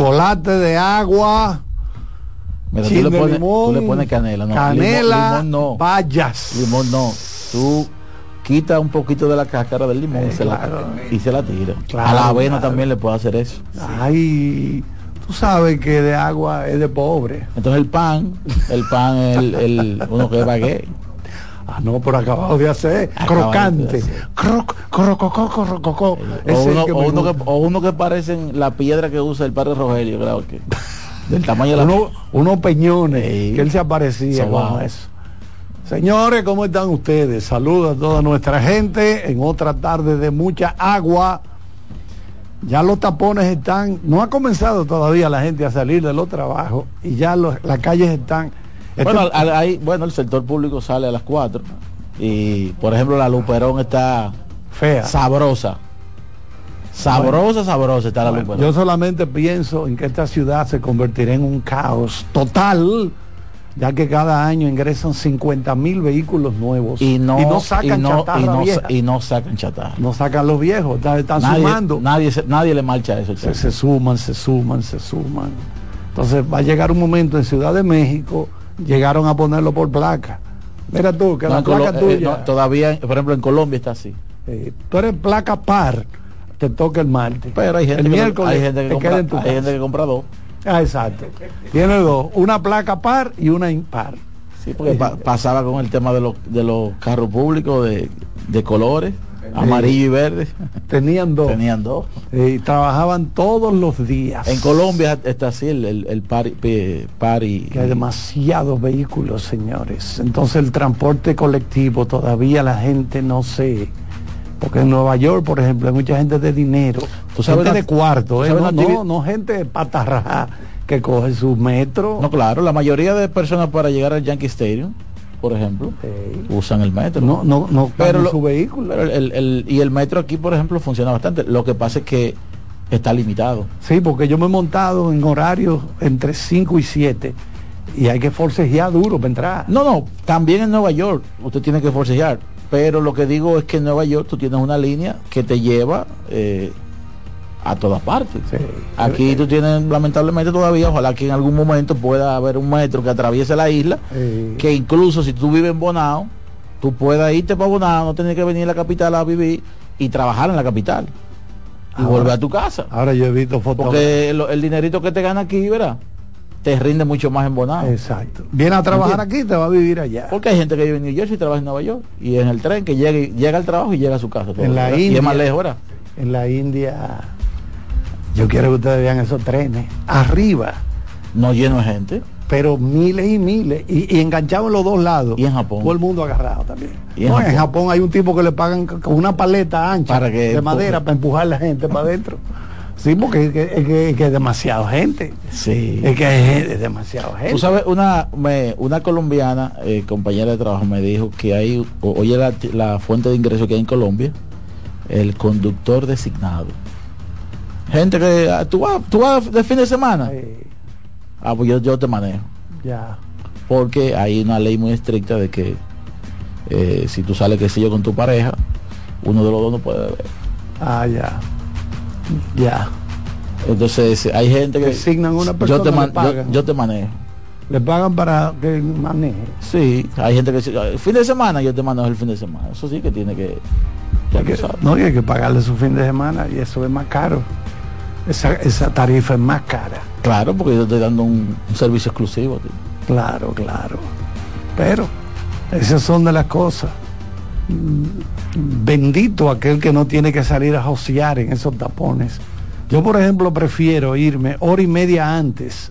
Chocolate de agua. Mira, tú le, pones, tú le, pones, canela, no. Canela, limón, no. Vayas. Limón no. Tú quita un poquito de la cáscara del limón eh, se claro. la, y se la tira. Claro, a la avena claro. también le puede hacer eso. Ay, tú sabes que de agua es de pobre. Entonces el pan, el pan, el, el uno que es baguette. Ah, no, por acabado de hacer, acabado crocante. De hacer. Croc, croc, croc, croc, croc, o, uno, que o, uno que, o uno que parecen la piedra que usa el padre Rogelio, claro que. Del tamaño de la uno, unos peñones sí. que él se aparecía so, con eso. Señores, ¿cómo están ustedes? Saludos a toda nuestra gente en otra tarde de mucha agua. Ya los tapones están, no ha comenzado todavía la gente a salir de los trabajos y ya los, las calles están bueno, este... al, hay, bueno, el sector público sale a las 4 y, por ejemplo, la Luperón está fea, sabrosa. Sabrosa, bueno, sabrosa está la bueno, Luperón. Yo solamente pienso en que esta ciudad se convertirá en un caos total, ya que cada año ingresan 50 mil vehículos nuevos y no, y no sacan y no, chatarra y no, vieja. y no sacan chatarra. No sacan los viejos, están, están nadie, sumando. Nadie, nadie le marcha eso. Se, se suman, se suman, se suman. Entonces va a llegar un momento en Ciudad de México llegaron a ponerlo por placa. Mira tú, que no, la placa Colo tuya. Eh, no, todavía, por ejemplo, en Colombia está así. Eh, tú eres placa par, te toca el martes. Pero hay gente, el que, miércoles hay gente que, compra, hay casa. gente que compra dos. Ah, exacto. Tiene dos, una placa par y una impar. Sí, porque pa pasaba con el tema de los, de los carros públicos de, de colores amarillo y verde. Tenían dos. Tenían dos. Y trabajaban todos los días. En Colombia está así el, el, el pari, pari. Que hay demasiados vehículos, señores. Entonces el transporte colectivo todavía la gente no sé. Porque en Nueva York, por ejemplo, hay mucha gente de dinero. ¿Tú sabes gente la, de cuarto, ¿eh? no, no, no, gente patarraja que coge su metro. No, claro, la mayoría de personas para llegar al Yankee Stadium por ejemplo, sí. usan el metro. No, no, no pero lo, su vehículo. Pero el, el, el, y el metro aquí, por ejemplo, funciona bastante. Lo que pasa es que está limitado. Sí, porque yo me he montado en horarios entre 5 y 7 y hay que forcejear duro para entrar. No, no, también en Nueva York usted tiene que forcejear. Pero lo que digo es que en Nueva York tú tienes una línea que te lleva eh, a todas partes. Sí. Aquí tú tienes, lamentablemente todavía, ojalá que en algún momento pueda haber un metro que atraviese la isla, sí. que incluso si tú vives en Bonao, tú puedas irte para Bonao, no tienes que venir a la capital a vivir y trabajar en la capital. Y ahora, volver a tu casa. Ahora yo he visto fotos. Porque el, el, dinerito que te gana aquí, ¿verdad? Te rinde mucho más en Bonao. Exacto. Viene a trabajar aquí, te va a vivir allá. Porque hay gente que vive en New Jersey y trabaja en Nueva York. Y en el tren que llega, llega al trabajo y llega a su casa. En la. India, y es más lejos, ¿verdad? En la India yo quiero que ustedes vean esos trenes arriba. No lleno de gente. Pero miles y miles. Y, y enganchados en los dos lados. Y en Japón. Todo el mundo agarrado también. ¿Y en, no, Japón? en Japón hay un tipo que le pagan con una paleta ancha para que de madera para empujar la gente para adentro. Sí, porque es que, es que, es que es demasiado gente. Sí. Es que es, es demasiado gente. Tú sabes, una, me, una colombiana, eh, compañera de trabajo, me dijo que hay, oye la, la fuente de ingreso que hay en Colombia, el conductor designado gente que ah, tú vas, tú vas de fin de semana. Sí. Ah, pues yo, yo te manejo. Ya. Porque hay una ley muy estricta de que eh, si tú sales, que sé yo, con tu pareja, uno de los dos no puede beber. Ah, ya. Ya. Entonces hay gente que designan una persona. Yo te, man, yo, yo te manejo. Le pagan para que maneje. Sí, hay gente que dice, el fin de semana yo te manejo el fin de semana. Eso sí que tiene que. Ya que no, y hay que pagarle su fin de semana y eso es más caro. Esa, esa tarifa es más cara. Claro, porque yo estoy dando un, un servicio exclusivo. Tío. Claro, claro. Pero Esas son de las cosas. Bendito aquel que no tiene que salir a josear en esos tapones. Yo, por ejemplo, prefiero irme hora y media antes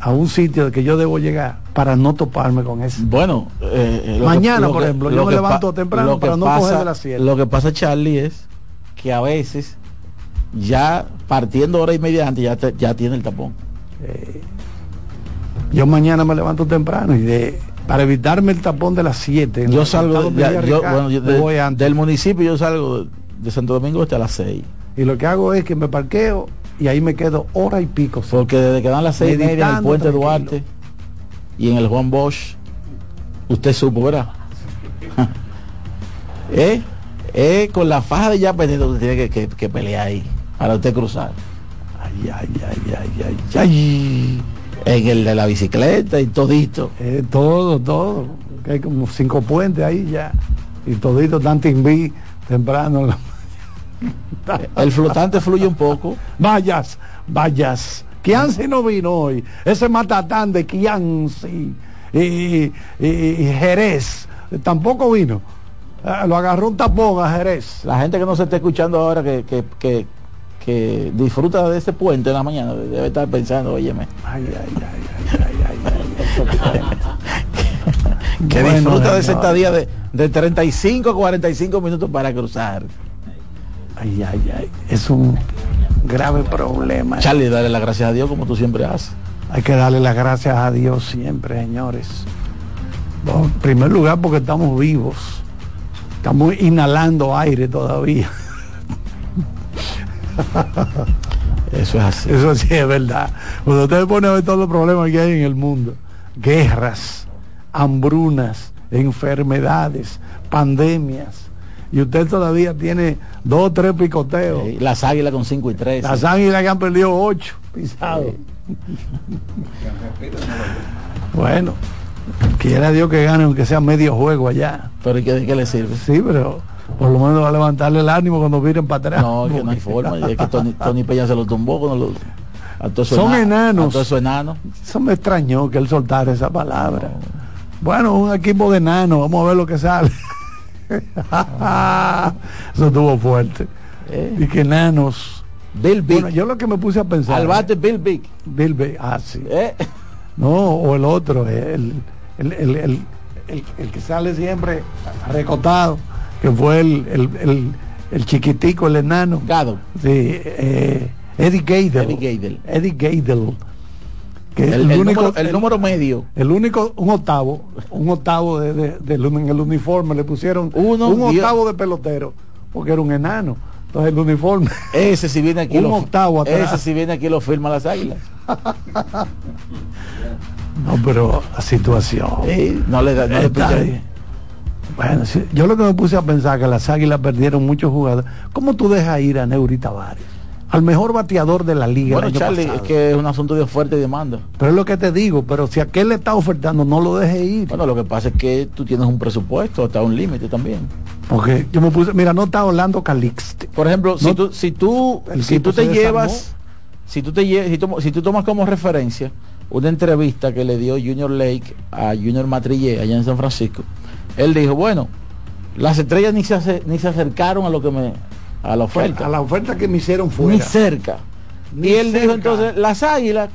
a un sitio de que yo debo llegar para no toparme con eso. Bueno, eh, eh, mañana, por ejemplo, yo me levanto temprano para no coger de la siesta. Lo que pasa, Charlie, es que a veces ya partiendo hora y media antes ya, ya tiene el tapón. Eh, yo mañana me levanto temprano y de para evitarme el tapón de las 7. Yo salgo del municipio, yo salgo de Santo Domingo hasta las 6. Y lo que hago es que me parqueo y ahí me quedo hora y pico. Porque desde que dan las 6 y media en el puente Duarte y en el Juan Bosch, usted supo, ¿verdad? ¿Eh? ¿Eh? con la faja de ya pendiente usted tiene que, pelear ahí para usted cruzar. Ay, ay, ay, ay, ay, ay en el de la bicicleta y todito. Eh, todo, todo. hay como cinco puentes ahí ya. Y todito tanto vi temprano. el flotante fluye un poco. Vayas, vayas. Kianci no vino hoy. Ese matatán de Kianci y, Jerez tampoco vino. Eh, lo agarró un tapón a Jerez. La gente que no se está escuchando ahora que, que que disfruta de ese puente en la mañana debe estar pensando, óyeme. Ay, ay, ay, que disfruta de ese estadía de, de 35 a 45 minutos para cruzar. Ay, ay, ay. Es un grave problema. Charlie, dale las gracias a Dios como tú siempre haces. Hay que darle las gracias a Dios siempre, señores. en primer lugar porque estamos vivos. Estamos inhalando aire todavía. Eso es así. Eso sí es verdad. Cuando usted pone a ver todos los problemas que hay en el mundo, guerras, hambrunas, enfermedades, pandemias, y usted todavía tiene dos o tres picoteos. las águilas con cinco y tres. Las águilas que han perdido ocho pisados. bueno, quiera Dios que gane aunque sea medio juego allá. Pero ¿y qué, qué le sirve? Sí, pero por lo menos va a levantarle el ánimo cuando miren para atrás. No, que no hay forma. Es que Tony, Peña se lo tumbó con los, Son enanos. A enano. Eso me extrañó que él soltara esa palabra. Bueno, un equipo de enanos, vamos a ver lo que sale. Eso estuvo fuerte. Eh. Y que enanos. Bill Big. Bueno, yo lo que me puse a pensar. Al bate Bill Big. Bill Big, ah, sí. Eh. No, o el otro, el, el, el, el que sale siempre recotado que fue el, el, chiquitico, el enano. Gado. Sí, eh, Eddie Gaedel. Eddie Eddie Gaedel. Que el, el, único, el, número medio. El único, un octavo, un octavo de, de, en el uniforme, le pusieron un octavo de pelotero, porque era un enano. Entonces el uniforme. Ese si viene aquí un octavo Ese si viene aquí lo firma las águilas. no, pero la situación. no le da, no le bueno, yo lo que me puse a pensar que las águilas perdieron muchos jugadores. ¿Cómo tú dejas ir a Neuri Tavares? Al mejor bateador de la liga. Bueno, Charlie, es que es un asunto de oferta y demanda. Pero es lo que te digo, pero si aquel le está ofertando, no lo deje ir. Bueno, lo que pasa es que tú tienes un presupuesto, hasta un límite también. Porque yo me puse, mira, no está Orlando Calixte. Por ejemplo, si tú, si tú, si tú te llevas, si tú te llevas, si, tú tomas como referencia una entrevista que le dio Junior Lake a Junior Matrillé allá en San Francisco, él dijo, bueno, las estrellas ni se, ni se acercaron a lo que me a la oferta. A la oferta que me hicieron fuera. Ni cerca. y él dijo entonces, las águilas,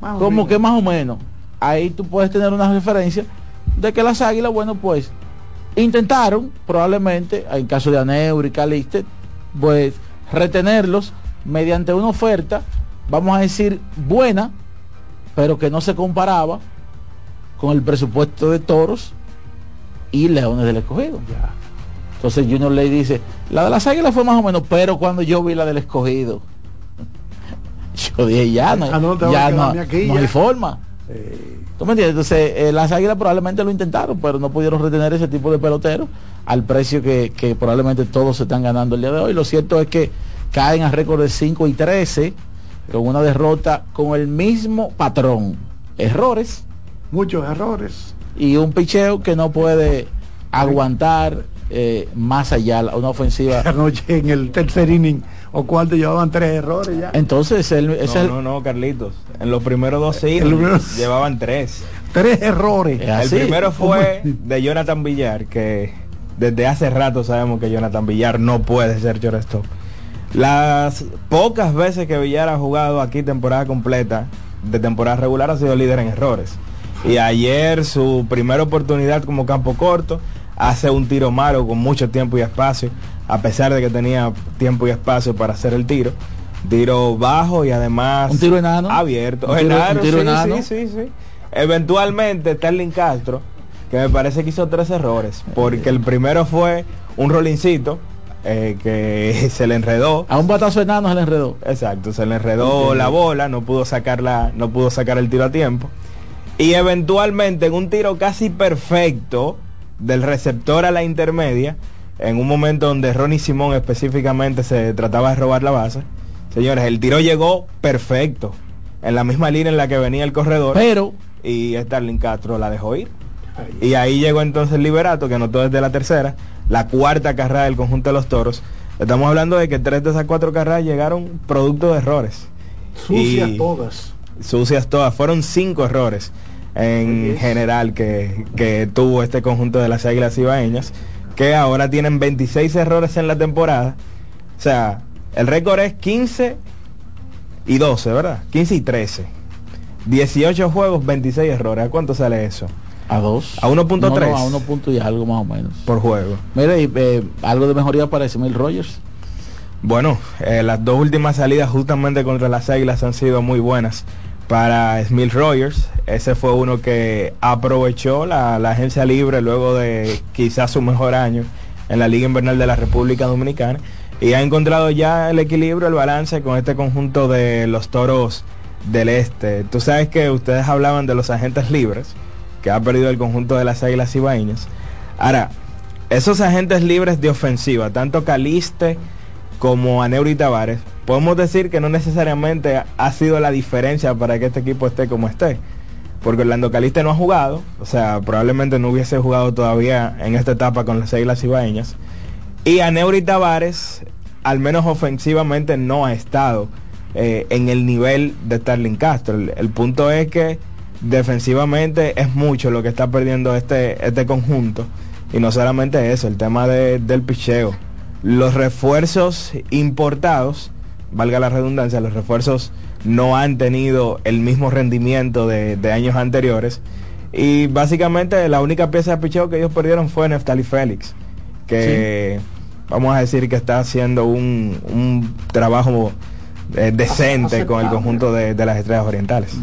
como que más o menos. Ahí tú puedes tener una referencia de que las águilas, bueno, pues intentaron probablemente, en caso de Aneur y Caliste, pues retenerlos mediante una oferta, vamos a decir, buena, pero que no se comparaba con el presupuesto de toros y Leones del Escogido. Entonces Junior Ley dice, la de las águilas fue más o menos, pero cuando yo vi la del escogido, yo dije, ya no, ah, ya no, hay forma. ¿Tú me entiendes? Entonces, eh, las águilas probablemente lo intentaron, pero no pudieron retener ese tipo de pelotero al precio que, que, probablemente todos se están ganando el día de hoy. Lo cierto es que caen a récord de 5 y 13 con una derrota con el mismo patrón. Errores. Muchos errores y un picheo que no puede aguantar eh, más allá una ofensiva. Anoche en el tercer inning o cuarto llevaban tres errores ya. Entonces, el, no, no, no, Carlitos. En los primeros dos innings llevaban tres. Tres errores. El primero fue de Jonathan Villar, que desde hace rato sabemos que Jonathan Villar no puede ser shortstop. Las pocas veces que Villar ha jugado aquí temporada completa, de temporada regular, ha sido líder en errores. Y ayer su primera oportunidad como campo corto, hace un tiro malo con mucho tiempo y espacio, a pesar de que tenía tiempo y espacio para hacer el tiro. Tiro bajo y además un tiro enano abierto. Un tiro, enano. Sí, sí, sí, Eventualmente Sterling Castro, que me parece que hizo tres errores, porque el primero fue un rolincito eh, que se le enredó. A un batazo enano se le enredó. Exacto, se le enredó la bola, no pudo sacarla, no pudo sacar el tiro a tiempo. Y eventualmente en un tiro casi perfecto del receptor a la intermedia, en un momento donde Ronnie Simón específicamente se trataba de robar la base, señores, el tiro llegó perfecto, en la misma línea en la que venía el corredor. Pero. Y Starling Castro la dejó ir. Y ahí llegó entonces el Liberato, que anotó desde la tercera, la cuarta carrera del conjunto de los toros. Estamos hablando de que tres de esas cuatro carreras llegaron producto de errores. Sucias todas. Sucias todas. Fueron cinco errores en general que, tuvo este conjunto de las Águilas Ibaeñas, que ahora tienen 26 errores en la temporada. O sea, el récord es 15 y 12, ¿verdad? 15 y 13. 18 juegos, 26 errores. ¿A cuánto sale eso? A 2. A 1.3. a 1 y algo más o menos. Por juego. Mira, y, eh, algo de mejoría para Emil Rogers. Bueno, eh, las dos últimas salidas justamente contra las Águilas han sido muy buenas para Smith Rogers. Ese fue uno que aprovechó la, agencia libre luego de quizás su mejor año en la Liga Invernal de la República Dominicana y ha encontrado ya el equilibrio, el balance con este conjunto de los toros del este. Tú sabes que ustedes hablaban de los agentes libres que ha perdido el conjunto de las Águilas Ibaeñas. Ahora, esos agentes libres de ofensiva, tanto Caliste como Aneuri Tavares, podemos decir que no necesariamente ha sido la diferencia para que este equipo esté como esté. Porque Orlando Caliste no ha jugado, o sea, probablemente no hubiese jugado todavía en esta etapa con las Águilas Ibaeñas. Y Aneuri Tavares, al menos ofensivamente, no ha estado eh, en el nivel de Starling Castro. El, punto es que defensivamente es mucho lo que está perdiendo este, este conjunto. Y no solamente eso, el tema del picheo. Los refuerzos importados valga la redundancia, los refuerzos no han tenido el mismo rendimiento de, años anteriores. Y básicamente la única pieza de picheo que ellos perdieron fue Neftali Félix, que vamos a decir que está haciendo un, trabajo eh, decente con el conjunto de, las estrellas orientales.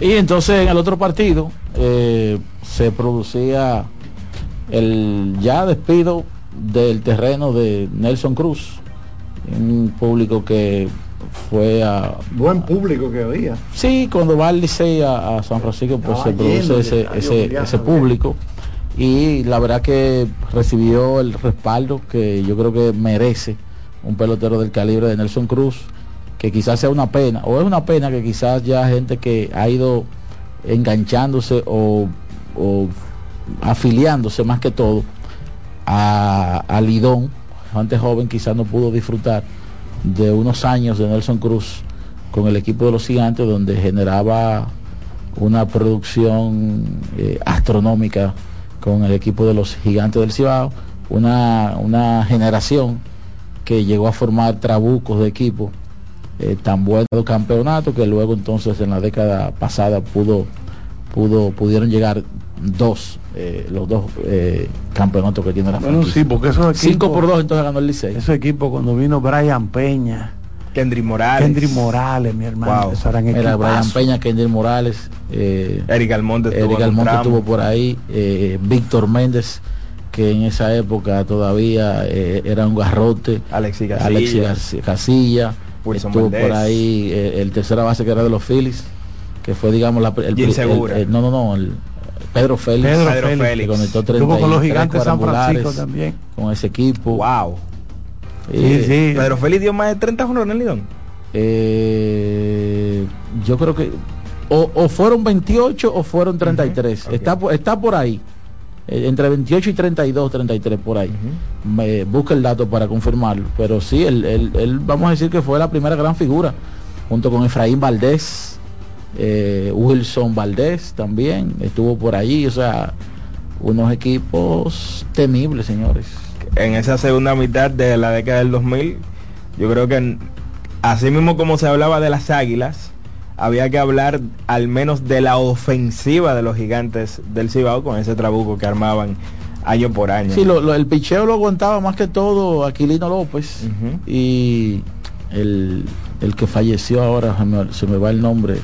Y entonces en el otro partido eh, se producía el ya despido del terreno de Nelson Cruz un público que fue a... Buen público que había. Sí, cuando va al liceo a, San Francisco, pues se produce ese, ese, ese público. Y la verdad que recibió el respaldo que yo creo que merece un pelotero del calibre de Nelson Cruz, que quizás sea una pena, o es una pena que quizás ya gente que ha ido enganchándose o, o afiliándose más que todo a, a Lidón, antes joven quizás no pudo disfrutar de unos años de Nelson Cruz con el equipo de los gigantes donde generaba una producción eh, astronómica con el equipo de los gigantes del Cibao, una, una generación que llegó a formar trabucos de equipo eh, tan buenos campeonato que luego entonces en la década pasada pudo, pudo, pudieron llegar dos, eh, los dos eh, campeonatos que tiene la bueno, sí, porque esos equipos, 5 por 2 entonces ganó el Licey. Ese equipo cuando vino Brian Peña. Kendry Morales. Kendry Morales, mi hermano. Era Brian Peña, Kendry Morales. Eh, Eric Almonte, Eric Almonte estuvo por ahí. Eh, Víctor Méndez, que en esa época todavía eh, era un garrote. Alexi Casilla. Casilla. estuvo por ahí el tercera base que era de los Phillies, que fue, digamos, la, el, el, No, no, no. El, Pedro Félix, Pedro, Félix, conectó 30 con los gigantes San Francisco también. Con ese equipo. Wow. sí, Pedro Félix dio más de 30 en el Lidón. Eh, yo creo que o, fueron 28 o fueron 33. está, está por ahí. Eh, entre 28 y 32, 33 por ahí. Me busca el dato para confirmarlo. Pero sí, él, él, vamos a decir que fue la primera gran figura, junto con Efraín Valdés, eh, Wilson Valdés también estuvo por allí, o sea, unos equipos temibles, señores. En esa segunda mitad de la década del 2000, yo creo que así mismo como se hablaba de las águilas, había que hablar al menos de la ofensiva de los gigantes del Cibao con ese trabuco que armaban año por año. Sí, el picheo lo aguantaba más que todo Aquilino López y el, que falleció ahora, se me, va el nombre.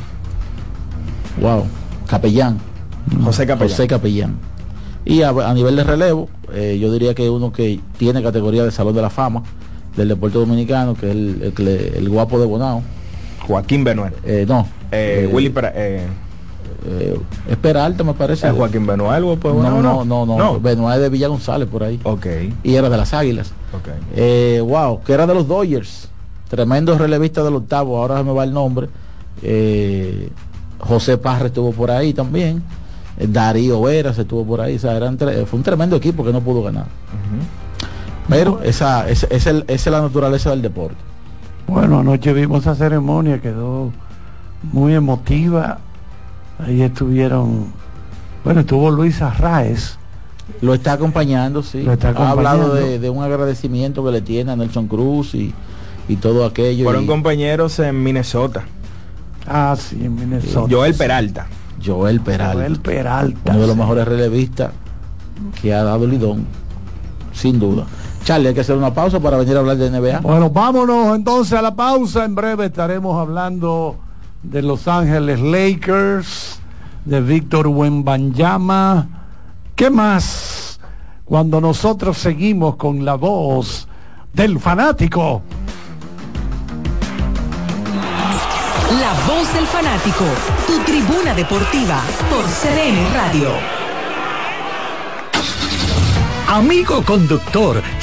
Wow, Capellán. José Capellán. José Capellán. Y a, nivel de relevo, eh, yo diría que uno que tiene categoría de Salón de la Fama del deporte dominicano, que es el, el guapo de Bonao Joaquín Benoit. Eh, no. Eh, Willy para, eh, eh, es Peralta me parece. ¿Es Joaquín Benoit algo? Pues, no, no, no, no, Benoit de Villa González por ahí. Ok. Y era de las Águilas. Ok. Eh, wow, que era de los Dodgers. Tremendo relevista del octavo, ahora se me va el nombre. Eh, José Parra estuvo por ahí también. Darío Vera se estuvo por ahí. O sea, eran fue un tremendo equipo que no pudo ganar. Pero esa, esa, esa es la naturaleza del deporte. Bueno, anoche vimos esa ceremonia, quedó muy emotiva. Ahí estuvieron, bueno, estuvo Luis Arraez. Lo está acompañando, sí. Ha hablado de, un agradecimiento que le tiene a Nelson Cruz y, todo aquello. Fueron compañeros en Minnesota. Ah, sí, en Minnesota. Joel Peralta. Joel Peralta. Joel Peralta. Uno de los mejores relevistas que ha dado Lidón, sin duda. Charlie, hay que hacer una pausa para venir a hablar de NBA. Bueno, vámonos entonces a la pausa. En breve estaremos hablando de Los Ángeles Lakers, de Víctor Wembanyama. ¿Qué más? Cuando nosotros seguimos con la voz del fanático. La voz del fanático, tu tribuna deportiva por CDN Radio. Amigo conductor,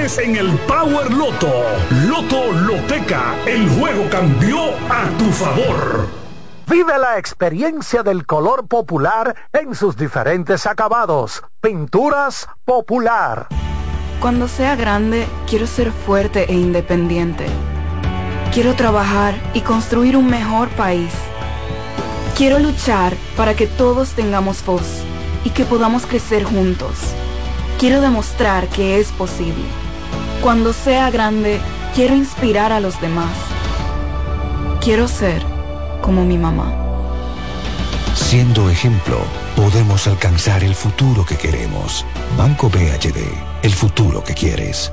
en el Power Loto. Loto Loteca, el juego cambió a tu favor. Vive la experiencia del color popular en sus diferentes acabados. Pinturas popular. Cuando sea grande, quiero ser fuerte e independiente. Quiero trabajar y construir un mejor país. Quiero luchar para que todos tengamos voz y que podamos crecer juntos. Quiero demostrar que es posible. Cuando sea grande, quiero inspirar a los demás. Quiero ser como mi mamá. Siendo ejemplo, podemos alcanzar el futuro que queremos. Banco BHD, el futuro que quieres.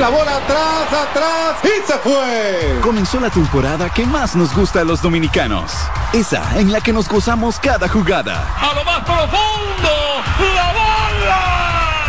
La bola atrás, atrás y se fue. Comenzó la temporada que más nos gusta a los dominicanos. Esa en la que nos gozamos cada jugada. A lo más profundo, la bola.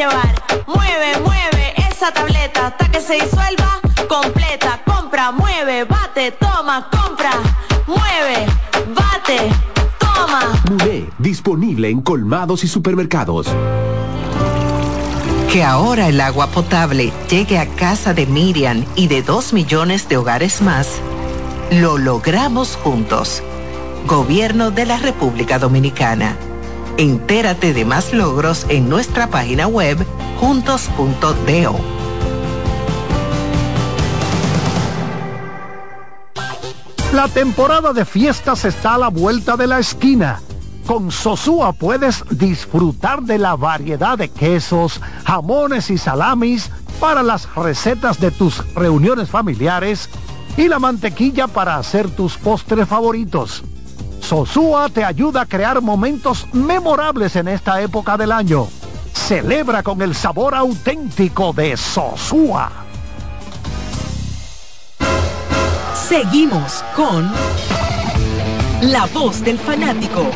Llevar. Mueve, mueve esa tableta hasta que se disuelva completa. Compra, mueve, bate, toma, compra, mueve disponible en colmados y supermercados. Que ahora el agua potable llegue a casa de Miriam y de dos millones de hogares más, lo logramos juntos. Gobierno de la República Dominicana. Entérate de más logros en nuestra página web juntos.do. La temporada de fiestas está a la vuelta de la esquina. Con Sosúa puedes disfrutar de la variedad de quesos, jamones y salamis para las recetas de tus reuniones familiares y la mantequilla para hacer tus postres favoritos. Sosúa te ayuda a crear momentos memorables en esta época del año. Celebra con el sabor auténtico de Sosúa. Seguimos con La Voz del Fanático.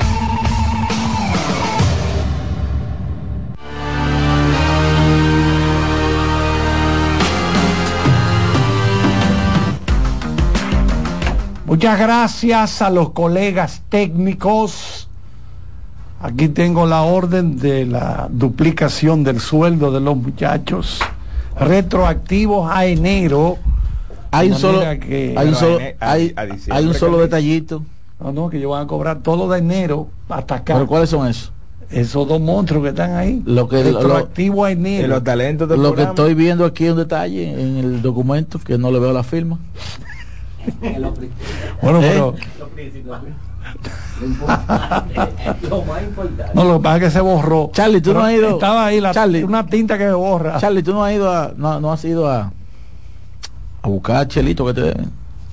Muchas gracias a los colegas técnicos. Aquí tengo la orden de la duplicación del sueldo de los muchachos. Retroactivos a enero. Hay un solo, que- hay un solo, a- a- hay, a un solo detallito. No, no, que ellos van a cobrar todo de enero hasta acá. ¿Pero cuáles son esos? Esos dos monstruos que están ahí. Lo que- lo- Retroactivo a Y enero. los talentos del Lo que estoy viendo aquí es un detalle en el documento que no le veo la firma. Bueno, ¿Eh? pero. No, lo que pasa es que se borró. Charlie, tú Pero no has ido. Estaba ahí la, Charlie. una tinta que se borra. Charlie, tú no has ido a, no, no has ido a, a buscar chelito que te.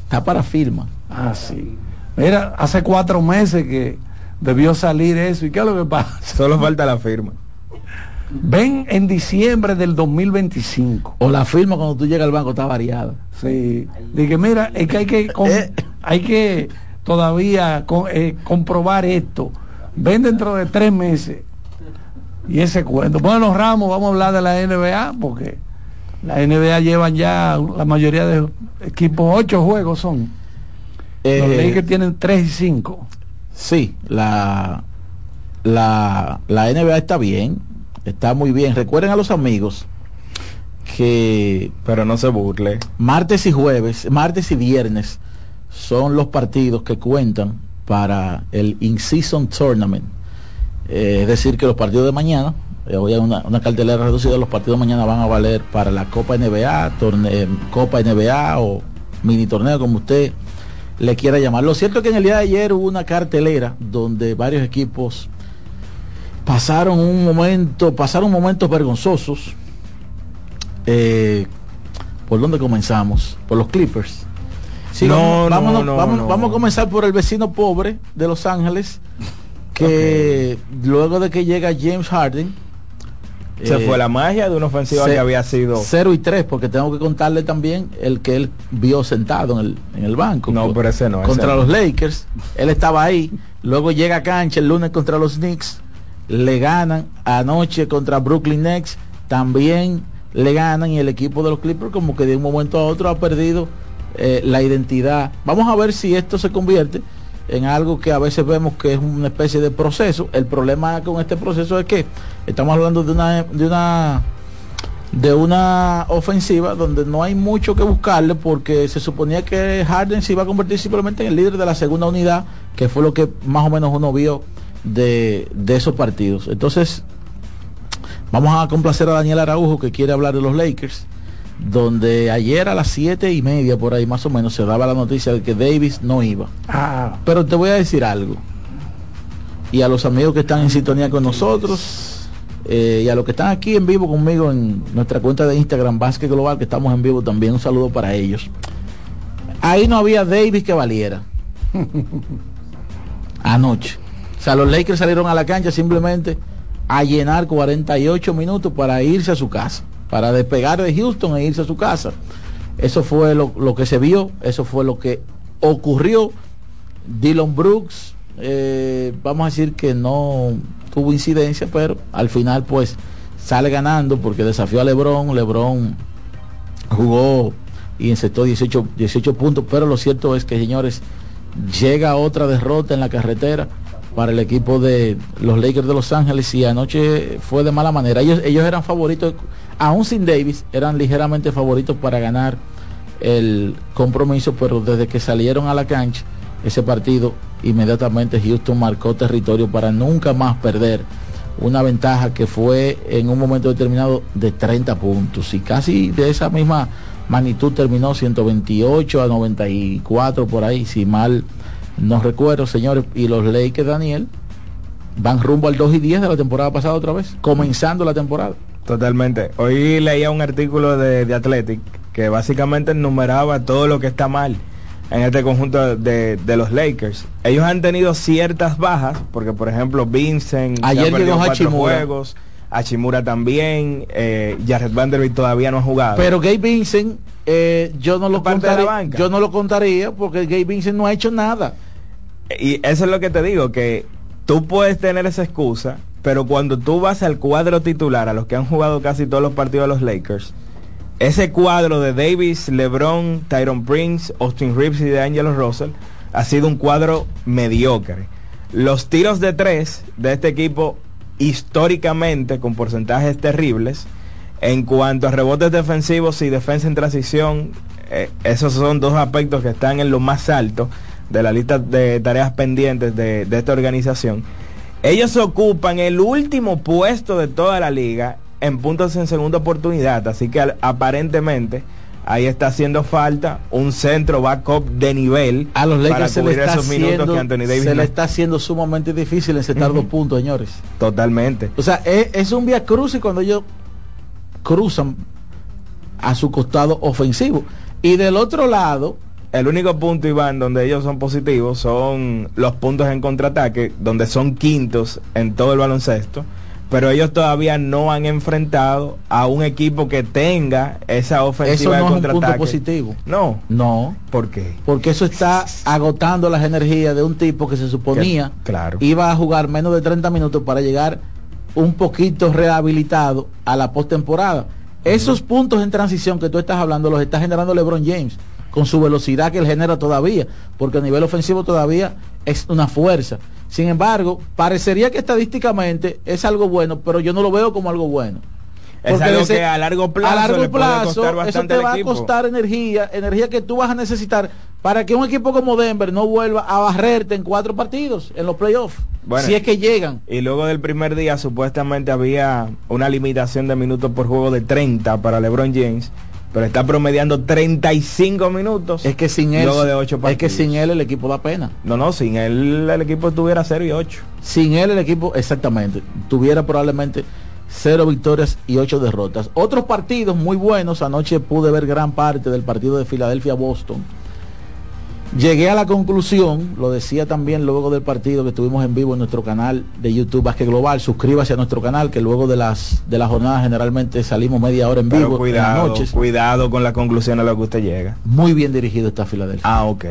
Está para firma. Ah, sí. Mira, hace cuatro meses que debió salir eso. ¿Y qué es lo que pasa? Solo falta la firma. Ven en diciembre del 2025. O la firma cuando tú llegas al banco está variada. Sí. Dije, mira, es que hay que, Eh. hay que todavía eh, comprobar esto. Ven dentro de tres meses. Y ese cuento. Bueno, Ramos, vamos a hablar de la NBA, porque la NBA llevan ya la mayoría de equipos, ocho juegos son. Los Eh, Lakers tienen tres y cinco. Sí, la, la, la NBA está bien, está muy bien. Recuerden a los amigos que Pero no se burle. martes y jueves, martes y viernes son los partidos que cuentan para el In-Season Tournament. Eh, es decir, que los partidos de mañana, eh, hoy hay una, una cartelera reducida, los partidos de mañana van a valer para la Copa NBA, torne- Copa NBA o mini torneo, como usted le quiera llamar. Lo cierto es que en el día de ayer hubo una cartelera donde varios equipos pasaron un momento, pasaron momentos vergonzosos. Eh, ¿Por dónde comenzamos? Por los Clippers. Sí, No, vamos, no, no, vamos, a comenzar por el vecino pobre de Los Ángeles, que luego de que llega James Harden, Se eh, fue la magia de una ofensiva que había sido. 0 y 3, porque tengo que contarle también el que él vio sentado en el, en el banco. No, pero ese no, Contra los Lakers. Él estaba ahí. Luego llega a cancha el lunes contra los Knicks. Le ganan anoche contra Brooklyn Nets. También le ganan y el equipo de los Clippers como que de un momento a otro ha perdido eh, la identidad. Vamos a ver si esto se convierte en algo que a veces vemos que es una especie de proceso. El problema con este proceso es que estamos hablando de una de una de una ofensiva donde no hay mucho que buscarle porque se suponía que Harden se iba a convertir simplemente en el líder de la segunda unidad, que fue lo que más o menos uno vio de, de esos partidos. Entonces, vamos a complacer a Daniel Araujo que quiere hablar de los Lakers, donde ayer a las siete y media por ahí más o menos se daba la noticia de que Davis no iba. Ah, Pero te voy a decir algo. Y a los amigos que están en sintonía con nosotros. eh, y a los que están aquí en vivo conmigo en nuestra cuenta de Instagram Básquet Global, que estamos en vivo también, un saludo para ellos. Ahí no había Davis que valiera. Anoche. O sea, los Lakers salieron a la cancha simplemente a llenar 48 minutos para irse a su casa, para despegar de Houston e irse a su casa. Eso fue lo, lo que se vio, eso fue lo que ocurrió. Dylan Brooks, eh, vamos a decir que no tuvo incidencia, pero al final pues sale ganando porque desafió a Lebron, Lebron jugó y encestó 18, 18 puntos, pero lo cierto es que señores, llega otra derrota en la carretera para el equipo de los Lakers de Los Ángeles y anoche fue de mala manera. Ellos, ellos eran favoritos, aún sin Davis, eran ligeramente favoritos para ganar el compromiso, pero desde que salieron a la cancha, ese partido, inmediatamente Houston marcó territorio para nunca más perder una ventaja que fue en un momento determinado de 30 puntos y casi de esa misma magnitud terminó 128 a 94 por ahí, si mal no recuerdo, señores, y los Lakers Daniel van rumbo al 2 y 10 de la temporada pasada otra vez, comenzando la temporada. Totalmente. Hoy leía un artículo de, de Athletic que básicamente enumeraba todo lo que está mal en este conjunto de, de, los Lakers. Ellos han tenido ciertas bajas, porque por ejemplo Vincent ayer llegó cuatro juegos, Hachimura también, eh, Jared Vanderbilt todavía no ha jugado. Pero Gabe Vincent, eh, yo no lo contaría, yo no lo contaría porque Gabe Vincent no ha hecho nada. Y eso es lo que te digo, que tú puedes tener esa excusa, pero cuando tú vas al cuadro titular, a los que han jugado casi todos los partidos de los Lakers, ese cuadro de Davis, LeBron, Tyron Prince, Austin Reeves y de Angelo Russell ha sido un cuadro mediocre. Los tiros de tres de este equipo históricamente con porcentajes terribles. En cuanto a rebotes defensivos y defensa en transición, eh, esos son dos aspectos que están en lo más alto de la lista de tareas pendientes de, de esta organización. Ellos ocupan el último puesto de toda la liga en puntos en segunda oportunidad. Así que aparentemente ahí está haciendo falta un centro backup de nivel a los Lakers se le está haciendo, se le está haciendo sumamente difícil encetar dos puntos señores totalmente o sea es, un vía cruz y cuando ellos cruzan a su costado ofensivo y del otro lado el único punto Iván donde ellos son positivos son los puntos en contraataque donde son quintos en todo el baloncesto pero ellos todavía no han enfrentado a un equipo que tenga esa ofensiva eso no de Es un punto positivo. No. No. ¿Por qué? Porque eso está agotando las energías de un tipo que se suponía claro. iba a jugar menos de 30 minutos para llegar un poquito rehabilitado a la postemporada. Esos puntos en transición que tú estás hablando los está generando LeBron James con su velocidad que él genera todavía, porque a nivel ofensivo todavía es una fuerza. Sin embargo, parecería que estadísticamente es algo bueno, pero yo no lo veo como algo bueno. Es algo que a largo plazo, a largo plazo eso te va a costar energía, energía que tú vas a necesitar para que un equipo como Denver no vuelva a barrerte en cuatro partidos en los playoffs. si es que llegan. Y luego del primer día supuestamente había una limitación de minutos por juego de 30 para LeBron James pero está promediando 35 minutos. Es que sin él, de ocho es que sin él el equipo da pena. No, no, sin él el equipo tuviera 0 y 8. Sin él el equipo, exactamente, tuviera probablemente 0 victorias y 8 derrotas. Otros partidos muy buenos, anoche pude ver gran parte del partido de Filadelfia-Boston Llegué a la conclusión, lo decía también luego del partido que estuvimos en vivo en nuestro canal de YouTube Basque Global, suscríbase a nuestro canal que luego de las de la jornada generalmente salimos media hora en vivo cuidado, en noches. Cuidado con la conclusión a la que usted llega. Muy bien dirigido está Filadelfia. Ah, ok.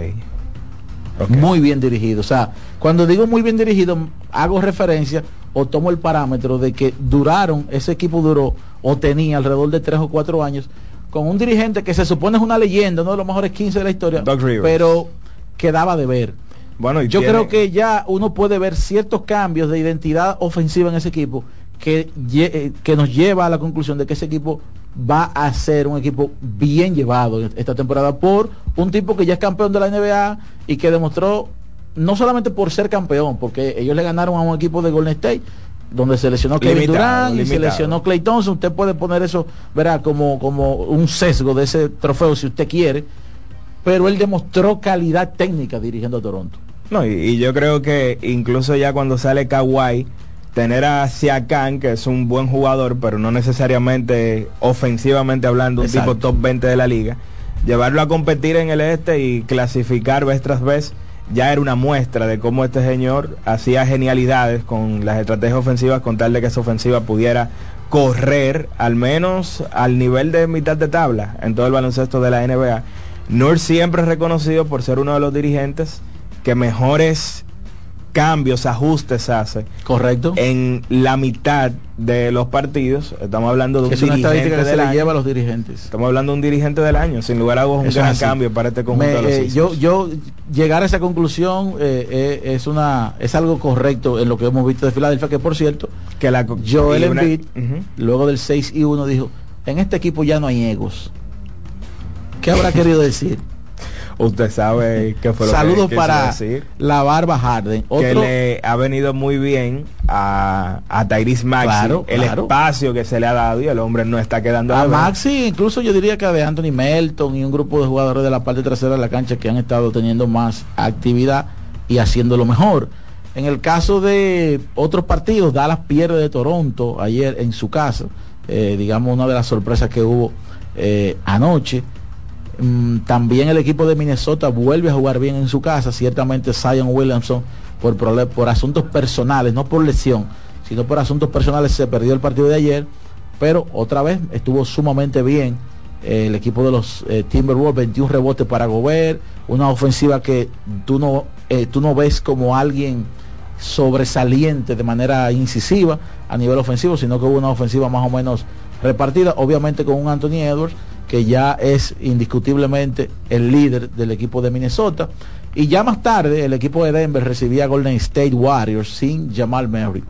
Muy bien dirigido. O sea, cuando digo muy bien dirigido, hago referencia o tomo el parámetro de que duraron, ese equipo duró o tenía alrededor de tres o cuatro años con un dirigente que se supone es una leyenda, uno de los mejores 15 de la historia, pero quedaba de ver. Bueno, yo creo que ya uno puede ver ciertos cambios de identidad ofensiva en ese equipo que, eh, que nos lleva a la conclusión de que ese equipo va a ser un equipo bien llevado esta temporada por un tipo que ya es campeón de la NBA y que demostró no solamente por ser campeón, porque ellos le ganaron a un equipo de Golden State, donde se lesionó Kevin Durant y se lesionó Clay Thompson, usted puede poner eso, verá, como, como un sesgo de ese trofeo si usted quiere, pero él demostró calidad técnica dirigiendo a Toronto. No, y, yo creo que incluso ya cuando sale Kawhi, tener a Siakam, que es un buen jugador, pero no necesariamente ofensivamente hablando, un tipo top 20 de la liga, llevarlo a competir en el este y clasificar vez tras vez ya era una muestra de cómo este señor hacía genialidades con las estrategias ofensivas con tal de que esa ofensiva pudiera correr al menos al nivel de mitad de tabla en todo el baloncesto de la NBA. Nur siempre es reconocido por ser uno de los dirigentes que mejores cambios, ajustes hace. Correcto. En la mitad de los partidos, estamos hablando de un es una estadística que se le lleva a los dirigentes. Estamos hablando de un dirigente del año, sin lugar a dudas un Eso gran cambio para este conjunto Me- de los eh, yo, yo llegar a esa conclusión eh, eh, es una es algo correcto en lo que hemos visto de Filadelfia, que por cierto, que la Joel Embiid, Ujú. luego del 6 y 1, dijo, en este equipo ya no hay egos. ¿Qué habrá querido decir? Usted sabe qué fue lo que Saludos quiso para decir. la barba Harden. que le ha venido muy bien a, a Tyrese Maxey Claro, el claro. espacio que se le ha dado y el hombre no está quedando a ver. Maxi, incluso yo diría que a de Anthony Melton y un grupo de jugadores de la parte trasera de la cancha que han estado teniendo más actividad y haciéndolo mejor. En el caso de otros partidos, Dallas pierde de Toronto ayer en su casa, eh, digamos una de las sorpresas que hubo eh, anoche. Mm, también el equipo de Minnesota vuelve a jugar bien en su casa, ciertamente Zion Williamson por, por asuntos personales, no por lesión, sino por asuntos personales se perdió el partido de ayer, pero otra vez estuvo sumamente bien eh, el equipo de los eh, Timberwolves, 21 rebotes para Gobert, una ofensiva que tú no, eh, tú no ves como alguien sobresaliente de manera incisiva a nivel ofensivo, sino que hubo una ofensiva más o menos repartida, obviamente con un Anthony Edwards que ya es indiscutiblemente el líder del equipo de Minnesota. Y ya más tarde el equipo de Denver recibía Golden State Warriors sin Jamal Murray.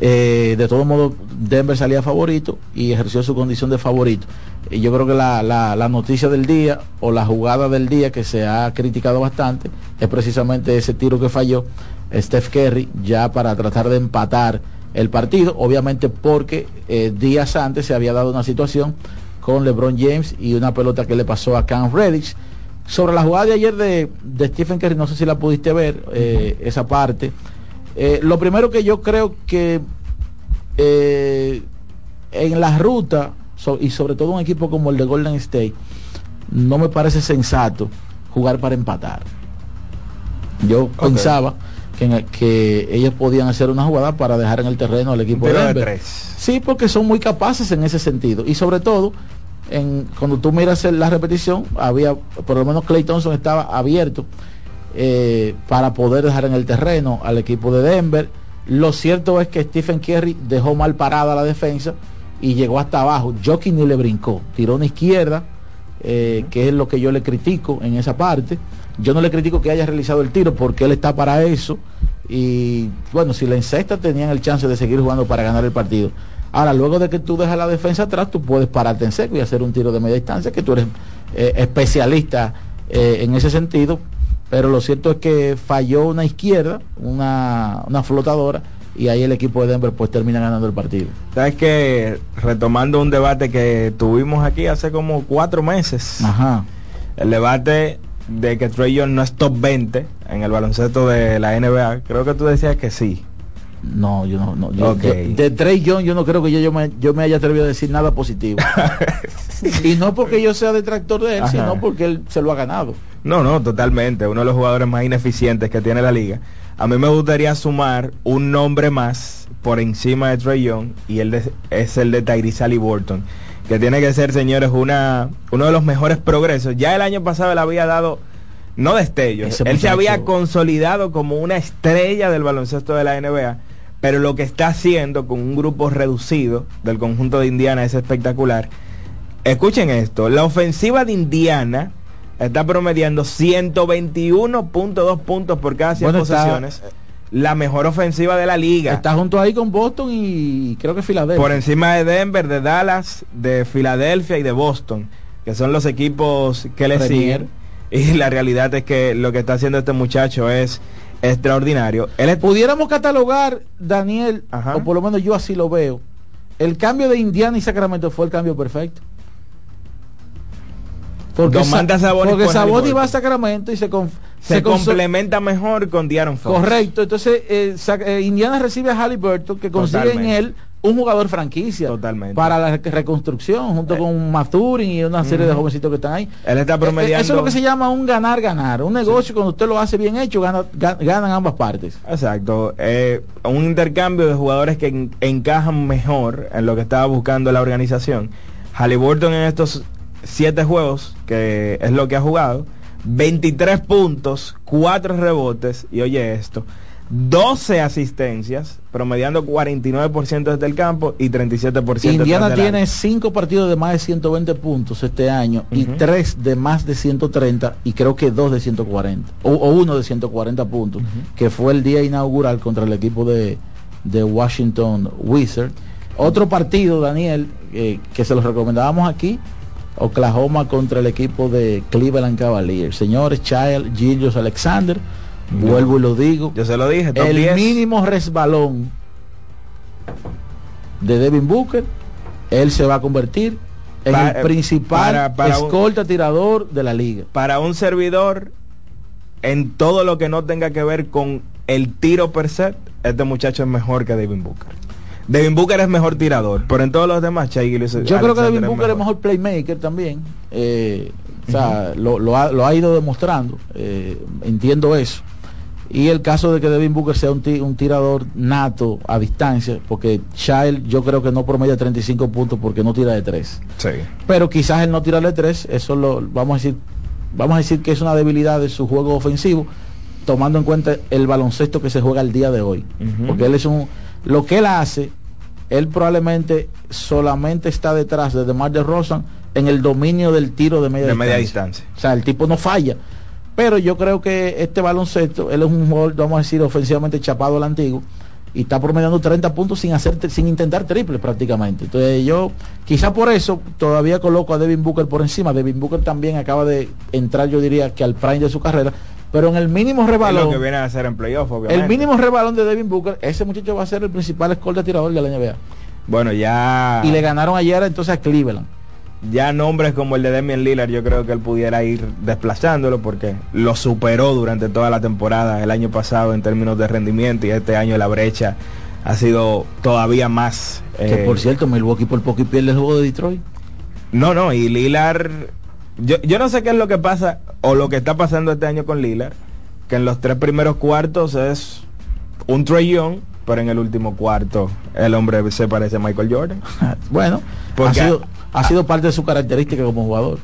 Eh, de todo modo, Denver salía favorito y ejerció su condición de favorito. Y yo creo que la, la- la noticia del día o la jugada del día que se ha criticado bastante es precisamente ese tiro que falló Steph Curry ya para tratar de empatar el partido, obviamente porque eh, días antes se había dado una situación con LeBron James y una pelota que le pasó a Cam Reddish. Sobre la jugada de ayer de, de Stephen Curry, no sé si la pudiste ver, eh, esa parte. Eh, lo primero que yo creo que eh, en la ruta, so- y sobre todo un equipo como el de Golden State, no me parece sensato jugar para empatar. Yo pensaba que, en el- que ellos podían hacer una jugada para dejar en el terreno al equipo de de Denver. tres. Sí, porque son muy capaces en ese sentido. Y sobre todo, en, cuando tú miras la repetición, había, por lo menos Clay Thompson estaba abierto eh, para poder dejar en el terreno al equipo de Denver. Lo cierto es que Stephen Curry dejó mal parada la defensa y llegó hasta abajo. Jockey ni le brincó, tiró una izquierda, eh, que es lo que yo le critico en esa parte. Yo no le critico que haya realizado el tiro porque él está para eso. Y bueno, si la encesta tenían el chance de seguir jugando para ganar el partido. Ahora, luego de que tú dejas la defensa atrás, tú puedes pararte en seco y hacer un tiro de media distancia, que tú eres eh, especialista eh, en ese sentido. Pero lo cierto es que falló una izquierda, una, una flotadora, y ahí el equipo de Denver pues termina ganando el partido. Sabes que retomando un debate que tuvimos aquí hace como cuatro meses, Ajá. el debate de que Trey Young no es top 20 en el baloncesto de la NBA, creo que tú decías que sí. No, yo no, no yo, de Trey Young yo no creo que yo, yo me, yo me haya atrevido a decir nada positivo. y no porque yo sea detractor de él, Ajá. sino porque él se lo ha ganado. No, no, totalmente. Uno de los jugadores más ineficientes que tiene la liga. A mí me gustaría sumar un nombre más por encima de Trey Young y el de- es el de Tyrese Halliburton, que tiene que ser, señores, una, uno de los mejores progresos. Ya el año pasado él había dado, no destellos, Ese él se había consolidado como una estrella del baloncesto de la NBA, pero lo que está haciendo con un grupo reducido del conjunto de Indiana es espectacular. Escuchen esto, la ofensiva de Indiana está promediando 121.2 puntos por cada 100 Bueno, está- posesiones. La mejor ofensiva de la liga. Está junto ahí con Boston y creo que Filadelfia. por encima de Denver, de Dallas, de Filadelfia y de Boston, que son los equipos que le siguen. Y la realidad es que lo que está haciendo este muchacho es extraordinario. Pudiéramos catalogar, Daniel, Ajá. o por lo menos yo así lo veo. El cambio de Indiana y Sacramento fue el cambio perfecto. Porque, Sa- Sabonis porque Sabonis va a Sacramento y se, con- se, conso- complementa mejor con Diaron Fox. Correcto, entonces eh, eh, Indiana recibe a Halliburton que consigue en él un jugador franquicia Totalmente. para la re- reconstrucción junto con Mathurin y una serie de jovencitos que están ahí. Él está Eh, eh, promediando. Eso es lo que se llama un ganar-ganar. Un negocio cuando usted lo hace bien hecho, gana- ga- ganan ambas partes. Exacto, eh, un intercambio de jugadores que en- encajan mejor en lo que estaba buscando la organización. Halliburton en estos siete juegos, que es lo que ha jugado, 23 puntos, 4 rebotes, y oye esto, 12 asistencias, promediando 49% desde el campo y 37% Indiana tiene 5 partidos de más de 120 puntos este año y 3 de más de 130 y creo que 2 de 140 o, o uno de 140 puntos, que fue el día inaugural contra el equipo de, de Washington Wizards. Otro partido, Daniel, eh, que se los recomendábamos aquí, Oklahoma contra el equipo de Cleveland Cavaliers. Señores, Child, Gillius Alexander, vuelvo y lo digo. Yo se lo dije, El 10. mínimo resbalón de Devin Booker, él se va a convertir en Pa- el principal para- para un- escolta tirador de la liga. Para un servidor, en todo lo que no tenga que ver con el tiro per set, este muchacho es mejor que Devin Booker. Devin Booker es mejor tirador, pero en todos los demás, Gilgeous Yo creo que Devin Booker es mejor playmaker también. eh, o sea, lo, lo ha, lo ha ido demostrando. eh, entiendo eso. Y el caso de que Devin Booker sea un, un tirador nato a distancia, porque Child yo creo que no promedia 35 puntos porque no tira de 3. Sí. Pero quizás el no tirar de 3, eso lo vamos a decir, vamos a decir que es una debilidad de su juego ofensivo, tomando en cuenta el baloncesto que se juega el día de hoy. Porque él es un lo que él hace, él probablemente solamente está detrás de DeMar DeRozan en el dominio del tiro de media De distancia. media distancia. O sea, el tipo no falla. Pero yo creo que este baloncesto, él es un jugador, vamos a decir, ofensivamente chapado al antiguo y está promediando 30 puntos sin hacer sin intentar triple prácticamente. Entonces yo quizá por eso todavía coloco a Devin Booker por encima. Devin Booker también acaba de entrar, yo diría que al prime de su carrera, pero en el mínimo Es lo rebalón, que viene a hacer en playoff, obviamente. el mínimo rebalón de Devin Booker, ese muchacho va a ser el principal escolta tirador de la NBA. Bueno, ya Y le ganaron ayer entonces a Cleveland. Ya nombres como el de Damian Lillard, yo creo que él pudiera ir desplazándolo porque lo superó durante toda la temporada el año pasado en términos de rendimiento y este año la brecha ha sido todavía más. Que eh, por cierto, Milwaukee por poco y pierde el juego de Detroit. No, no, y Lillard, yo, yo no sé qué es lo que pasa o lo que está pasando este año con Lillard, que en los tres primeros cuartos es un Young, pero en el último cuarto el hombre se parece a Michael Jordan. Bueno, Porque ha sido, ha sido parte de su característica como jugador.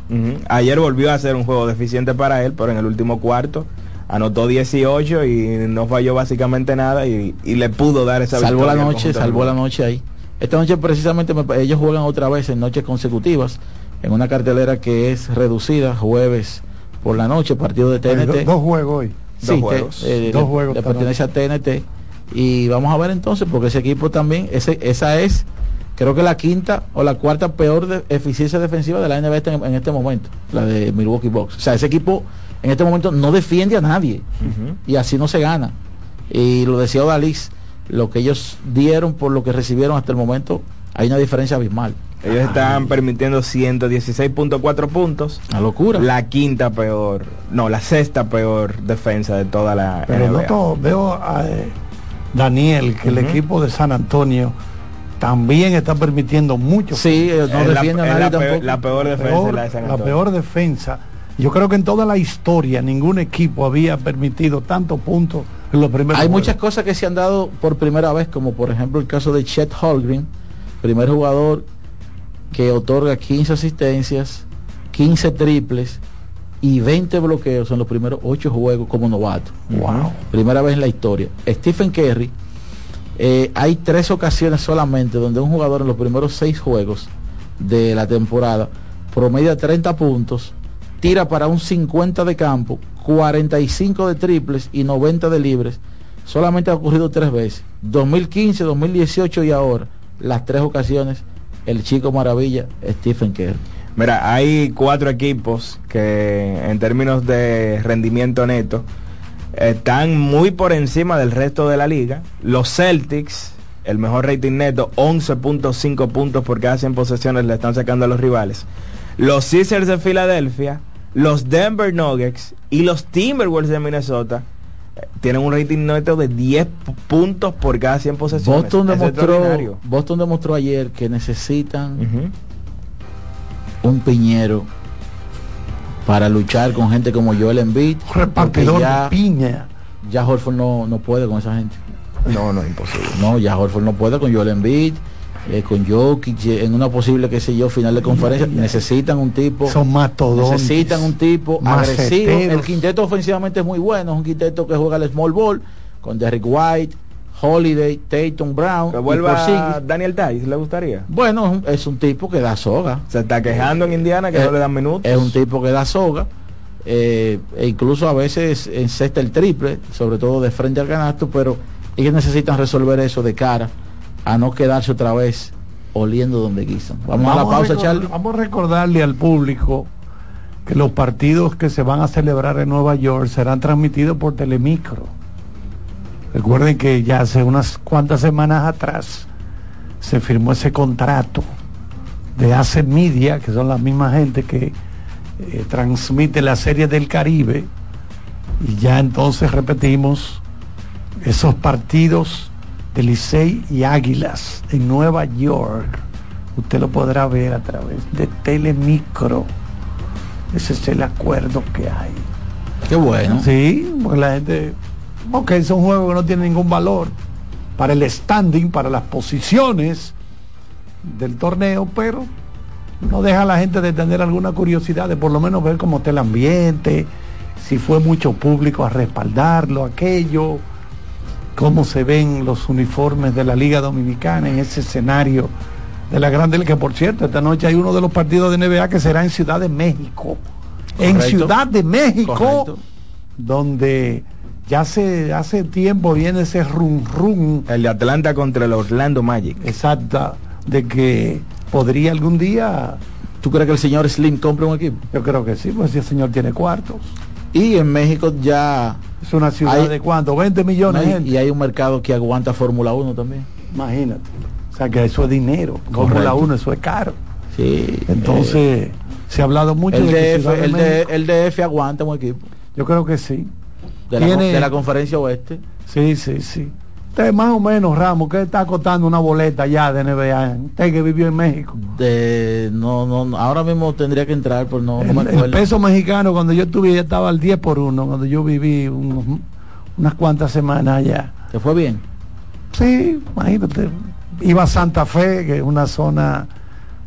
Ayer volvió a ser un juego deficiente para él, pero en el último cuarto anotó 18 y no falló básicamente nada y, y le pudo dar esa salvó la victoria al noche, conjunto salvó la noche ahí. Esta noche precisamente me- ellos juegan otra vez en noches consecutivas, en una cartelera que es reducida, jueves por la noche, partido de TNT. do- dos juegos hoy. Sí, Dos te- juegos. eh, Dos le- juegos le pertenece a TNT. Y vamos a ver entonces, porque ese equipo también, ese, esa es, creo que la quinta o la cuarta peor de- eficiencia defensiva de la NBA este- en, este momento, la de Milwaukee Bucks. O sea, ese equipo en este momento no defiende a nadie y así no se gana. Y lo decía Odalis, lo que ellos dieron por lo que recibieron hasta el momento, hay una diferencia abismal. Ellos están permitiendo 116.4 puntos. Una locura. La quinta peor, no, la sexta peor defensa de toda la Pero NBA. noto, veo a eh, Daniel que el equipo de San Antonio también está permitiendo mucho. Sí, eh, no Es la- a nadie la peor- tampoco. la peor defensa Peor- la de San la Antonio. peor defensa. Yo creo que en toda la historia ningún equipo había permitido tantos puntos en los primeros Hay juegos. muchas cosas que se han dado por primera vez, como por ejemplo el caso de Chet Holgren, primer jugador que otorga 15 asistencias, 15 triples y 20 bloqueos en los primeros 8 juegos como novato. Wow. Primera vez en la historia. Stephen Curry, eh, hay tres ocasiones solamente donde un jugador en los primeros 6 juegos de la temporada promedia 30 puntos, tira para un 50 de campo, 45 de triples y 90 de libres. Solamente ha ocurrido tres veces. 2015, 2018 y ahora. Las tres ocasiones, el chico maravilla, Stephen Curry. Mira, hay cuatro equipos que en términos de rendimiento neto están muy por encima del resto de la liga. Los Celtics, el mejor rating neto, 11.5 puntos por cada 100 posesiones le están sacando a los rivales. Los Caesars de Filadelfia, los Denver Nuggets y los Timberwolves de Minnesota eh, tienen un rating neto de 10 pu- puntos por cada 100 posesiones. Boston demostró. Boston demostró ayer que necesitan un piñero para luchar con gente como Joel Embiid. Repartidor ya, de piña. ya Horford no, no puede con esa gente. No, no, imposible. No, ya Horford no puede con Joel Embiid, eh, con Jokic, eh, en una posible, qué sé yo, final de conferencia. Necesitan un tipo... Son mastodontes. Necesitan un tipo Maceteros. agresivo. El quinteto ofensivamente es muy bueno, es un quinteto que juega el small ball, con Derrick White, Holiday, Tatum Brown. Que vuelva Daniel Tice, ¿le gustaría? Bueno, es un tipo que da soga. Se está quejando en Indiana que no le dan minutos. Es un tipo que da soga. Eh, e incluso a veces encesta el triple, sobre todo de frente al canasto, pero ellos necesitan resolver eso de cara a no quedarse otra vez oliendo donde guisan. Vamos, a la pausa, Charlie. Vamos a recordarle al público que los partidos que se van a celebrar en Nueva York serán transmitidos por Telemicro. Recuerden que ya hace unas cuantas semanas atrás se firmó ese contrato de Ace Media, que son la misma gente que eh, transmite la serie del Caribe y ya entonces repetimos esos partidos de Licey y Águilas en Nueva York. Usted lo podrá ver a través de Telemicro. Ese es el acuerdo que hay. Qué bueno. Sí, porque la gente. Ok, son juegos que no tienen ningún valor para el standing, para las posiciones del torneo, pero no deja a la gente de tener alguna curiosidad de por lo menos ver cómo está el ambiente, si fue mucho público a respaldarlo, aquello, cómo se ven los uniformes de la Liga Dominicana en ese escenario de la Grande que por cierto, esta noche hay uno de los partidos de NBA que será en Ciudad de México. En Ciudad de México, donde ya hace, hace tiempo viene ese rum rum. El de Atlanta contra el Orlando Magic. Exacto, de que podría algún día. ¿Tú crees que el señor Slim compre un equipo? Yo creo que sí, pues si el señor tiene cuartos. Y en México ya... Es una ciudad de cuánto, 20 millones de gente. Y hay un mercado que aguanta Fórmula 1 también. Imagínate. O sea que eso es dinero. Fórmula 1, eso es caro. Sí. Entonces, se ha hablado mucho el de DF, el, de, el DF aguanta un equipo. Yo creo que sí. De, la, de la conferencia oeste. Sí, sí, sí más o menos, Ramos, ¿qué está costando una boleta ya de NBA? Usted que vivió en México. De, no, no, ahora mismo tendría que entrar, pero no, el, me El peso mexicano, cuando yo estuve, ya estaba al 10 por 1, cuando yo viví unas cuantas semanas allá. ¿Te fue bien? Sí, imagínate. Iba a Santa Fe, que es una zona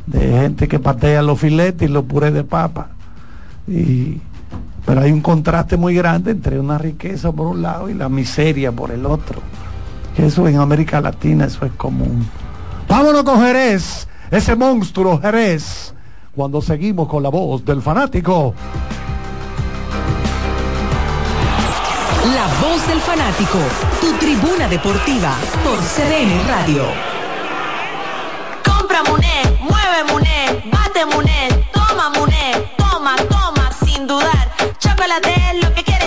de gente que patea los filetes y los purés de papa. Y, pero hay un contraste muy grande entre una riqueza por un lado y la miseria por el otro eso en América Latina eso es común. Vámonos con Jerez, ese monstruo Jerez, cuando seguimos con la voz del fanático. La voz del fanático, tu tribuna deportiva por CDN Radio. Compra Muné, mueve Muné, bate Muné,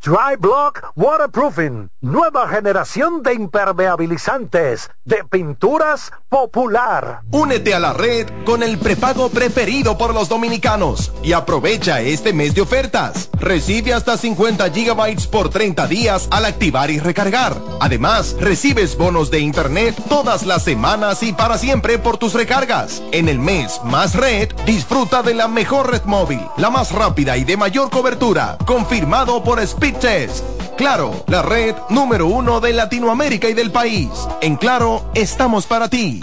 Dry Block Waterproofing, nueva generación de impermeabilizantes, de pinturas popular. Únete a la red con el prepago preferido por los dominicanos y aprovecha este mes de ofertas. Recibe hasta 50 gigabytes por 30 días al activar y recargar. Además, recibes bonos de internet todas las semanas y para siempre por tus recargas. En el mes más red, disfruta de la mejor red móvil, la más rápida y de mayor cobertura, confirmado por Speed Claro, la red número uno de Latinoamérica y del país. En Claro, estamos para ti.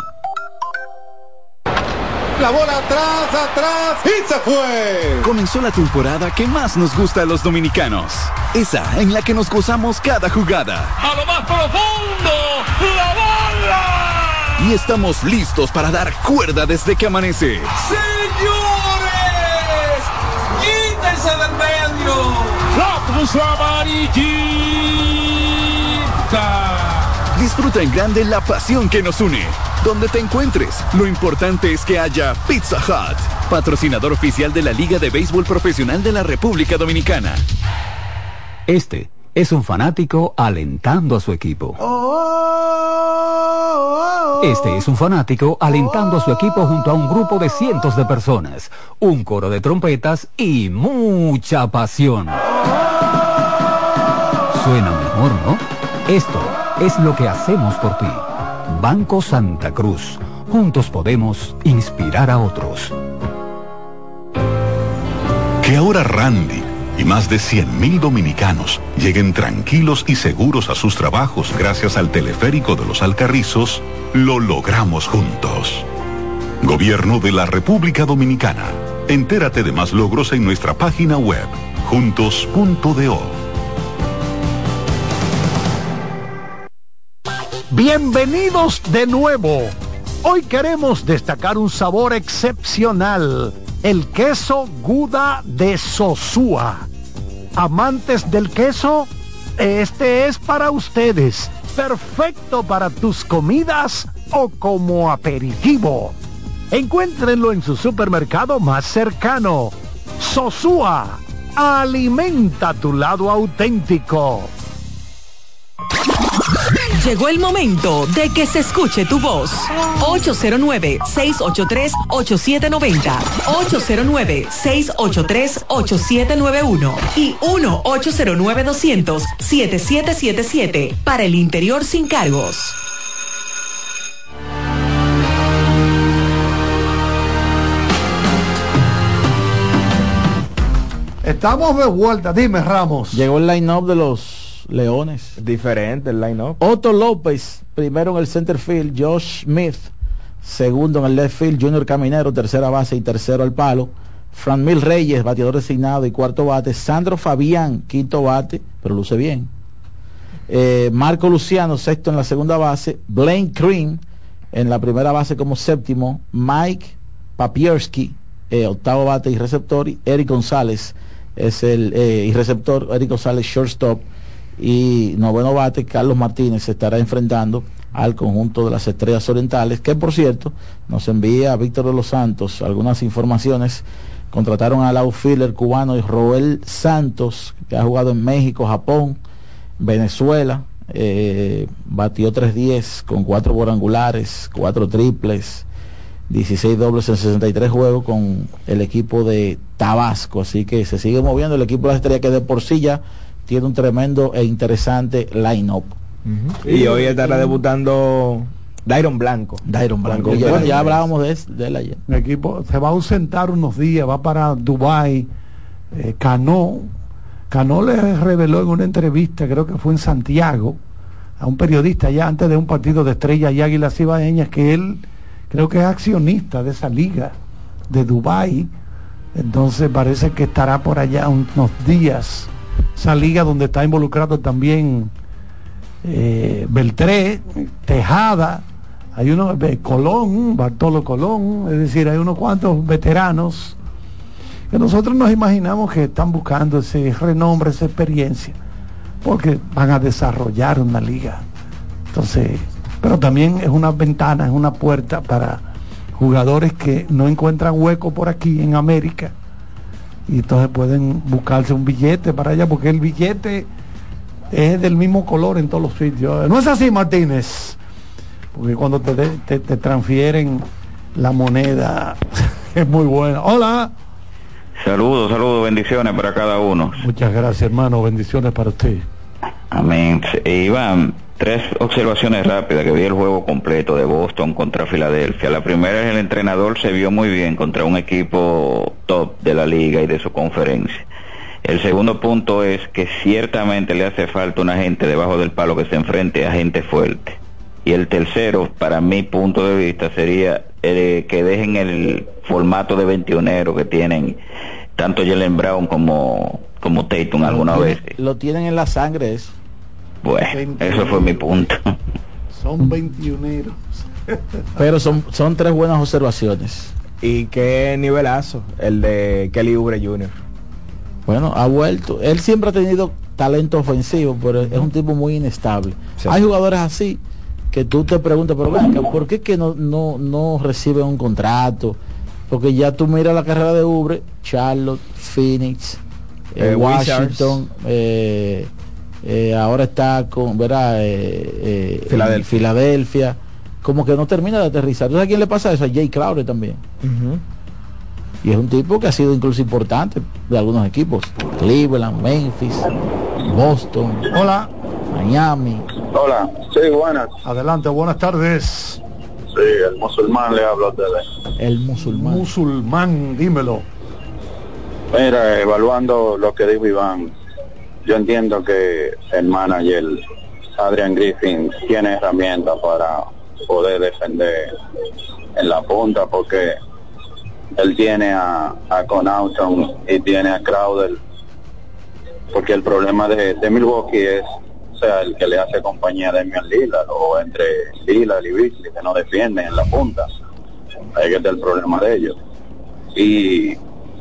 La bola atrás, atrás y se fue. Comenzó la temporada que más nos gusta a los dominicanos. Esa en la que nos gozamos cada jugada. A lo más profundo, la bola. Y estamos listos para dar cuerda desde que amanece. Señores, La Disfruta en grande la pasión que nos une. Donde te encuentres, lo importante es que haya Pizza Hut, patrocinador oficial de la Liga de Béisbol Profesional de la República Dominicana. Este es un fanático alentando a su equipo. Este es un fanático alentando a su equipo junto a un grupo de cientos de personas, un coro de trompetas y mucha pasión. Suena mejor, ¿no? Esto es lo que hacemos por ti. Banco Santa Cruz. Juntos podemos inspirar a otros. Que ahora Randy y más de 100.000 dominicanos lleguen tranquilos y seguros a sus trabajos gracias al teleférico de los Alcarrizos, lo logramos juntos. Gobierno de la República Dominicana. Entérate de más logros en nuestra página web, juntos.do. Bienvenidos de nuevo. Hoy queremos destacar un sabor excepcional, el queso Guda de Sosúa. Amantes del queso, este es para ustedes, perfecto para tus comidas o como aperitivo. Encuéntrenlo en su supermercado más cercano. Sosúa, alimenta tu lado auténtico. Llegó el momento de que se escuche tu voz. 809-683-8790. 809-683-8791. Y 1-809-200-7777. Para el interior sin cargos. Estamos de vuelta, dime Ramos. Llegó el line-up de los Leones. Diferente el line-up. Otto López, primero en el center field, Josh Smith, segundo en el left field, Junior Caminero, tercera base y tercero al palo. Fran Mil Reyes, bateador designado y cuarto bate. Sandro Fabián, quinto bate, pero luce bien. Eh, Marco Luciano, sexto en la segunda base. Blaine Cream en la primera base como séptimo. Mike Papierski, eh, octavo bate y receptor. Y Eric González es el eh, y receptor. Eric González, shortstop. Y noveno bate, Carlos Martínez se estará enfrentando al conjunto de las estrellas orientales, que por cierto nos envía Víctor de los Santos algunas informaciones. Contrataron al outfielder cubano Roel Santos, que ha jugado en México, Japón, Venezuela. Eh, batió 3-10 con cuatro cuadrangulares, cuatro triples, 16 dobles en 63 juegos con el equipo de Tabasco. Así que se sigue moviendo el equipo de las estrellas que de por sí ya tiene un tremendo e interesante line-up. Y hoy estará debutando Dairon Blanco. Dairon Blanco. Blanco. Bueno, ya hablábamos de, él- de él ayer. El equipo se va a ausentar unos días, va para Dubai. Eh, Cano, Cano le reveló en una entrevista, creo que fue en Santiago, a un periodista ya antes de un partido de Estrella y Águilas Ibaeñas, que él creo que es accionista de esa liga de Dubai. Entonces parece que estará por allá unos días. Esa liga donde está involucrado también eh, Beltré, Tejada, hay unos, eh, Colón, Bartolo Colón, es decir, hay unos cuantos veteranos que nosotros nos imaginamos que están buscando ese renombre, esa experiencia, porque van a desarrollar una liga. Entonces, pero también es una ventana, es una puerta para jugadores que no encuentran hueco por aquí en América y entonces pueden buscarse un billete para allá, porque el billete es del mismo color en todos los sitios. ¿No es así, Martínez? Porque cuando te, de- te, te transfieren la moneda es muy buena. Hola. Saludos, saludos, bendiciones para cada uno. Muchas gracias, hermano. Bendiciones para usted. Amén. Eh, Iván, tres observaciones rápidas que vi el juego completo de Boston contra Filadelfia. La primera es el entrenador se vio muy bien contra un equipo top de la liga y de su conferencia. El segundo punto es que ciertamente le hace falta una gente debajo del palo que se enfrente a gente fuerte. Y el tercero, para mi punto de vista, sería eh, que dejen el formato de 21 que tienen tanto Jalen Brown como, como Tatum alguna lo, vez. lo tienen en la sangre eso. Bueno, eso fue mi punto. Son 21. Pero son, son tres buenas observaciones. Y qué nivelazo el de Kelly Oubre Jr. Bueno, ha vuelto. Él siempre ha tenido talento ofensivo, pero es un tipo muy inestable. Sí. Hay jugadores así que tú te preguntas, pero venga, ¿por qué que no, no, no reciben un contrato? Porque ya tú miras la carrera de Ubre, Charlotte, Phoenix, eh, Eh, Washington, eh, eh, ahora está con, ¿verdad? Eh, eh, en Filadelfia. Filadelfia. Como que no termina de aterrizar. ¿Tú sabes a quién le pasa eso? A Jay Crowder también. Y es un tipo que ha sido incluso importante de algunos equipos. Cleveland, Memphis, Boston, Hola. Miami. Hola, sí, buenas. Adelante, buenas tardes. Sí, el musulmán le habla a ustedes. El musulmán. Musulmán, dímelo. Mira, evaluando lo que dijo Iván, yo entiendo que el manager Adrian Griffin tiene herramientas para poder defender en la punta porque él tiene a, a y tiene a Crowder porque el problema de, de Milwaukee es o sea el que le hace compañía a Damian Lillard o entre Lillard y Beasley que no defienden en la punta. Ahí que está el problema de ellos. Y,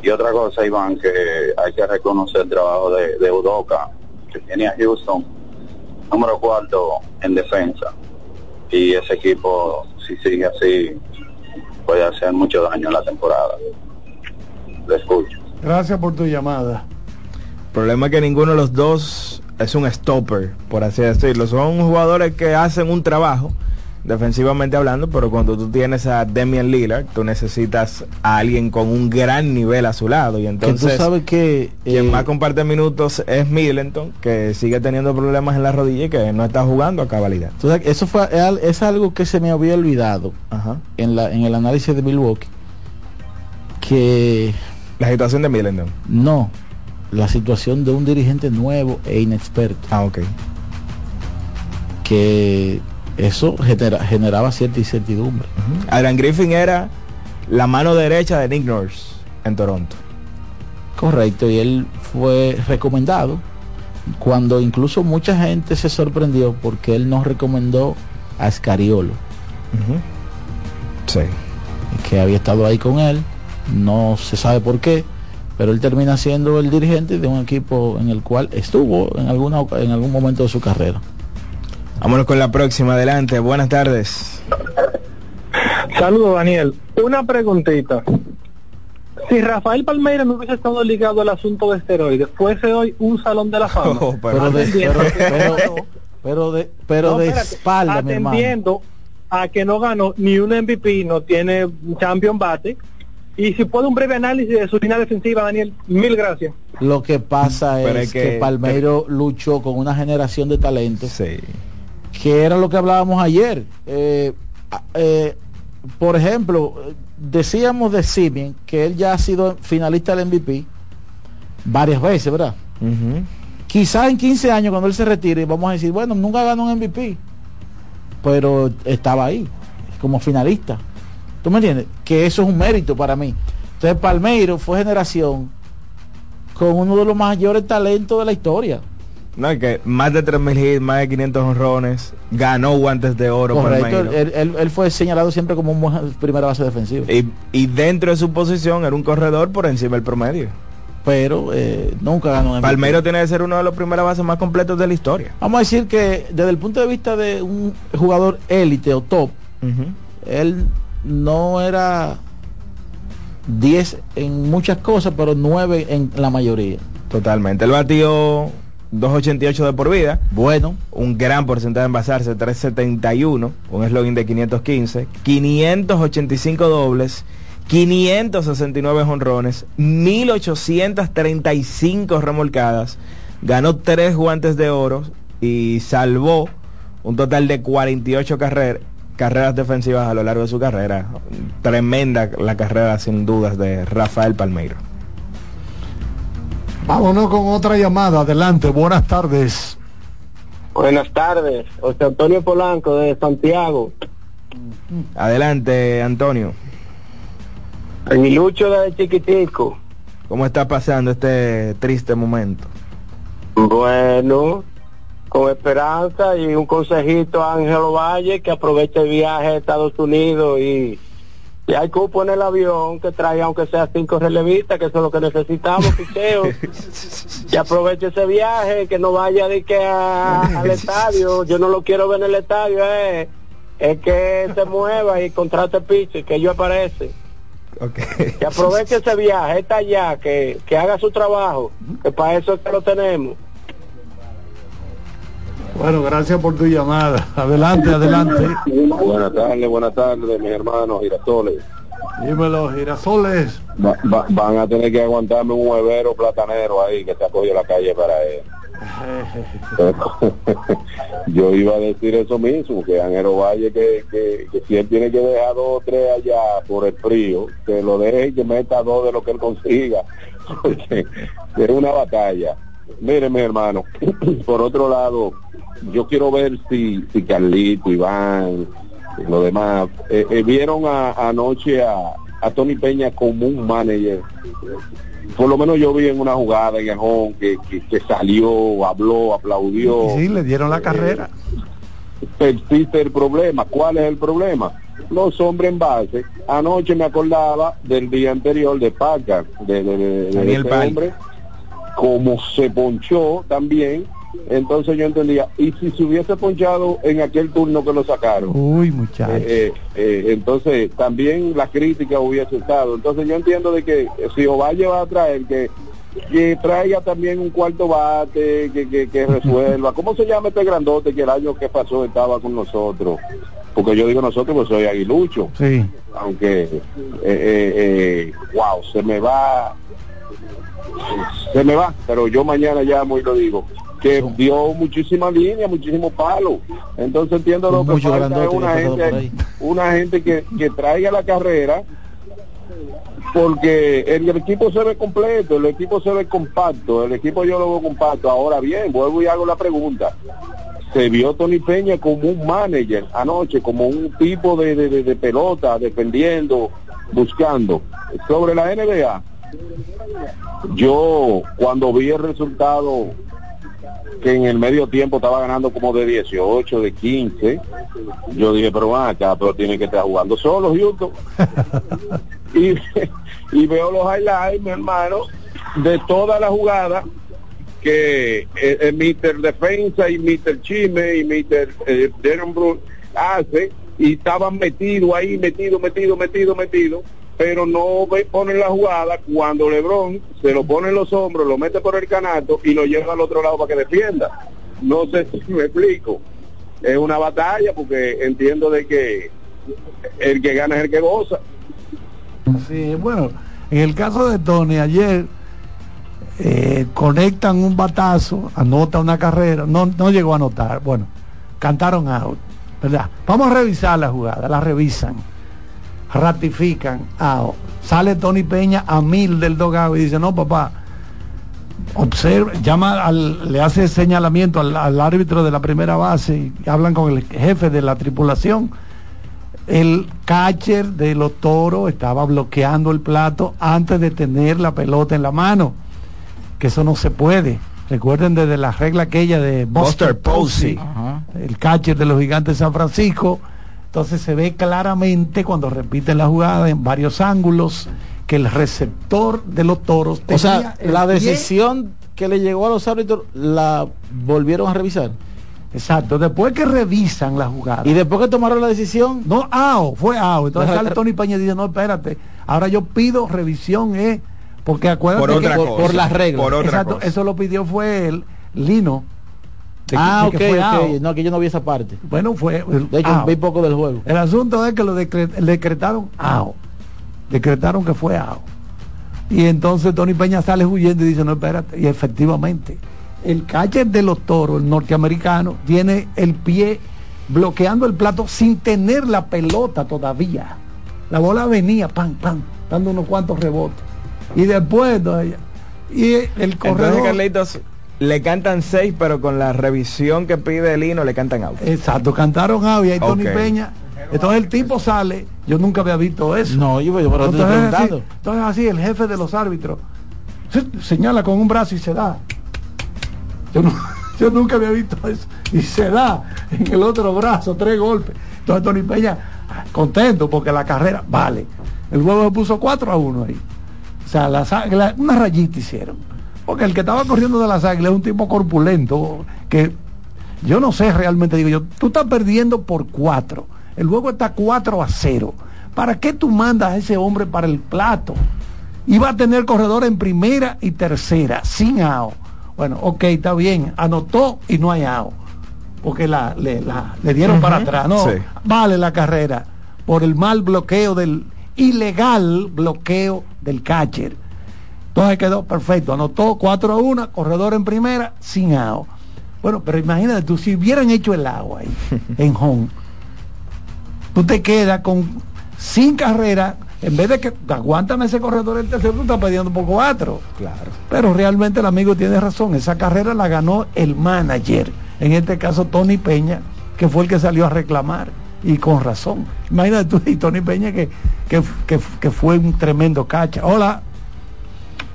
y otra cosa Iván que hay que reconocer el trabajo de, de Udoka que tiene a Houston número cuarto en defensa y ese equipo si sigue así puede hacer mucho daño en la temporada le escucho Gracias por tu llamada. El problema es que ninguno de los dos es un stopper, por así decirlo. Son jugadores que hacen un trabajo, defensivamente hablando, pero cuando tú tienes a Damian Lillard, tú necesitas a alguien con un gran nivel a su lado. Y entonces, que tú sabes que quien eh, más comparte minutos es Middleton, que sigue teniendo problemas en la rodilla y que no está jugando a cabalidad. que eso fue es al- es algo que se me había olvidado Ajá. en la en el análisis de Milwaukee que La situación de Middleton. no la situación de un dirigente nuevo e inexperto Ah, ok. que eso genera- generaba cierta incertidumbre Adrian Griffin era la mano derecha de Nick Nurse en Toronto. correcto y él fue recomendado cuando incluso mucha gente se sorprendió porque él no recomendó a Scariolo Sí. que había estado ahí con él, no se sabe por qué, pero él termina siendo el dirigente de un equipo en el cual estuvo en alguna en algún momento de su carrera. Vámonos con la próxima. Adelante. Buenas tardes. Saludos, Daniel. Una preguntita. Si Rafael Palmeira no hubiese estado ligado al asunto de esteroides, ¿fuese hoy un salón de la fama? Oh, pero- Pero de, Atendiendo- pero, pero, pero de, pero No, de espérate. espalda, mi hermano. Atendiendo a que no ganó ni un MVP, no tiene un champion bate. Y si puede un breve análisis de su línea defensiva, Daniel, mil gracias. Lo que pasa es es que, que- Palmeiro luchó con una generación de talentos Sí. Que era lo que hablábamos ayer. Eh, eh, por ejemplo, decíamos de Simeon que él ya ha sido finalista del MVP varias veces, ¿verdad? Ujú. Quizás en 15 años cuando él se retire vamos a decir, bueno, nunca ganó un MVP, pero estaba ahí como finalista. ¿Tú me entiendes? Que eso es un mérito para mí. Entonces Palmeiro fue generación con uno de los mayores talentos de la historia. No, es que más de 3.000 hits, más de 500 honrones, ganó guantes de oro. Correcto, él, él- él fue señalado siempre como un buen primera base defensiva. Y, y dentro de su posición era un corredor por encima del promedio. Pero eh, nunca ganó MVP. Palmeiro tiene que ser uno de los primeras bases más completos de la historia. Vamos a decir que desde el punto de vista de un jugador élite o top, él no era 10 en muchas cosas, pero 9 en la mayoría. Totalmente. Él batió 2.88 de por vida. Bueno. Un gran porcentaje en basarse, 3.71, un eslogan de 515, 585 dobles, 569 honrones, 1.835 remolcadas, ganó tres guantes de oro y salvó un total de 48 carreras carreras defensivas a lo largo de su carrera. Tremenda la carrera sin dudas de Rafael Palmeiro. Vámonos con otra llamada. Adelante, buenas tardes. Buenas tardes, José Antonio Polanco de Santiago. Adelante, Antonio. Aguilucho de Chiquitico. ¿Cómo está pasando este triste momento? Bueno, con esperanza y un consejito a Ángelo Valle que aproveche el viaje a Estados Unidos y si hay cupo en el avión que traiga aunque sea cinco relevistas, que eso es lo que necesitamos, picheo. y aproveche ese viaje, que no vaya de que a- al estadio, yo no lo quiero ver en el estadio, eh. es que se mueva y contrate piche, que yo aparece. Que aproveche ese viaje, está allá, que, que haga su trabajo, que para eso es que lo tenemos. Bueno, gracias por tu llamada. Adelante, adelante. Buenas tardes, buenas tardes, mis hermanos girasoles. Dímelo, girasoles. Va- va- van a tener que aguantarme un huevero platanero ahí que se ha cogido la calle para él. Yo iba a decir eso mismo, que Ángelo Valle, que, que, que si él tiene que dejar dos o tres allá por el frío, que lo deje y que meta dos de lo que él consiga, porque es una batalla. Miren, mi hermano, por otro lado, yo quiero ver si, si Carlito, Iván, y lo demás, eh, eh, vieron a- anoche a, a Tony Peña como un manager por lo menos yo vi en una jugada en el home que, que, que salió, habló, aplaudió. Y sí, le dieron la carrera. Persiste el problema. ¿Cuál es el problema? Los hombres en base. Anoche me acordaba del día anterior de Paca, de, de, de- de Daniel hombre, como se ponchó también. Entonces yo entendía, y si se hubiese ponchado en aquel turno que lo sacaron, Uy, muchachos. eh, eh, entonces también la crítica hubiese estado. Entonces yo entiendo de que si Ovalle va a traer que que traiga también un cuarto bate, que, que, que resuelva. ¿Cómo se llama este grandote que el año que pasó estaba con nosotros? Porque yo digo nosotros, pues soy aguilucho. Sí. Aunque, eh, eh, eh, wow, se me va, se me va, pero yo mañana llamo y lo digo que dio muchísima línea, muchísimo palo. Entonces entiendo lo que falta es una gente, una gente que, que traiga la carrera porque el, el equipo se ve completo, el equipo se ve compacto, el equipo yo lo veo compacto. Ahora bien, vuelvo y hago la pregunta. Se vio Tony Peña como un manager anoche, como un tipo de, de- de- de pelota, defendiendo, buscando. Sobre la NBA, yo cuando vi el resultado que en el medio tiempo estaba ganando como de 18, de 15, yo dije, pero van acá, pero tienen que estar jugando solos, Houston. y, y veo los highlights, mi hermano, de toda la jugada que eh, eh, Mr. Defensa y Mr. Chime y Mr. Eh, Darren Brooks hace y estaban metidos ahí, metidos, metidos, metidos, metidos, pero no ponen la jugada cuando LeBron se lo pone en los hombros, lo mete por el canasto y lo lleva al otro lado para que defienda. No sé si me explico. Es una batalla porque entiendo de que el que gana es el que goza. Sí, bueno, en el caso de Tony, ayer eh, conectan un batazo, anota una carrera, no, no llegó a anotar, bueno, cantaron out, ¿verdad? Vamos a revisar la jugada, la revisan, ratifican out. Sale Tony Peña a mil del dogado y dice, no papá, observa, llama al, le hace señalamiento al, al árbitro de la primera base y hablan con el jefe de la tripulación el catcher de los toros estaba bloqueando el plato antes de tener la pelota en la mano. Que eso no se puede. Recuerden desde la regla aquella de Buster, Buster Posey. Posey, el catcher de los gigantes de San Francisco. Entonces se ve claramente cuando repiten la jugada en varios ángulos que el receptor de los toros O sea, la pie- decisión que le llegó a los árbitros la volvieron a revisar. Exacto, después que revisan la jugada. Y después que tomaron la decisión. No, AO, fue AO. Entonces sale Tony Peña y dice, no, espérate, ahora yo pido revisión, eh, porque acuérdate Por que otra cosa. por las reglas. Por otra Exacto, cosa. eso lo pidió fue el Lino. De que- ah, de que fue. No, que yo no vi esa parte. Bueno, fue el De hecho, vi poco del juego. El asunto es que lo decre- decretaron AO. Decretaron que fue AO. Y entonces Tony Peña sale huyendo y dice, no, espérate. Y efectivamente, el catcher de los toros, el norteamericano, tiene el pie bloqueando el plato sin tener la pelota todavía. La bola venía, pan, pan, dando unos cuantos rebotes. Y después, entonces, y el Entonces, corredor... Carlitos, le cantan seis, pero con la revisión que pide el hino le cantan out. Exacto, cantaron out y ahí Tony. Peña. Entonces el tipo sale, yo nunca había visto eso. No, yo, yo pero te estoy entonces, así, preguntando. entonces así, el jefe de los árbitros se- señala con un brazo y se da. Yo, no- yo nunca había visto eso. Y se da en el otro brazo, tres golpes. Entonces Tony Peña, contento porque la carrera, vale. El juego se puso 4 a 1 ahí. O sea, una rayita hicieron. Porque el que estaba corriendo de las águilas es un tipo corpulento, que yo no sé realmente, digo yo, tú estás perdiendo por 4. El juego está 4 a 0. ¿para qué tú mandas a ese hombre para el plato? Iba a tener corredor en primera y tercera, sin AO. Bueno, ok, está bien, anotó y no hay AO. Porque la, le, la- le dieron para atrás. No, Sí. vale la carrera por el mal bloqueo del ilegal bloqueo del catcher. Entonces quedó perfecto, anotó 4 a 1, corredor en primera, sin AO. Bueno, pero imagínate tú, si hubieran hecho el agua ahí, en home, tú te quedas con sin carrera, en vez de que te aguantan ese corredor el tercero, tú estás perdiendo por cuatro. Claro. Pero realmente el amigo tiene razón, esa carrera la ganó el manager, en este caso Tony Peña, que fue el que salió a reclamar, y con razón. Imagínate tú y Tony Peña que, que, que- que fue un tremendo cacha. Hola,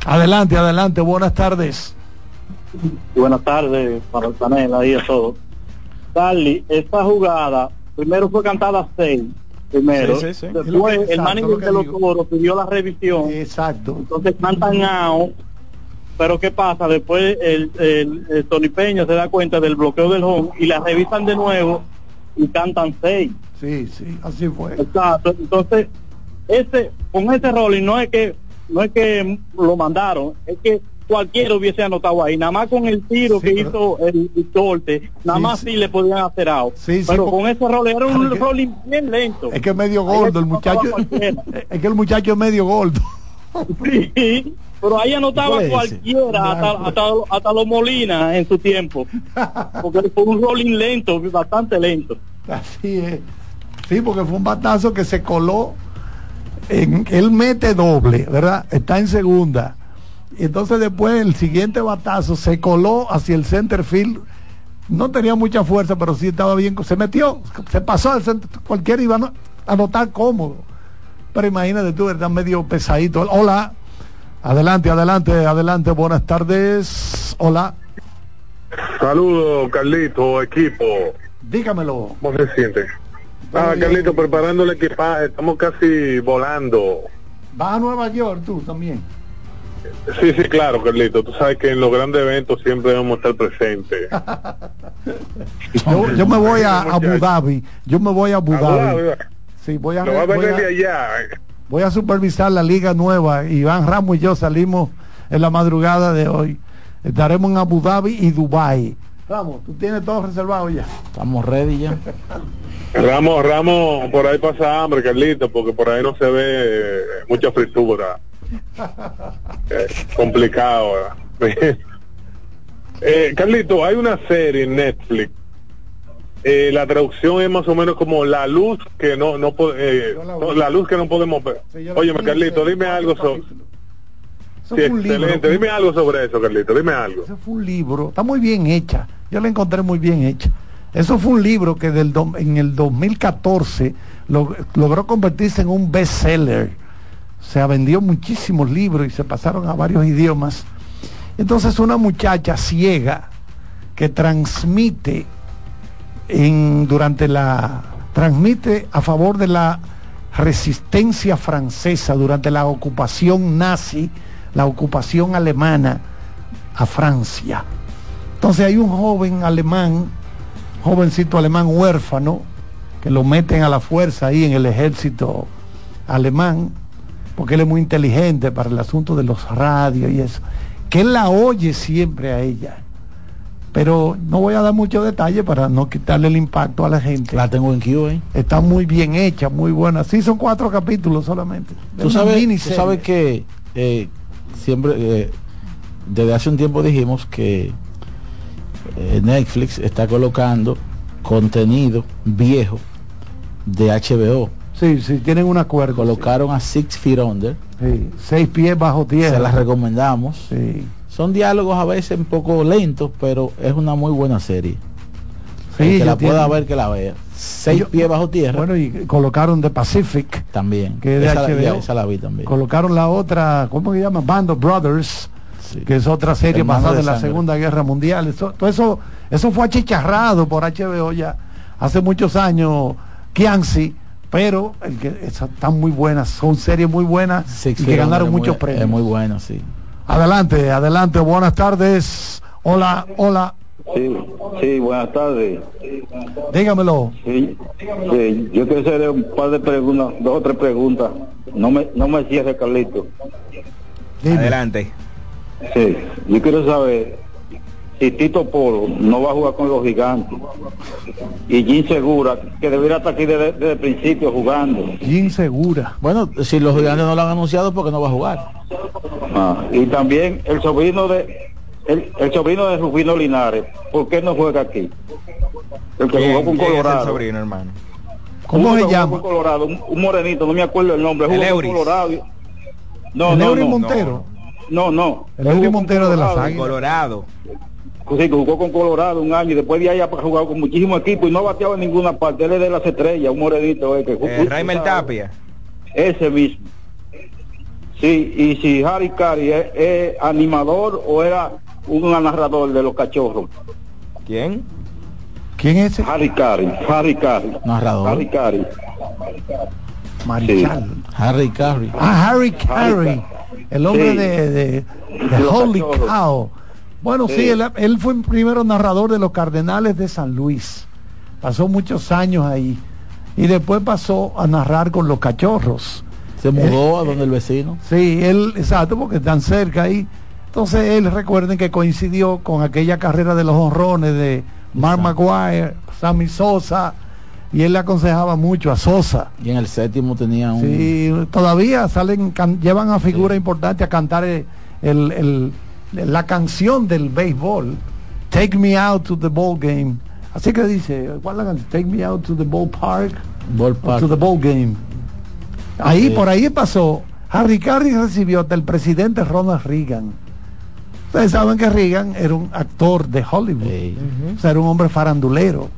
adelante, adelante, buenas tardes. Buenas tardes para el panel, ahí a todos. Charlie, esta jugada primero fue cantada a seis, primero. Sí, sí, sí. Después, el exacto, manager lo de los toros pidió la revisión. Exacto. Entonces cantan out. Pero ¿qué pasa? Después el, el- el Tony Peña se da cuenta del bloqueo del home y la revisan de nuevo y cantan seis. Sí, sí, así fue. Exacto. Entonces, ese, con ese rolling no es que no es que lo mandaron, es que cualquiera hubiese anotado ahí, nada más con el tiro que hizo el, el Torte, nada Sí, más sí. le podían hacer sí, Pero porque- con ese rolling era un porque- rolling bien lento. Es que es medio gordo el muchacho. Es que el muchacho es medio gordo. Sí, pero ahí anotaba ¿Cuál es cualquiera, hasta, hasta, hasta los Molina en su tiempo. Porque fue un rolling lento, bastante lento. Así es. Sí, porque fue un batazo que se coló. En, él mete doble, ¿verdad? Está en segunda. Y entonces después el siguiente batazo se coló hacia el center field. No tenía mucha fuerza, pero sí estaba bien. Se metió, se pasó al center. Cualquiera iba a anotar cómodo. Pero imagínate tú, ¿verdad? Medio pesadito. Hola. Adelante, adelante, adelante. Buenas tardes. Hola. Saludos, Carlito, equipo. Dígamelo. ¿Cómo se siente? Ah, Carlito, preparando el equipaje, estamos casi volando. ¿Vas a Nueva York tú también? Sí, sí, claro, Carlito. Tú sabes que en los grandes eventos siempre debemos estar presentes. Yo, yo me voy a Abu. Dhabi. Yo me voy a Abu Dhabi. Sí, voy a, Lo a voy ver a- de allá. voy a supervisar la liga nueva. Iván Ramos y yo salimos en la madrugada de hoy. Estaremos en Abu Dhabi y Dubai. Ramos, tú tienes todo reservado ya. Estamos ready ya. Ramos, Ramos, por ahí pasa hambre, Carlito, porque por ahí no se ve eh, mucha fritura. Complicado. eh, Carlito, hay una serie en Netflix. Eh, la traducción es más o menos como la luz que no no eh, no, la luz que no podemos ver. vi, Carlito, ese, dime algo sobre Eso Sí, excelente. Dime algo sobre eso, Carlito. Dime algo. Eso fue un libro. Está muy bien hecha. Yo la encontré muy bien hecha. Eso fue un libro que en el 2014 log- logró convertirse en un bestseller. Se vendió muchísimos libros y se pasaron a varios idiomas. Entonces una muchacha ciega que transmite durante la transmite a favor de la resistencia francesa durante la ocupación nazi, la ocupación alemana a Francia. Entonces hay un joven alemán, jovencito alemán huérfano, que lo meten a la fuerza ahí en el ejército alemán, porque él es muy inteligente para el asunto de los radios y eso, que él la oye siempre a ella. Pero no voy a dar muchos detalles para no quitarle el impacto a la gente. La tengo en Q, ¿eh? Está muy bien hecha, muy buena. Sí, son cuatro capítulos solamente. Tú sabes, tú sabes que eh, siempre, eh, desde hace un tiempo dijimos que eh, Netflix está colocando contenido viejo de HBO. Sí, sí, tienen un acuerdo. Colocaron a Six Feet Under. Sí, seis pies bajo tierra. Se las recomendamos. Sí. Son diálogos a veces un poco lentos, pero es una muy buena serie. Sí, El que la pueda ver, que la vea. Seis pies bajo tierra. Bueno, y colocaron The Pacific, también. que es de esa, HBO. ya, esa la vi también. Colocaron la otra, ¿cómo se llama? Band of Brothers, que es otra serie basada de en la sangre. Segunda Guerra Mundial. Eso, todo eso, eso fue achicharrado por HBO ya hace muchos años, Kianci, pero el que, están muy buenas, son series muy buenas y que ganaron muchos muy- premios. Es muy bueno, sí. Adelante, adelante, buenas tardes. Hola, hola. Sí, sí, buenas tardes. Dígamelo. Sí, sí, yo quiero hacer un par de preguntas, dos o tres preguntas. No me, no me cierre, Carlito. Adelante. Sí, yo quiero saber si Tito Polo no va a jugar con los gigantes y Jim Segura, que debería estar aquí desde, desde el principio jugando. Jim Segura. Bueno, si los gigantes no lo han anunciado, porque no va a jugar? Ah, y también el sobrino de el, el sobrino de Rufino Linares, ¿por qué no juega aquí? El que ¿Quién- jugó con es el Colorado. sobrino, hermano? ¿Cómo se llama? con Colorado, un, un morenito, no me acuerdo el nombre, El jugó con Euris. Colorado. No, ¿El no, no, Montero? no, no. El Eury Jugó con Montero de las Colorado. Águilas. Colorado. Sí, que jugó con Colorado un año y después de ahí ha jugado con muchísimos equipos y no ha bateado en ninguna parte. Él es de las estrellas, un morenito. eh, que Eh, Raimel Tapia. Ese mismo. Sí, y si Harry Carey es, es animador o era un narrador de los cachorros. ¿Quién? ¿Quién es ese? Harry Carey, Harry Carey. Narrador. Harry Carey. Marichal. Harry Carey. Ah, Harry Carey. El hombre Sí. de, de, Holy Cachorros. Cow. Bueno, sí, Sí. él, él fue el primero narrador de los Cardenales de San Luis. Pasó muchos años ahí. Y después pasó a narrar con los cachorros. Se mudó a donde el vecino. Sí, él, exacto, porque están cerca ahí. Entonces él, recuerden que coincidió con aquella carrera de los honrones de Mark Maguire, Sammy Sosa, y él le aconsejaba mucho a Sosa. Y en el séptimo tenía un... Sí, todavía salen, can- llevan a figuras importantes a cantar el, el- el- la canción del béisbol, Take Me Out to the Ball Game. Así que dice. Take Me Out to the Ballpark. Ballpark. To the Ball Game. Ahí, Sí. por ahí pasó. Harry Carey recibió hasta el presidente Ronald Reagan. Ustedes saben que Reagan era un actor de Hollywood. O sea, era un hombre farandulero.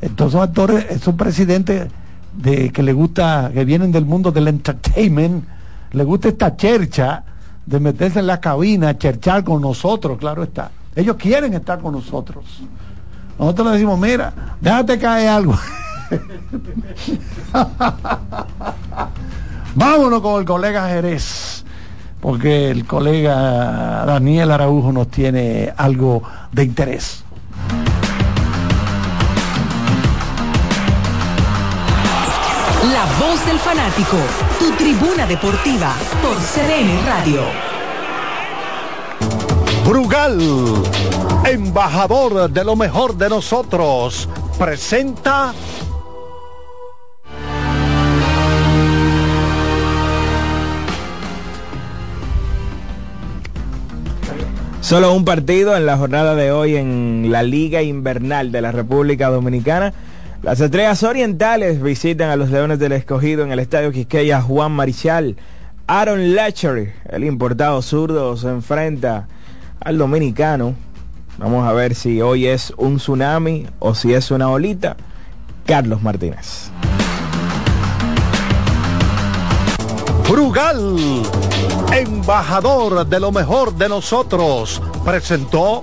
Entonces, actores, esos presidentes de que le gusta, que vienen del mundo del entertainment, le gusta esta chercha de meterse en la cabina, cherchar con nosotros, claro está. Ellos quieren estar con nosotros. Nosotros le decimos, mira, déjate caer algo. Vámonos con el colega Jerez, porque el colega Daniel Araujo nos tiene algo de interés. La voz del fanático, tu tribuna deportiva por CDN Radio. Brugal, embajador de lo mejor de nosotros, presenta Solo un partido en la jornada de hoy en la Liga Invernal de la República Dominicana. Las estrellas orientales visitan a los Leones del Escogido en el Estadio Quisqueya Juan Marichal. Aaron Lechery, el importado zurdo, se enfrenta al dominicano. Vamos a ver si hoy es un tsunami o si es una olita. Carlos Martínez. Brugal, embajador de lo mejor de nosotros, presentó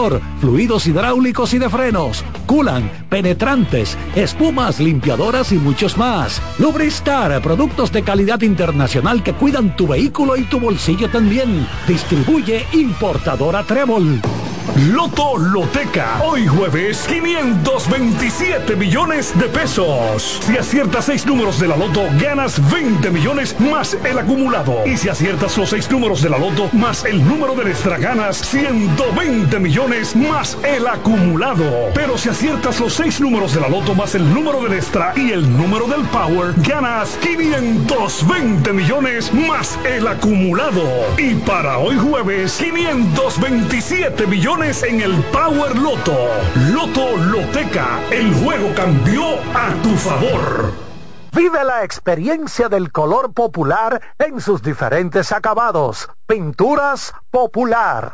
fluidos hidráulicos y de frenos, culan, penetrantes, espumas, limpiadoras y muchos más. Lubristar, productos de calidad internacional que cuidan tu vehículo y tu bolsillo también. Distribuye importadora Trébol. Loto Loteca. Hoy jueves, 527 millones de pesos. Si aciertas seis números de la Loto, ganas 20 millones más el acumulado. Y si aciertas los seis números de la Loto más el número del extra, ganas 120 millones más el acumulado. Pero si aciertas los seis números de la Loto más el número del extra y el número del Power, ganas 520 millones más el acumulado. Y para hoy jueves, 527 millones en el Power Loto. Loto Loteca, el juego cambió a tu favor. Vive la experiencia del color popular en sus diferentes acabados. Pinturas popular.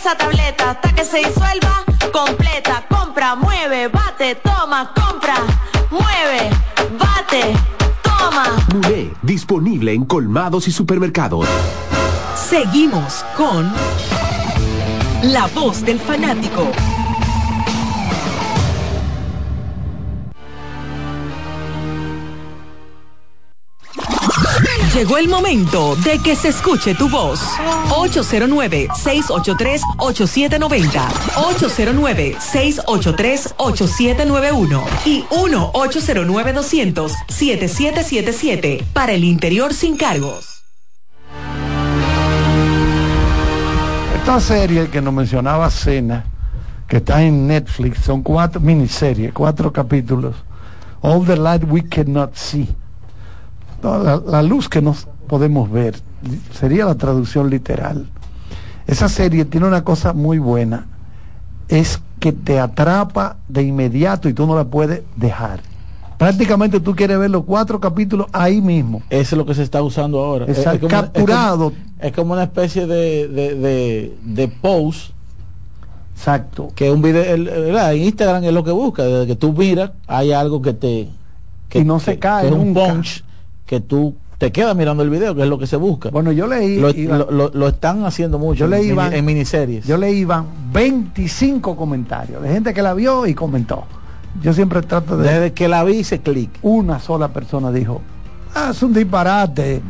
esa tableta hasta que se disuelva completa. Compra, mueve, bate, toma, compra, mueve, bate, toma. Muné, disponible en colmados y supermercados. Seguimos con La Voz del Fanático. Llegó el momento de que se escuche tu voz. 809-683-8790. 809-683-8791. Y 1-809-200-7777. Para el interior sin cargos. Esta serie que nos mencionaba Cena, que está en Netflix, son cuatro miniseries, cuatro capítulos. All the light we cannot see. La, la luz que no podemos ver, sería la traducción literal. Esa serie tiene una cosa muy buena, es que te atrapa de inmediato y tú no la puedes dejar. Prácticamente tú quieres ver los cuatro capítulos ahí mismo. Eso es lo que se está usando ahora. Es- capturado. Es como, es como una especie de, de, de, de post. Exacto. Que un video, el- Instagram es lo que busca. Desde que tú miras, hay algo que te. Que, Y no se que- cae que es un punch que tú te quedas mirando el video, que es lo que se busca. Bueno, yo leí. Lo, Iván, lo- lo- lo están haciendo mucho yo leí, en, Iván, en miniseries. Yo leí, Iván, 25 comentarios de gente que la vio y comentó. Yo siempre trato de. Desde que la vi hice clic. Una sola persona dijo, ah, es un disparate.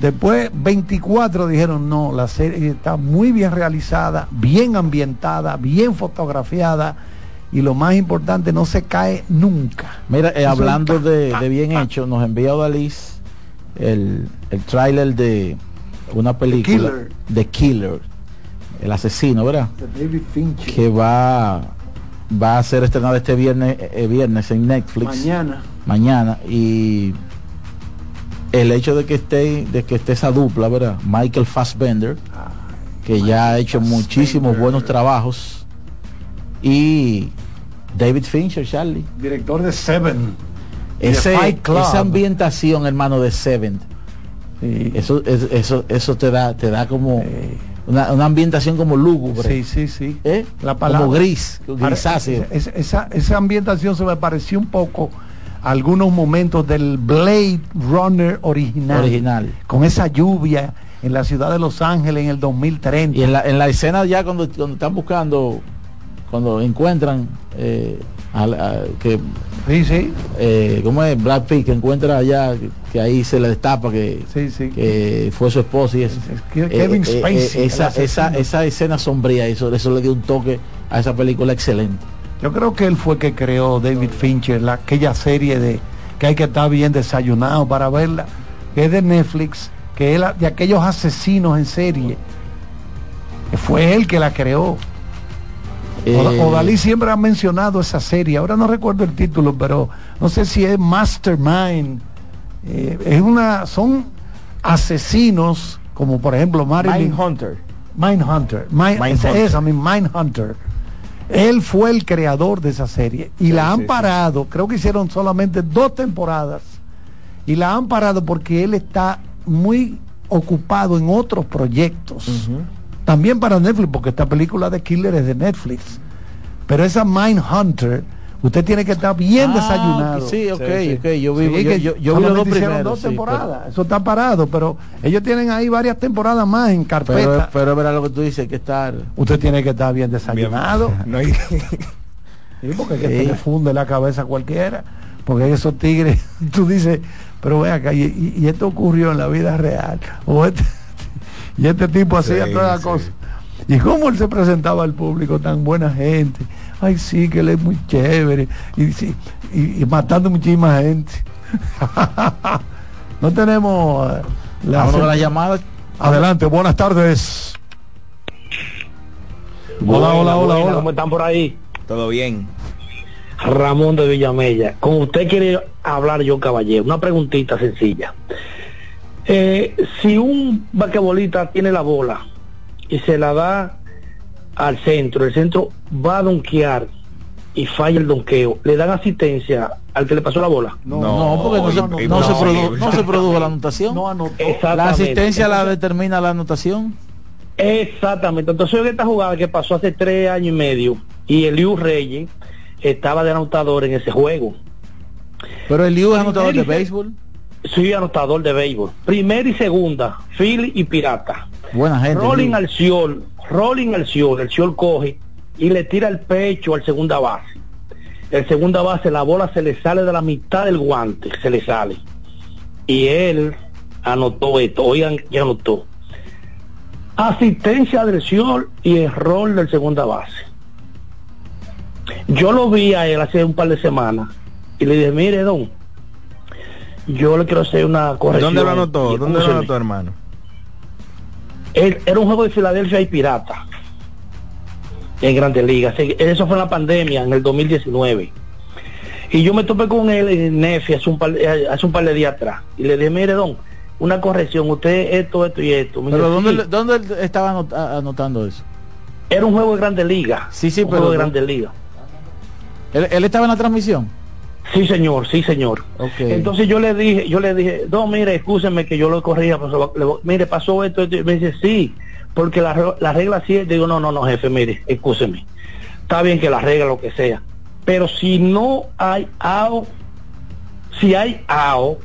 Después 24 dijeron, no, la serie está muy bien realizada, bien ambientada, bien fotografiada y lo más importante, no se cae nunca. Mira, eh, hablando de, de bien hecho, nos envía Odalís el, el tráiler de una película Killer. de Killer, el asesino, ¿verdad? David Fincher. Que va, va a ser estrenada este viernes, eh, viernes en Netflix. Mañana. Mañana. Y el hecho de que esté, de que esté esa dupla, ¿verdad? Michael Fassbender, que ya ha hecho muchísimos buenos trabajos. Y David Fincher, Charlie. Director de Seven. Ese- esa ambientación, hermano, de Seven. Eso, es- eso, eso te da, te da como una, una ambientación como lúgubre. Sí, sí, sí. ¿Eh? La palabra. Como gris, grisáceo. Es- esa, esa ambientación se me pareció un poco a algunos momentos del Blade Runner original. Original. Con esa lluvia en la ciudad de Los Ángeles en el 2030. Y en la, en la escena ya cuando, cuando están buscando, cuando encuentran eh, a- que Sí, sí. Eh, ¿Cómo es? Pitt que encuentra allá, que, que ahí se le destapa que, que fue su esposo y eso. Kevin Eh, eh, Spacey, eh, el esa, esa, esa escena sombría, eso, eso le dio un toque a esa película excelente. Yo creo que él fue que creó David Fincher, la, aquella serie de que hay que estar bien desayunado para verla, que es de Netflix, que es la- de aquellos asesinos en serie. Que fue él que la creó. Eh, Oda- Odalí siempre ha mencionado esa serie, ahora no recuerdo el título, pero no sé si es Mastermind. Eh, es una, son asesinos, como por ejemplo Marilyn Mindhunter. Mindhunter. Mind, Mindhunter. esa, esa, mi Mindhunter. Él fue el creador de esa serie y Sí, la han sí, sí. parado, creo que hicieron solamente dos temporadas y la han parado porque él está muy ocupado en otros proyectos. También para Netflix, porque esta película de Killer es de Netflix. Pero esa Mindhunter, usted tiene que estar bien Ah, desayunado. sí, ok, ok, yo vi- Sí, yo- que yo- yo vi los dos primeros, dos sí, temporadas. Eso está parado, pero ellos tienen ahí varias temporadas más en carpeta. Pero, pero verá lo que tú dices, hay que estar... Usted tiene que estar bien desayunado. No hay- Sí, porque que Sí. se le funde la cabeza a cualquiera. Porque esos tigres, tú dices, pero ve acá, y, y- y esto ocurrió en la vida real. O este, y este tipo hacía Sí, todas las sí. cosas. Y cómo él se presentaba al público, tan buena gente. Ay, sí, que él es muy chévere. Y, sí, y, y matando muchísima gente. no tenemos eh, Vámonos a la llamada. Adelante, buenas tardes. Hola, hola, hola, hola. ¿Cómo están por ahí? Todo bien. Ramón de Villamella. Como usted quiere hablar yo, caballero, una preguntita sencilla. Eh, si un basquetbolista tiene la bola y se la da al centro, el centro va a donkear y falla el donqueo, ¿le dan asistencia al que le pasó la bola? No, no, porque no, se, no se produ- no se produjo la anotación. Exactamente. La asistencia la determina la anotación. Exactamente. Entonces, en esta jugada que pasó hace tres años y medio y Eliu Reyes estaba de anotador en ese juego. Pero el Liu es anotador de béisbol. Sí, anotador de béisbol. Primera y segunda, Philly y Pirata. Buena gente. Rolling al Ciol, rolling al Ciol, el Ciol coge y le tira el pecho al segunda base. El segunda base, la bola se le sale de la mitad del guante, se le sale. Y él anotó esto, oigan que anotó. Asistencia del Ciol y error del segunda base. Yo lo vi a él hace un par de semanas y le dije, mire, don, yo le quiero hacer una corrección. ¿Dónde lo anotó? ¿Dónde lo anotó, hermano? Era un juego de Filadelfia y Pirata en Grandes Ligas. Sí, Eso fue en la pandemia, en el 2019. Y yo me topé con él en Nefi hace un par, eh, hace un par de días atrás. Y le dije, mire, don, una corrección, usted esto, esto y esto. Me Pero dice, ¿dónde, ¿dónde estaba anotando eso? Era un juego de Grandes Ligas. Sí, sí, un pero juego de Grandes Ligas. ¿Él, él estaba en la transmisión? Sí, señor, sí, señor. Entonces yo le dije, yo le dije, no, mire, escúcheme que yo lo corría, pues, le mire, pasó esto, esto", y me dice, sí, porque la, la regla sí es, digo, no, no, no, jefe, mire, escúcheme. Está bien que la regla, lo que sea, pero si no hay AO, si hay AO,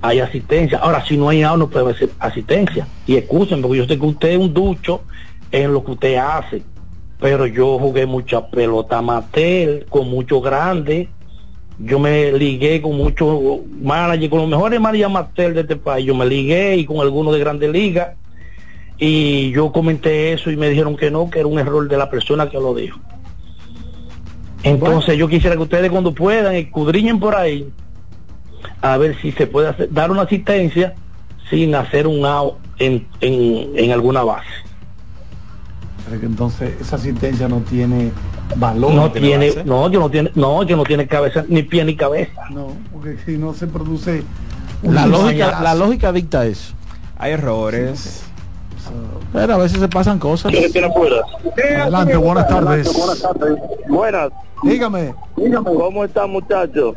hay asistencia. Ahora, si no hay AO, no puede haber asistencia. Y escúcheme, porque yo sé que usted es un ducho en lo que usted hace, pero yo jugué mucha pelota amateur, con muchos grandes, yo me ligué con muchos managers, con los mejores managers amateur de este país, yo me ligué y con algunos de grandes ligas, y yo comenté eso y me dijeron que no, que era un error de la persona que lo dijo. Entonces yo quisiera que ustedes cuando puedan escudriñen por ahí a ver si se puede dar una asistencia sin hacer un out en, en, en alguna base. Entonces esa asistencia no tiene valor. No tiene, no, que no tiene, no, que no tiene cabeza, ni pie ni cabeza. No, porque si no se produce La lógica, la lógica dicta eso. Hay errores. Pero a veces se pasan cosas. Adelante, buenas tardes. Buenas tardes. Buenas. Dígame. ¿Cómo están muchachos?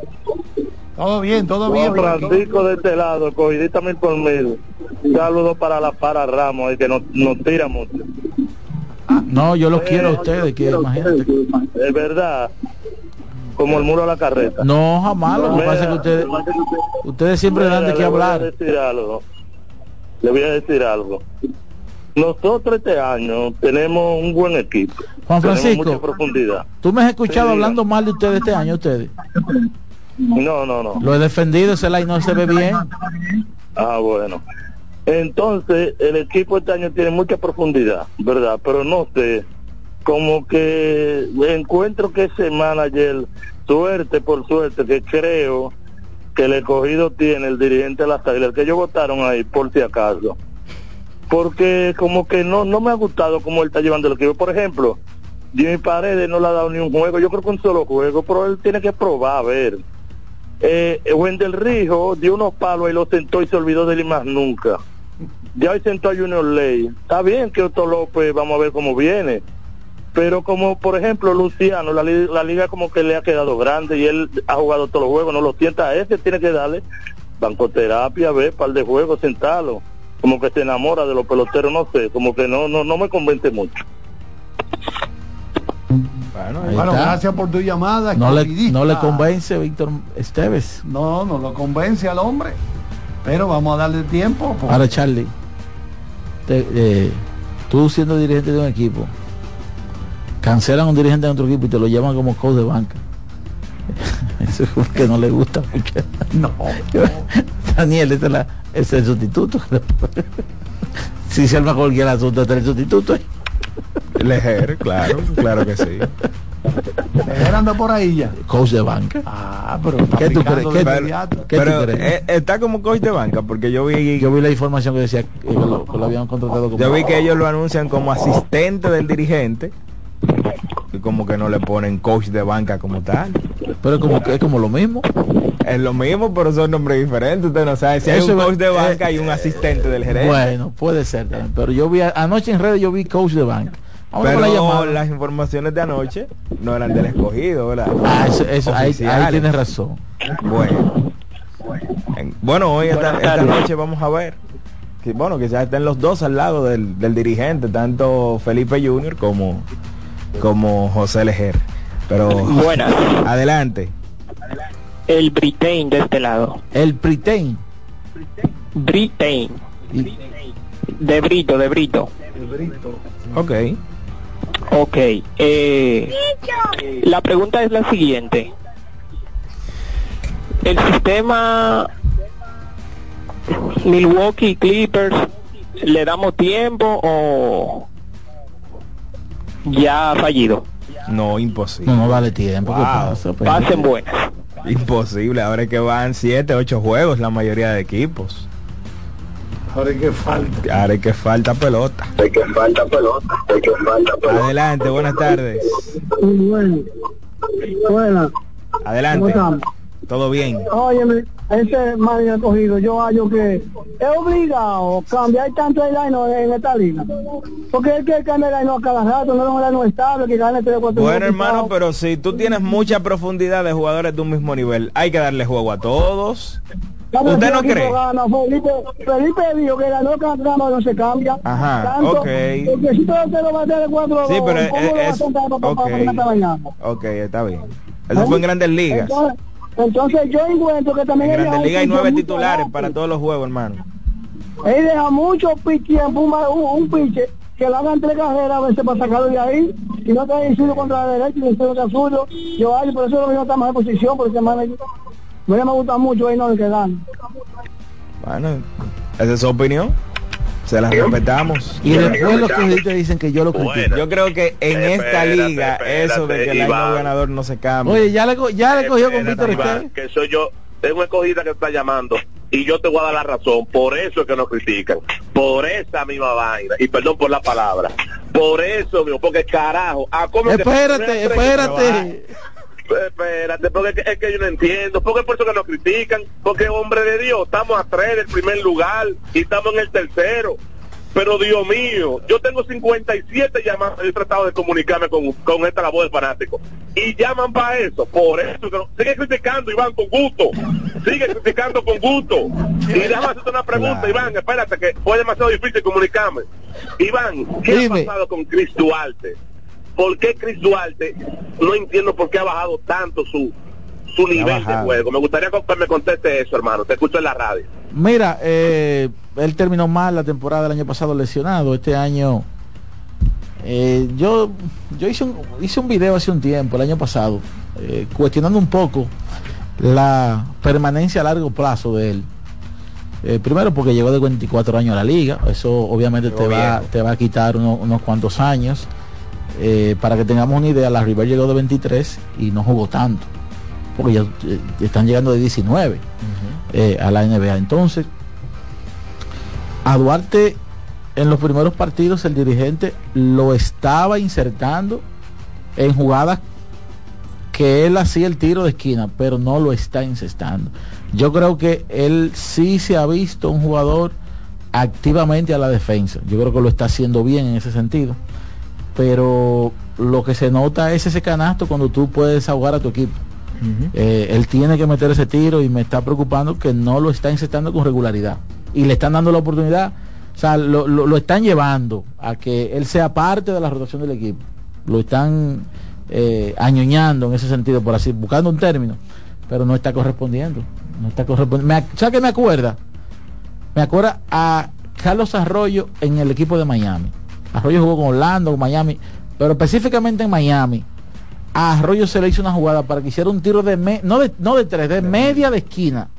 Todo bien, todo bien. Francisco de este lado, cogidita mil por mil. Saludos para la para Ramos, que nos, nos tira mucho. No, yo los quiero a ustedes, que imagínate. Es verdad. Como el muro a la carreta. No, jamás. Lo que Mira, pasa es que ustedes, ustedes siempre dan de qué le voy a hablar. decir algo. Le voy a decir algo. Nosotros este año tenemos un buen equipo. Juan Francisco. mucha profundidad. Tú me has escuchado Sí, diga. hablando mal de ustedes este año, ustedes. No, no, no. Lo he defendido, ese line no se ve bien. Ah, bueno. Entonces, el equipo este año tiene mucha profundidad, ¿verdad? Pero no sé, como que encuentro que ese manager, suerte por suerte, que creo que el escogido tiene el dirigente de las águilas, que ellos votaron ahí, por si acaso. Porque como que no, no me ha gustado cómo él está llevando el equipo. Por ejemplo, Jimmy Paredes no le ha dado ni un juego, yo creo que un solo juego, pero él tiene que probar, a ver. Eh, Wendel Rijo dio unos palos y lo sentó y se olvidó de él más nunca. Ya hoy sentó a Junior Ley. Está bien que Otto López, vamos a ver cómo viene. Pero como por ejemplo Luciano, la, li- la liga como que le ha quedado grande y él ha jugado todos los juegos, no lo sienta a ese, tiene que darle bancoterapia, ver, par de juegos, sentarlo. Como que se enamora de los peloteros, no sé, como que no, no, no me convence mucho. Bueno, está. gracias por tu llamada. No le, no le convence Víctor Esteves. No, no lo convence al hombre. Pero vamos a darle tiempo. porque- Ahora, Charlie, te- eh, tú siendo dirigente de un equipo, cancelan a un dirigente de otro equipo y te lo llaman como coach de banca. Eso es porque no le gusta mucho. No. Daniel, este es, la- es el sustituto. si se arma cualquier asunto, este es el sustituto. Lejer, claro, claro que sí. Anda por ahí ya. Coach de banca. Ah, pero ¿Qué tú crees? ¿Qué, Pero, qué tú pero, crees? eh, está como coach de banca, porque yo vi, Yo vi la información que decía que lo, que lo habían contratado como yo vi que ellos lo anuncian como asistente del dirigente y como que no le ponen coach de banca como tal. Pero como que es como lo mismo. Es lo mismo, pero son nombres diferentes. Usted no sabe si hay Eso un es- coach de eh, banca y un asistente del gerente. Bueno, puede ser también. Pero yo vi anoche en redes yo vi coach de banca. Vamos con la pero las informaciones de anoche no eran del escogido, ¿verdad? Ah, eso, eso, ahí, ahí tienes razón. Bueno. En- Bueno, hoy esta, esta noche vamos a ver. Que, bueno, quizás estén los dos al lado del, del dirigente, tanto Felipe Junior como, como José Lejer. Pero Buenas. adelante. El Britain de este lado. El Britain. Britain. De Brito, de Brito. Ok. Ok. Eh, la pregunta es la siguiente. El sistema Milwaukee Clippers, ¿le damos tiempo o ya ha fallido? No, imposible. No, no vale tiempo. ¿qué Wow. pasa? Pero- Pasen buenas. Imposible. Ahora es que van 7, 8 juegos la mayoría de equipos. Ahora es que falta. Ahora es que falta pelota. Hay que falta pelota, hay que falta pelota. Adelante, buenas tardes. Bueno, bueno, Adelante. ¿cómo estamos? Todo bien. Óyeme, ese man cogido, yo hallo que es obligado cambiar tanto el line en esta liga. Porque es que cambia el line a cada rato, no es un line estable, que gane 3 o 4 Bueno, hermano, pero si tú tienes mucha profundidad de jugadores de un mismo nivel, hay que darle juego a todos. ¿Usted no cree? Felipe, Felipe dijo que ganó tramo no se cambia. Ajá, Tanto, ok. Porque si todo te lo va a de 4 Sí, pero ¿cómo es- ok. está bien. Eso fue en Grandes Ligas. Entonces, entonces yo encuentro que En también él Grandes Ligas hay nueve piche titulares para todos los juegos, hermano. Él deja mucho pi- tiempo, un, un, un piche, que le hagan tres carreras a veces para sacarlo de ahí, y no te suyo contra la derecha y el contra suyo. Yo ay, por eso lo mismo estamos en posición, porque hermano, no me gusta mucho ahí no el que gana. Bueno, esa es su opinión. Se la respetamos. Y después los que dicen que yo lo critico. Yo creo que en esta Espérate, liga, eso de que el ganador no se cambia. Oye, ya le, ya le cogió con Víctor Esteves. que soy yo, tengo una escogida que está llamando y yo te voy a dar la razón, por eso es que nos critican, por esa misma vaina, y perdón por la palabra, por eso mismo, porque carajo, ah, ¿cómo que- Espérate, espérate. Espérate, porque es que, yo no entiendo, porque es por eso que nos critican, porque hombre de Dios, estamos a tres del primer lugar y estamos en el tercero. Pero Dios mío, yo tengo 57 llamadas, he tratado de comunicarme con, con esta labor de fanático. Y llaman para eso, por eso. sigue criticando, Iván, con gusto. Sigue criticando con gusto. Y déjame hacerte una pregunta, Iván, espérate, que fue demasiado difícil comunicarme. Iván, ¿qué Dime. ha pasado con Chris Duarte? ¿Por qué Chris Duarte? No entiendo por qué ha bajado tanto su, su nivel de juego. Me gustaría que me conteste eso, hermano. Te escucho en la radio. Mira, eh, él terminó mal la temporada del año pasado lesionado. Este año, eh, yo, yo hice, un, hice un video hace un tiempo, el año pasado, eh, cuestionando un poco la permanencia a largo plazo de él. Eh, primero porque llegó de 24 años a la liga, eso obviamente te va, te va a quitar unos cuantos años. Eh, para que tengamos una idea, la River llegó de 23 y no jugó tanto, porque ya eh, están llegando de 19 a la NBA. Entonces, a Duarte en los primeros partidos el dirigente lo estaba insertando en jugadas que él hacía el tiro de esquina, pero no lo está incestando. Yo creo que él sí se ha visto un jugador activamente a la defensa. Yo creo que lo está haciendo bien en ese sentido. Pero lo que se nota es ese canasto cuando tú puedes ahogar a tu equipo. Eh, él tiene que meter ese tiro y me está preocupando que no lo está incestando con regularidad. Y le están dando la oportunidad, o sea, lo, lo están llevando a que él sea parte de la rotación del equipo. Lo están eh, añoñando en ese sentido, por así, buscando un término, pero no está correspondiendo. No está correspondiendo. ¿Sabes qué me acuerda? Me acuerda a Carlos Arroyo en el equipo de Miami. Arroyo jugó con Orlando, con Miami, pero específicamente en Miami. A Arroyo se le hizo una jugada para que hiciera un tiro de, no, de no de tres, de media de esquina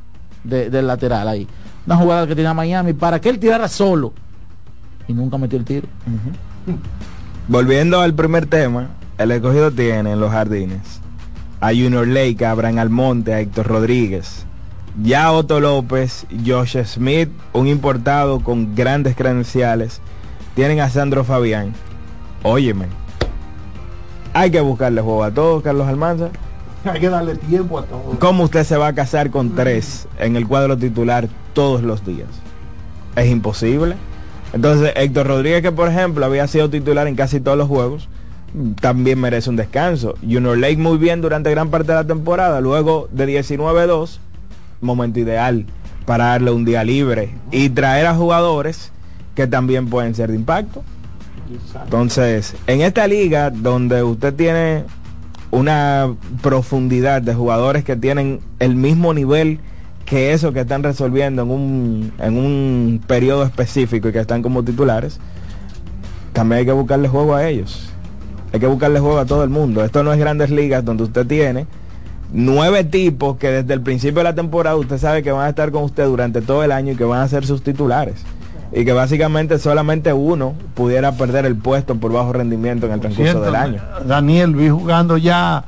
del lateral ahí. Una jugada que tenía Miami para que él tirara solo. Y nunca metió el tiro. Volviendo al primer tema, el escogido tiene en los jardines a Junior Lake, a Abraham Almonte, a Héctor Rodríguez, ya Otto López, Josh Smith, un importado con grandes credenciales. Tienen a Sandro Fabián. Óyeme, hay que buscarle juego a todos, Carlos Almanza. Hay que darle tiempo a todos. ¿Cómo usted se va a casar con tres en el cuadro titular todos los días? Es imposible. Entonces, Héctor Rodríguez, que por ejemplo había sido titular en casi todos los juegos, también merece un descanso. Junior Lake muy bien durante gran parte de la temporada, luego de 19-2, momento ideal para darle un día libre y traer a jugadores que también pueden ser de impacto. Entonces, en esta liga donde usted tiene una profundidad de jugadores que tienen el mismo nivel que eso que están resolviendo en un, en un periodo específico y que están como titulares, también hay que buscarle juego a ellos. Hay que buscarle juego a todo el mundo. Esto no es grandes ligas donde usted tiene nueve tipos que desde el principio de la temporada usted sabe que van a estar con usted durante todo el año y que van a ser sus titulares. Y que básicamente solamente uno pudiera perder el puesto por bajo rendimiento en el transcurso del año. Daniel, vi jugando ya,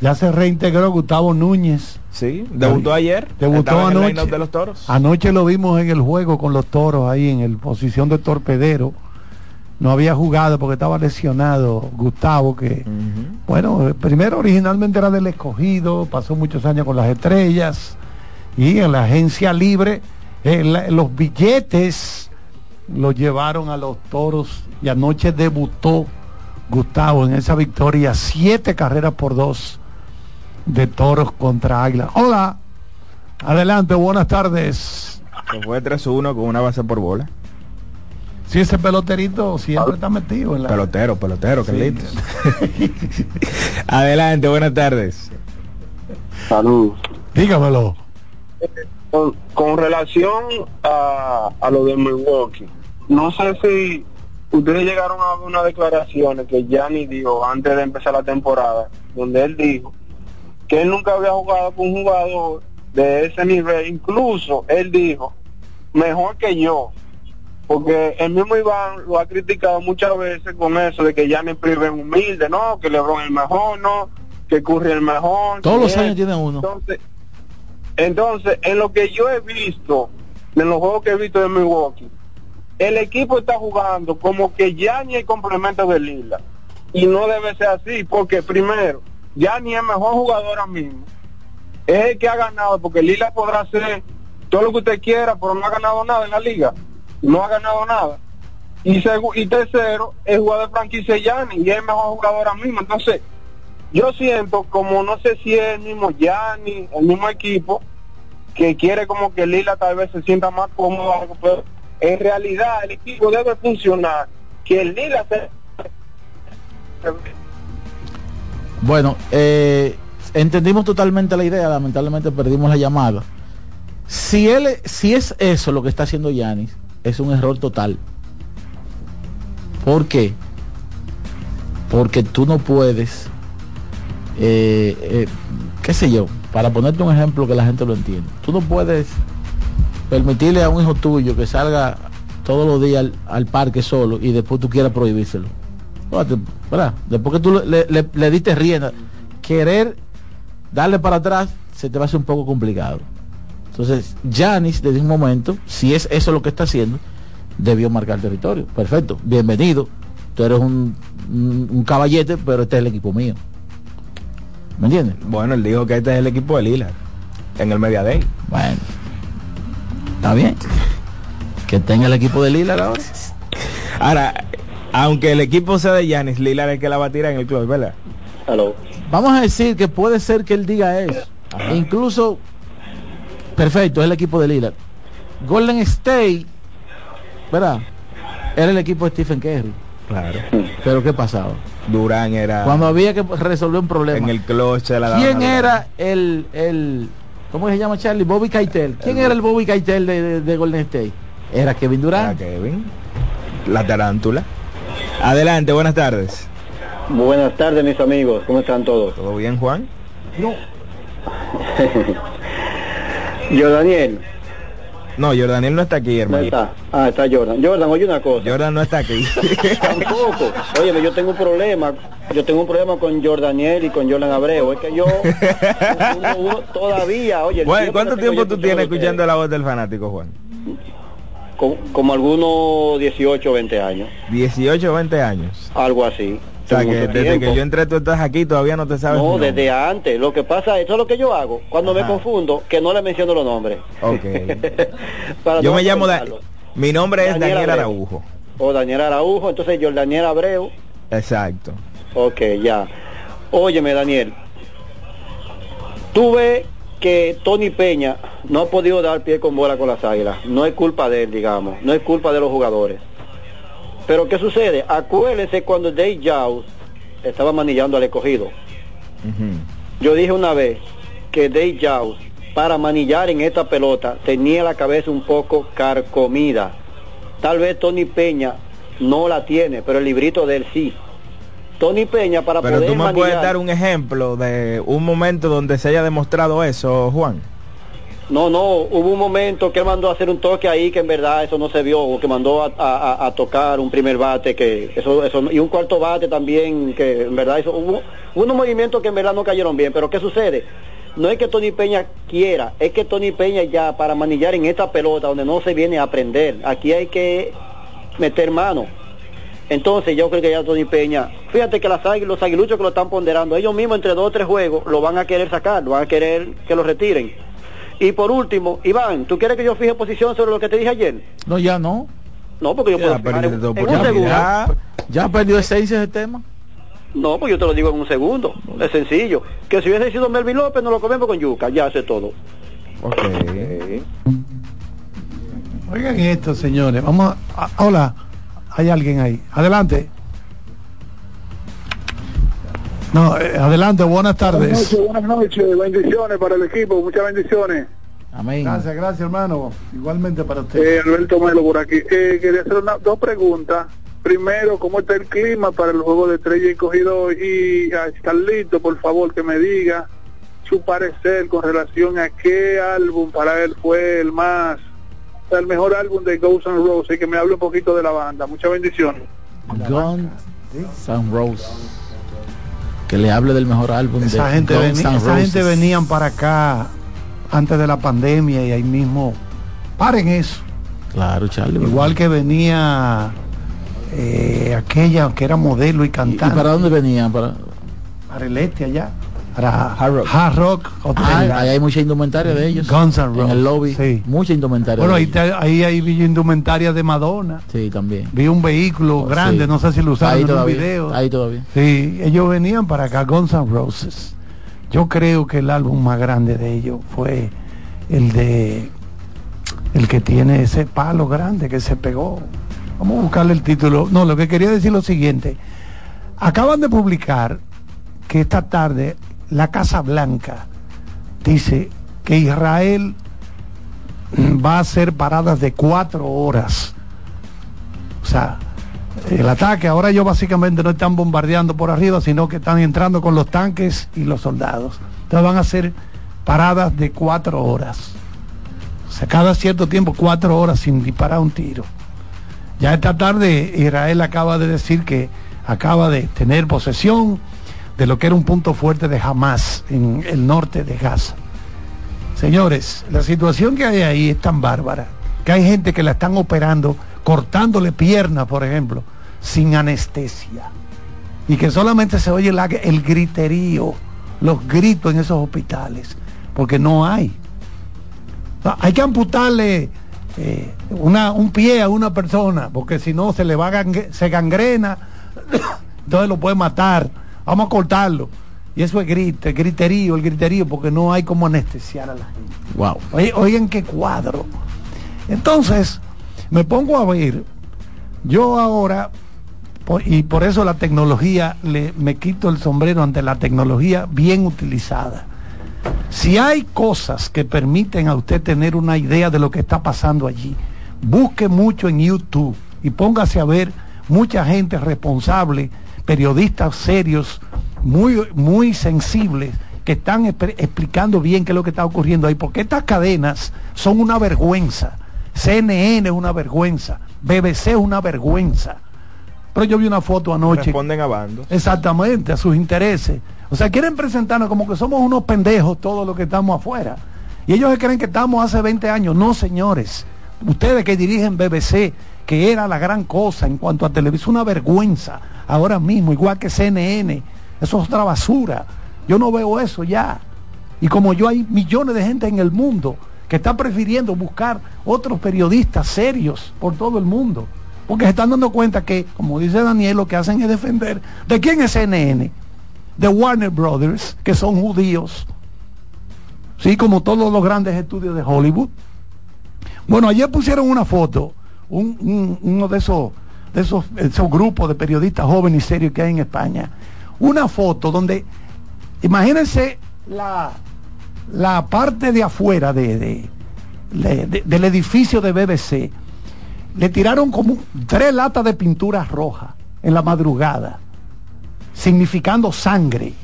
ya se reintegró Gustavo Núñez. Sí, debutó ayer. Debutó anoche. De los toros. Anoche lo vimos en el juego con los toros ahí en el posición de torpedero no había jugado porque estaba lesionado Gustavo, que, bueno, primero originalmente era del escogido, pasó muchos años con las estrellas y en la agencia libre eh, los billetes los llevaron a los toros y anoche debutó Gustavo en esa victoria, siete carreras por dos de toros contra Águila. Hola, adelante, buenas tardes. Se fue 3-1 con una base por bola. Sí, ese peloterito siempre está metido en la... Pelotero, pelotero, que Adelante, buenas tardes. Salud. Dígamelo. Con, relación a, a lo de Milwaukee, no sé si ustedes llegaron a unas declaraciones que Gianni dijo antes de empezar la temporada, donde él dijo que él nunca había jugado con un jugador de ese nivel, incluso él dijo, mejor que yo, porque el mismo Iván lo ha criticado muchas veces con eso de que ya me priven humilde, no, que Lebron es el mejor, no, que Curry el mejor. Todos los años tiene uno. Entonces, entonces, en lo que yo he visto, en los juegos que he visto de Milwaukee, el equipo está jugando como que ya ni hay complemento de Lila. Y no debe ser así, porque primero, ya ni es mejor jugador ahora mismo. Es el que ha ganado, porque Lila podrá hacer todo lo que usted quiera, pero no ha ganado nada en la liga no ha ganado nada. Y, y tercero, el jugador franquicia Yanni y es el mejor jugador ahora mismo. Entonces, yo siento como no sé si es el mismo Yanni, el mismo equipo, que quiere como que Lila tal vez se sienta más cómodo, pero en realidad el equipo debe funcionar, que el se... Bueno, eh, entendimos totalmente la idea, lamentablemente perdimos la llamada. Si él, si es eso lo que está haciendo Yanis, es un error total. ¿Por qué? Porque tú no puedes eh, eh, qué sé yo, para ponerte un ejemplo que la gente lo entienda. Tú no puedes permitirle a un hijo tuyo que salga todos los días al, parque solo y después tú quieras prohibírselo. ¿verdad? Después que tú le, le, le diste rienda, querer darle para atrás se te va a hacer un poco complicado. Entonces, Janis, desde un momento, si es eso lo que está haciendo, debió marcar territorio. Perfecto, bienvenido. Tú eres un, un, caballete, pero este es el equipo mío. ¿Me entiendes? Bueno, él dijo que este es el equipo de Lila en el Media Day. Bueno, está bien. Que tenga el equipo de Lila ahora. Ahora, aunque el equipo sea de Yanis, Lila es el que la va a tirar en el club, ¿verdad? Vamos a decir que puede ser que él diga eso. Incluso, perfecto, es el equipo de Lila Golden State, ¿verdad? Era el equipo de Stephen Curry. Claro. Pero ¿qué pasaba? Durán era. Cuando había que resolver un problema. En el clutch la ¿Quién era el, el. ¿Cómo se llama Charlie? Bobby Keitel. ¿Quién era el Bobby Keitel de, Golden State? Era Kevin Durán. Kevin. La tarántula. Adelante, buenas tardes. Buenas tardes, mis amigos. ¿Cómo están todos? ¿Todo bien, Juan? No. Yo, Daniel. No, Jordaniel no está aquí, hermano. No está. Ah, está Jordan. Jordan, oye una cosa. Jordan no está aquí. Tampoco. Oye, yo tengo un problema. Yo tengo un problema con Jordaniel y con Jordan Abreu. Es que yo todavía, oye. ¿Cuánto tiempo tú tienes escuchando la voz del fanático, Juan? Como, algunos 18 o 20 años. 18 o 20 años. Algo así. O sea, que desde que yo entré tú estás aquí todavía no te sabes. No, desde antes. Lo que pasa, eso es lo que yo hago. Cuando me confundo, que no le menciono los nombres. Ok. yo me llamo, mi nombre es Daniel, Araujo. O Daniel Araujo, entonces yo Daniel Abreu. Exacto. Ok, ya. Óyeme, Daniel. Tuve que Tony Peña no ha podido dar pie con bola con las águilas. No es culpa de él, digamos. No es culpa de los jugadores. Pero ¿qué sucede? Acuérdese cuando Dave Jaws estaba manillando al escogido. Yo dije una vez que Dave Jaws para manillar en esta pelota tenía la cabeza un poco carcomida. Tal vez Tony Peña no la tiene, pero el librito de él sí. Tony Peña para pero tú me puedes dar un ejemplo de un momento donde se haya demostrado eso, Juan. No, no, hubo un momento que mandó a hacer un toque ahí que en verdad eso no se vio, o que mandó a, tocar un primer bate, que eso, eso, y un cuarto bate también, que en verdad eso, hubo, unos movimientos que en verdad no cayeron bien, pero ¿qué sucede? No es que Tony Peña quiera, es que Tony Peña ya para manillar en esta pelota donde no se viene a aprender, aquí hay que meter mano. Entonces yo creo que ya Tony Peña, fíjate que las los aguiluchos que lo están ponderando, ellos mismos entre dos o tres juegos lo van a querer sacar, lo van a querer que lo retiren y por último, Iván, ¿tú quieres que yo fije posición sobre lo que te dije ayer? No, ya no. No, porque yo puedo fijar en, un segundo. Ya, perdió esencia ese tema. No, pues yo te lo digo en un segundo. Es sencillo. Que si hubiese sido Melvin López, no lo comemos con yuca. Ya hace todo. Ok. Oigan esto, señores. Vamos a, Hola. Hay alguien ahí. Adelante. No, eh, adelante, buenas tardes. Buenas noches, buenas noches, bendiciones para el equipo, muchas bendiciones. Amén. Gracias, gracias hermano. Igualmente para usted. Eh, Alberto Melo por aquí. Eh, quería hacer dos preguntas. Primero, ¿cómo está el clima para el juego de estrella y cogido? Y a Carlito, por favor, que me diga su parecer con relación a qué álbum para él fue el más, el mejor álbum de Guns N' Roses y que me hable un poquito de la banda. Muchas bendiciones. Guns N' Roses que le hable del mejor álbum esa de gente venía, esa gente venían para acá antes de la pandemia y ahí mismo. Paren eso. Claro Charlie igual que venía eh, aquella que era modelo y cantante ¿Y, para dónde venía para para el este allá Hard Rock. ahí hay mucha indumentaria de ellos. Guns N' En el lobby. Sí. Mucha indumentaria. Bueno, ahí, ahí, hay indumentaria de Madonna. Sí, también. Vi un vehículo grande, no sé si lo usaron en un video. Ahí todavía. Sí, ellos venían para acá, Guns N' Roses. Yo creo que el álbum más grande de ellos fue el de el que tiene ese palo grande que se pegó. Vamos a buscarle el título. No, lo que quería decir lo siguiente. Acaban de publicar que esta tarde la Casa Blanca dice que Israel va a hacer paradas de cuatro horas. O sea, el ataque. Ahora ellos básicamente no están bombardeando por arriba, sino que están entrando con los tanques y los soldados. Entonces van a hacer paradas de cuatro horas. O sea, cada cierto tiempo, cuatro horas sin disparar un tiro. Ya esta tarde Israel acaba de decir que acaba de tener posesión de lo que era un punto fuerte de Hamas en el norte de Gaza. Señores, la situación que hay ahí es tan bárbara que hay gente que la están operando, cortándole piernas, por ejemplo, sin anestesia. Y que solamente se oye el griterío, los gritos en esos hospitales, porque no hay. Hay que amputarle eh, una, un pie a una persona, porque si no se le va se gangrena, entonces lo puede matar. Vamos a cortarlo. Y eso es grite, griterío, el griterío, porque no hay como anestesiar a la gente. Wow. oigan qué cuadro. Entonces, me pongo a ver, yo ahora, y por eso la tecnología, le, me quito el sombrero ante la tecnología bien utilizada. Si hay cosas que permiten a usted tener una idea de lo que está pasando allí, busque mucho en YouTube y póngase a ver mucha gente responsable, periodistas serios, muy, muy sensibles, que están explicando bien qué es lo que está ocurriendo ahí, porque estas cadenas son una vergüenza. CNN es una vergüenza, BBC es una vergüenza. Pero yo vi una foto anoche. Responden a bandos. Exactamente, a sus intereses. O sea, quieren presentarnos como que somos unos pendejos todos los que estamos afuera. Y ellos creen que estamos hace 20 años. No, señores. Ustedes que dirigen BBC, que era la gran cosa en cuanto a televisión, una vergüenza ahora mismo, igual que CNN. Eso es otra basura. Yo no veo eso ya. Y como yo hay millones de gente en el mundo que está prefiriendo buscar otros periodistas serios por todo el mundo. Porque se están dando cuenta que, como dice Daniel, lo que hacen es defender. ¿De quién es CNN? De Warner Brothers, que son judíos. Sí, como todos los grandes estudios de Hollywood. Bueno, ayer pusieron una foto, uno de esos, de esos, esos grupos de periodistas jóvenes y serios que hay en España. Una foto donde, imagínense la, la parte de afuera de, del edificio de BBC, le tiraron como tres latas de pintura roja en la madrugada, significando sangre.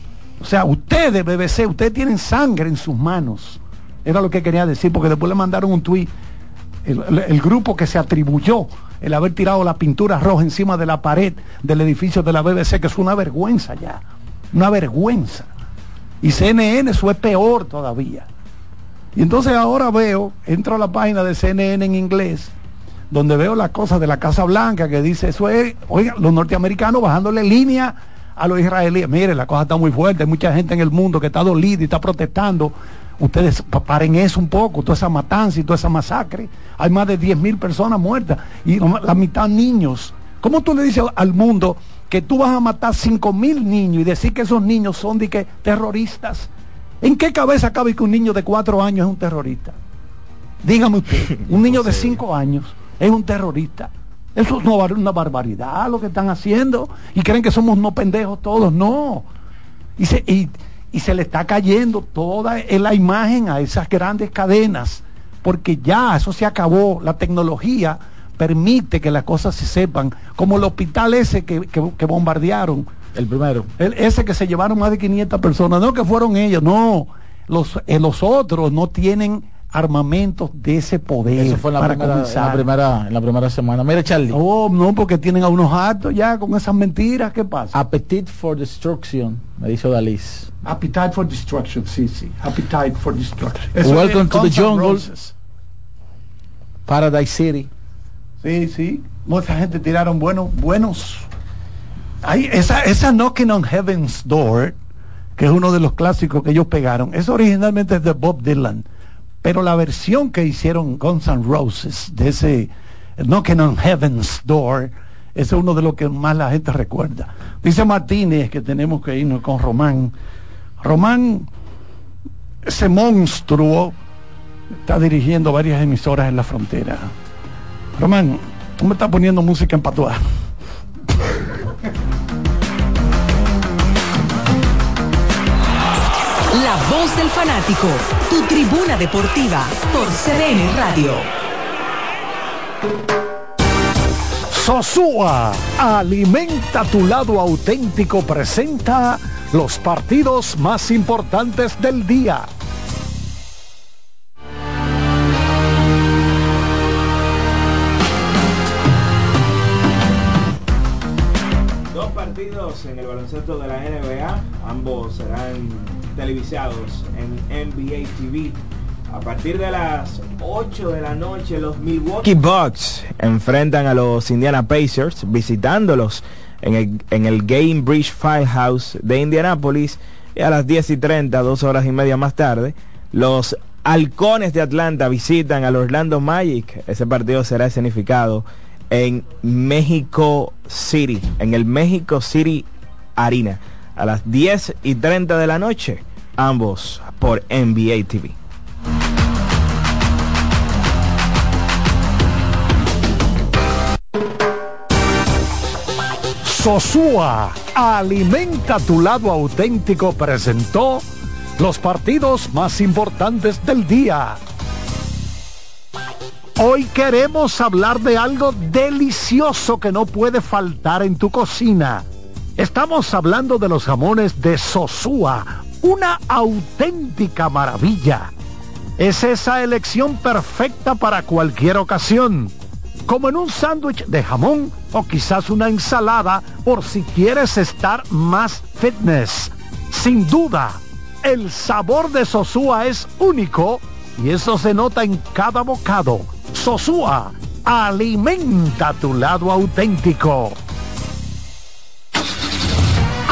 O sea, ustedes, BBC, ustedes tienen sangre en sus manos. Era lo que quería decir, porque después le mandaron un tuit, el, grupo que se atribuyó el haber tirado la pintura roja encima de la pared del edificio de la BBC, que es una vergüenza ya, una vergüenza. Y CNN eso es peor todavía. Y entonces ahora veo, entro a la página de CNN en inglés, donde veo las cosas de la Casa Blanca que dice, eso es, oiga, los norteamericanos bajándole línea a los israelíes. Mire, la cosa está muy fuerte, hay mucha gente en el mundo que está dolida y está protestando. Ustedes paren eso un poco, toda esa matanza y toda esa masacre. Hay más de 10 mil personas muertas y la mitad niños. ¿Cómo tú le dices al mundo que tú vas a matar cinco mil niños y decir que esos niños son de que terroristas. ¿En qué cabeza cabe que un niño de cuatro años es un terrorista? Dígame usted, un niño de cinco años es un terrorista. Eso es una barbaridad lo que están haciendo. Y creen que somos no pendejos todos. No. Y se, y, y se le está cayendo toda la imagen a esas grandes cadenas. Porque ya eso se acabó. La tecnología permite que las cosas se sepan, como el hospital ese que, bombardearon. El primero. ese que se llevaron más de 500 personas, no que fueron ellos, no. Los, eh, los otros no tienen armamentos de ese poder. Eso fue en la, primera, en la, primera, semana. Mira, Charlie. Oh, no, porque tienen a unos actos ya con esas mentiras. ¿Qué pasa? Appetite for Destruction, me dice Dalis. Appetite for Destruction, sí, sí. Appetite for Destruction. Welcome to the jungle. Paradise City. Sí, sí. Mucha gente tiraron buenos, buenos. Hay esa, esa Knocking on Heaven's Door, que es uno de los clásicos que ellos pegaron, es originalmente de Bob Dylan. Pero la versión que hicieron Guns N' Roses de ese Knocking on Heaven's Door, es uno de los que más la gente recuerda. Dice Martínez que tenemos que irnos con Román. Román, ese monstruo, está dirigiendo varias emisoras en la frontera. Román, tú me estás poniendo música en patuá. voz del fanático, tu tribuna deportiva por CDN Radio. Sosúa, alimenta tu lado auténtico, presenta los partidos más importantes del día. Dos partidos en el baloncesto de la NBA, ambos serán televisados en NBA TV. A partir de las 8 de la noche, los Milwaukee Bucks enfrentan a los Indiana Pacers, visitándolos en el, en el Game Bridge Firehouse de Indianapolis. Y a las 10 y 30, dos horas y media más tarde, los Halcones de Atlanta visitan al Orlando Magic. Ese partido será escenificado en México City, en el México City Arena, a las 10 y 30 de la noche, ambos por NBA TV. Sosúa, alimenta tu lado auténtico, presentó los partidos más importantes del día. Hoy queremos hablar de algo delicioso que no puede faltar en tu cocina. Estamos hablando de los jamones de Sosúa, una auténtica maravilla. Es esa elección perfecta para cualquier ocasión, como en un sándwich de jamón o quizás una ensalada por si quieres estar más fitness. Sin duda, el sabor de Sosúa es único y eso se nota en cada bocado. Sosúa, alimenta tu lado auténtico.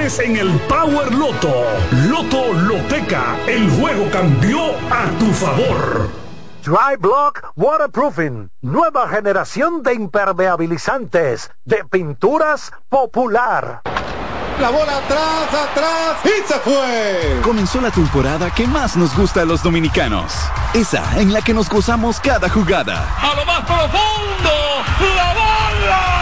en el Power Loto. Loto Loteca, el juego cambió a tu favor. Dry Block Waterproofing, nueva generación de impermeabilizantes, de pinturas popular. La bola atrás, atrás y se fue. Comenzó la temporada que más nos gusta a los dominicanos. Esa en la que nos gozamos cada jugada. A lo más profundo, la bola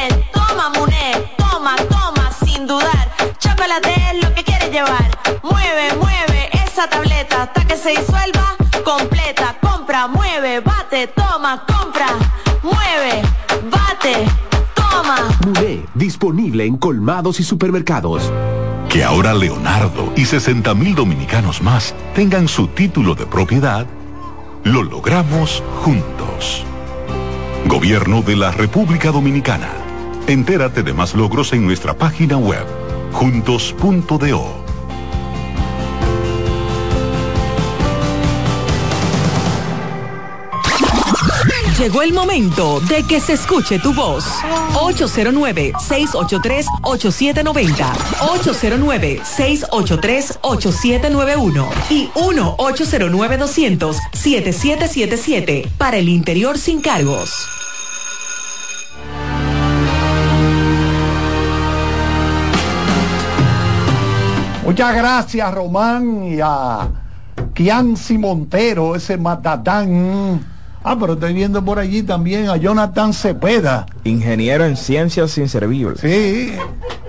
llevar. Mueve, mueve esa tableta hasta que se disuelva completa. Compra, mueve, bate, toma, compra, mueve, bate, toma. Muré, disponible en colmados y supermercados. Que ahora Leonardo y 60 mil dominicanos más tengan su título de propiedad, lo logramos juntos. Gobierno de la República Dominicana. Entérate de más logros en nuestra página web juntos.do. Llegó el momento de que se escuche tu voz. 809-683-8790. 809-683-8791. Y 1-809-200-7777. Para el interior sin cargos. Muchas gracias, Román, y a Kianci Montero, ese matatán. Ah, pero estoy viendo por allí también a Jonathan Cepeda. Ingeniero en ciencias inservibles. Sí,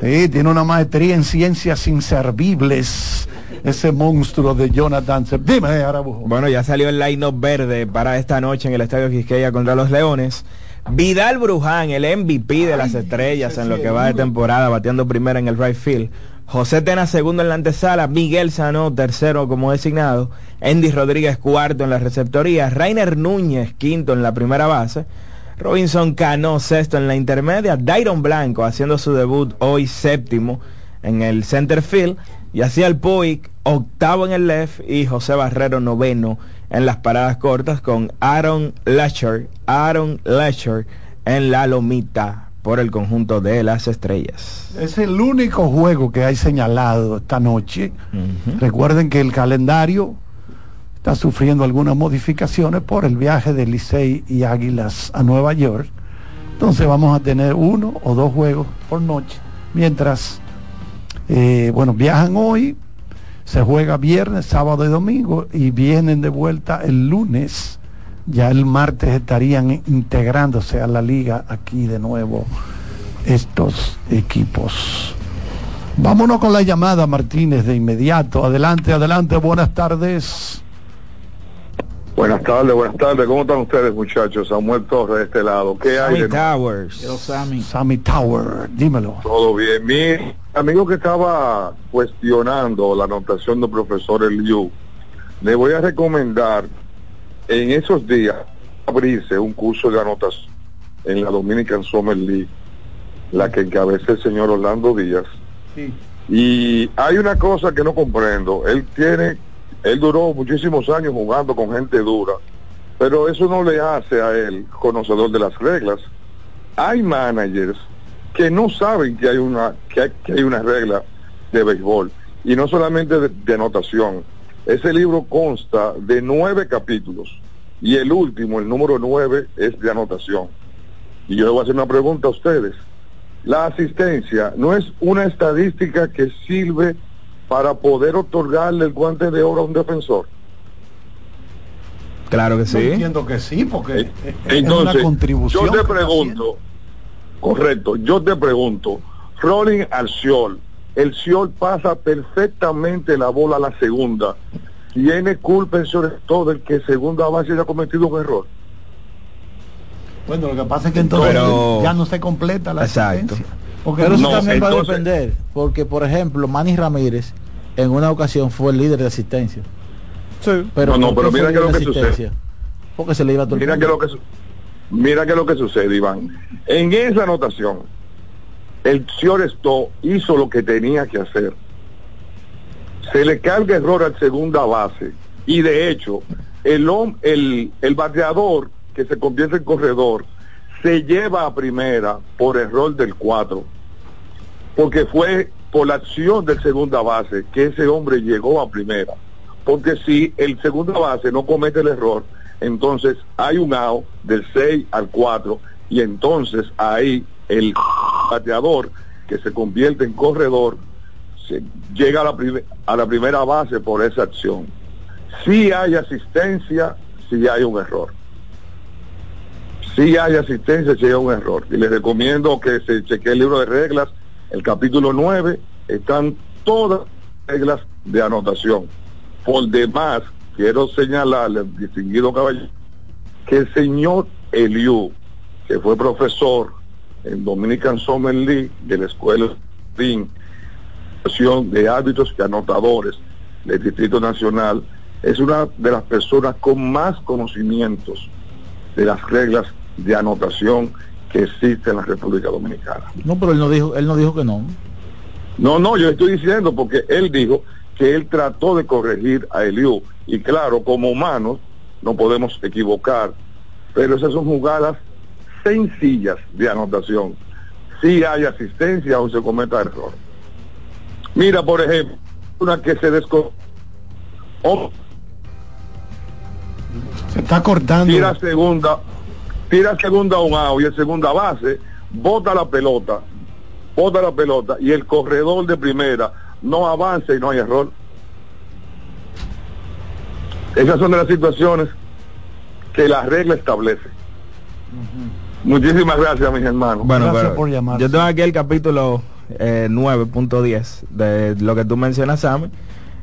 sí, tiene una maestría en ciencias inservibles. Ese monstruo de Jonathan Cepeda. Dime, Arabujo. Bueno, ya salió el line-up verde para esta noche en el Estadio Quisqueya contra los Leones. Vidal Bruján, el MVP de las estrellas en lo que va de temporada, bateando primero en el right field. José Tena segundo en la antesala, Miguel Sano tercero como designado, Andy Rodríguez cuarto en la receptoría, Rainer Núñez quinto en la primera base, Robinson Cano sexto en la intermedia, Dairon Blanco haciendo su debut hoy séptimo en el center field, y así el Puig octavo en el left y José Barrero noveno en las paradas cortas con Aaron Lasher, Aaron Lasher en la lomita por el conjunto de las estrellas. Es el único juego que hay señalado esta noche. Recuerden que el calendario está sufriendo algunas modificaciones por el viaje de Licey y Águilas a Nueva York. Entonces vamos a tener uno o dos juegos por noche. Mientras, eh, bueno, viajan hoy, se juega viernes, sábado y domingo y vienen de vuelta el lunes ya el martes estarían integrándose a la liga aquí de nuevo estos equipos. Vámonos con la llamada Martínez de inmediato. Adelante, adelante, buenas tardes. Buenas tardes, buenas tardes. ¿Cómo están ustedes, muchachos? Samuel Torres de este lado. ¿Qué hay? Sammy Towers. Sammy. Sammy Tower, dímelo. Todo bien. Mi amigo que estaba cuestionando la anotación del profesor Eliu, le voy a recomendar en esos días abrirse un curso de anotación en la Dominican Summer League, la que encabeza el señor Orlando Díaz. Y hay una cosa que no comprendo. Él tiene, él duró muchísimos años jugando con gente dura, pero eso no le hace a él conocedor de las reglas. Hay managers que no saben que hay una, que hay, una regla de béisbol y no solamente de anotación. Ese libro consta de nueve capítulos y el último, el número nueve, es de anotación. Y yo le voy a hacer una pregunta a ustedes. La asistencia no es una estadística que sirve para poder otorgarle el guante de oro a un defensor. Claro que sí. entiendo que sí, porque es una contribución. Yo te pregunto, correcto, yo te pregunto, rolling al Siol, el Siol pasa perfectamente la bola a la segunda tiene culpa sobre todo el que segunda base haya cometido un error. Bueno, lo que pasa es que entonces ya no se completa la Exacto. Porque eso también va a depender, porque por ejemplo, Manny Ramírez en una ocasión fue el líder de asistencia. Sí. Pero no, pero mira que lo que sucede. Porque se le iba a Mira que lo que mira que lo que sucede, Iván. En esa anotación, el señor Esto hizo lo que tenía que hacer. Se le carga error al segunda base. Y de hecho el, el, el bateador que se convierte en corredor se lleva a primera por error del 4 porque fue por la acción del segunda base que ese hombre llegó a primera. Porque si el segunda base no comete el error entonces hay un out del 6 al 4 y entonces ahí el bateador que se convierte en corredor llega a la, a la primera base por esa acción. Si hay asistencia, si hay un error. Si hay asistencia, si hay un error. Y les recomiendo que se chequee el libro de reglas, el capítulo 9, están todas las reglas de anotación. Por demás, quiero señalarle, distinguido caballero, que el señor Eliu, que fue profesor en Dominican Summer League de la escuela de de árbitros y anotadores del Distrito Nacional, es una de las personas con más conocimientos de las reglas de anotación que existe en la República Dominicana. No, pero él no dijo, él no dijo que no. No, no, yo estoy diciendo porque él dijo que él trató de corregir a Eliu y claro, como humanos no podemos equivocar, pero esas son jugadas sencillas de anotación. Si hay asistencia o se cometa error. Mira, por ejemplo, una que se desco... se está cortando. Tira segunda, tira segunda a un out y el segunda base, bota la pelota, bota la pelota y el corredor de primera no avanza y no hay error. Esas son de las situaciones que la regla establece. Muchísimas gracias, mis hermanos. Bueno, Gracias pero por llamar. yo tengo aquí el capítulo eh, 9.10 de lo que tú mencionas, Sam.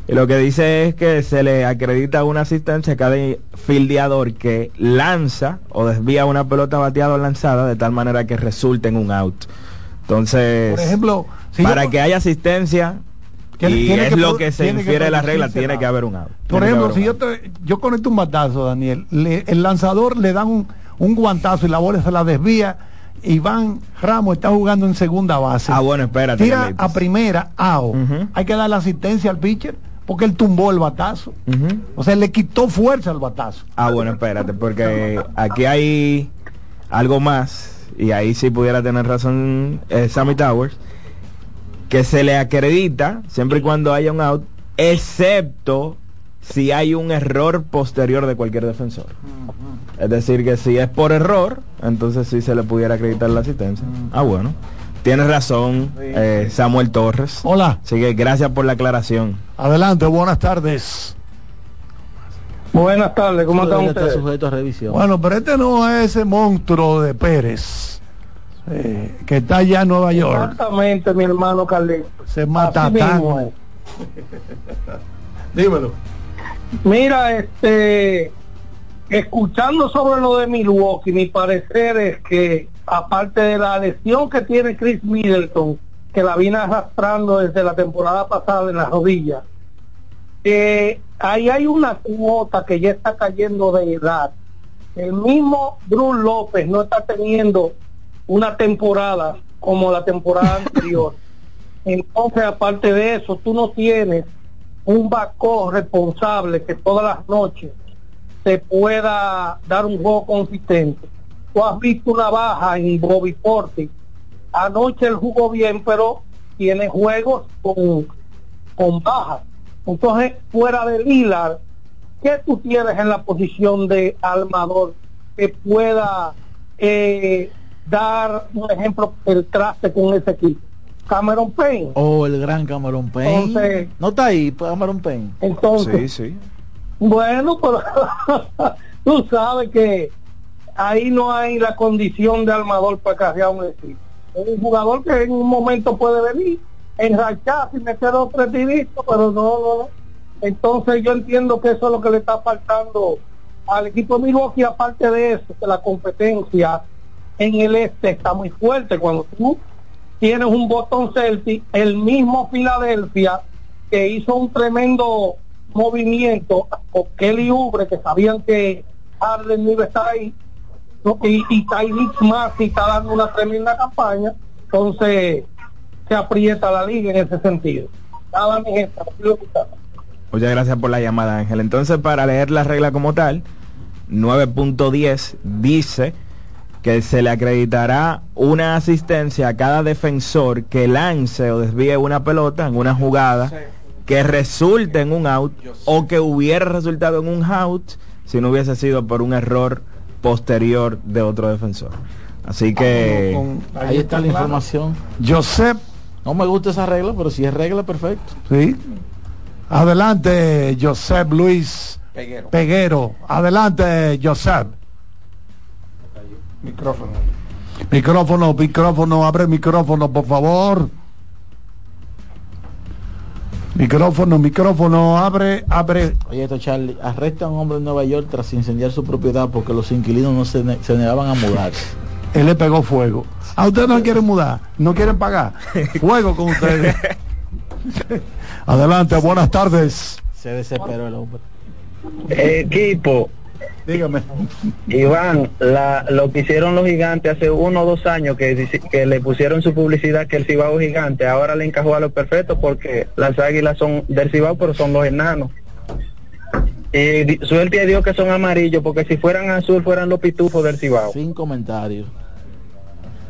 Y lo que dice es que se le acredita una asistencia a cada fildeador que lanza o desvía una pelota bateada o lanzada de tal manera que resulte en un out. Entonces, Por ejemplo, si para yo- que haya asistencia, y tiene es que lo que se tiene que infiere de la regla, tiene que haber un out. Por que ejemplo, si yo, te, yo conecto un batazo, Daniel, le- el lanzador le dan un, un guantazo y la bola se la desvía. Iván Ramos está jugando en segunda base. Ah, bueno, espérate. Tira a primera, AO. Hay que darle asistencia al pitcher porque él tumbó el batazo. O sea, le quitó fuerza al batazo. Ah, bueno, espérate, porque aquí hay algo más, y ahí sí pudiera tener razón eh, Sammy Towers, que se le acredita siempre y cuando haya un out, excepto si hay un error posterior de cualquier defensor. Es decir, que si es por error, entonces sí se le pudiera acreditar la asistencia. Ah, bueno. Tienes razón, eh, Samuel Torres. Hola. Así que gracias por la aclaración. Adelante, buenas tardes. Buenas tardes, ¿cómo están está ustedes? sujeto a revisión. Bueno, pero este no es ese monstruo de Pérez eh, que está allá en Nueva York. Exactamente, mi hermano Carlitos. Se mata Así mismo tan. es. Dímelo. Mira, este, escuchando sobre lo de Milwaukee, mi parecer es que aparte de la lesión que tiene Chris Middleton, que la viene arrastrando desde la temporada pasada en la rodilla, eh, ahí hay una cuota que ya está cayendo de edad. El mismo Drew López no está teniendo una temporada como la temporada anterior. Entonces, aparte de eso, tú no tienes un backup responsable que todas las noches te pueda dar un juego consistente. Tú has visto una baja en Bobby Portis. Anoche él jugó bien, pero tiene juegos con, con bajas. Entonces, fuera de Lillard, ¿qué tú tienes en la posición de armador que pueda eh, dar un ejemplo el traste con ese equipo? Cameron Payne. Oh, el gran Cameron Payne. Entonces- no está ahí, pues, Cameron Payne. Entonces, sí. Bueno, pero tú sabes que ahí no hay la condición de armador para cargar un equipo. Es un jugador que en un momento puede venir, enracharse y meter tres tiritos, pero no, no, no. Entonces yo entiendo que eso es lo que le está faltando al equipo de Milwaukee, aparte de eso, que la competencia en el este está muy fuerte. Cuando tú tienes un botón Celtic, el mismo Filadelfia, que hizo un tremendo movimiento con Kelly Ubre, que sabían que Harden no iba a estar ahí, ¿no? y, y Tyreek Maxey está dando una tremenda campaña, entonces se aprieta la liga en ese sentido. Nada, mi gente. Muchas gracias por la llamada, Ángel. Entonces, para leer la regla como tal, 9.10 dice que se le acreditará una asistencia a cada defensor que lance o desvíe una pelota en una jugada que resulte en un out o que hubiera resultado en un out si no hubiese sido por un error posterior de otro defensor. Así que Ahí está la información. Joseph. No me gusta esa regla, pero si es regla, perfecto. Sí. Adelante, Joseph Luis Peguero. Peguero. Adelante, Joseph. Micrófono. Micrófono, micrófono, abre el micrófono, por favor. Micrófono, micrófono, abre, abre. Oye, esto, Charlie, arresta a un hombre en Nueva York tras incendiar su propiedad porque los inquilinos no se, ne- se negaban a mudarse. Él le pegó fuego. A ustedes no quieren mudar, no quieren pagar. Fuego con ustedes. Adelante, buenas tardes. Se desesperó el hombre. Equipo. Dígame. Iván, la, lo que hicieron los gigantes hace uno o dos años que, le pusieron su publicidad que el Cibao es gigante, ahora le encajó a lo perfecto porque las águilas son del Cibao pero son los enanos. Y di- suerte a Dios que son amarillos porque si fueran azul fueran los pitufos del Cibao. Sin comentarios.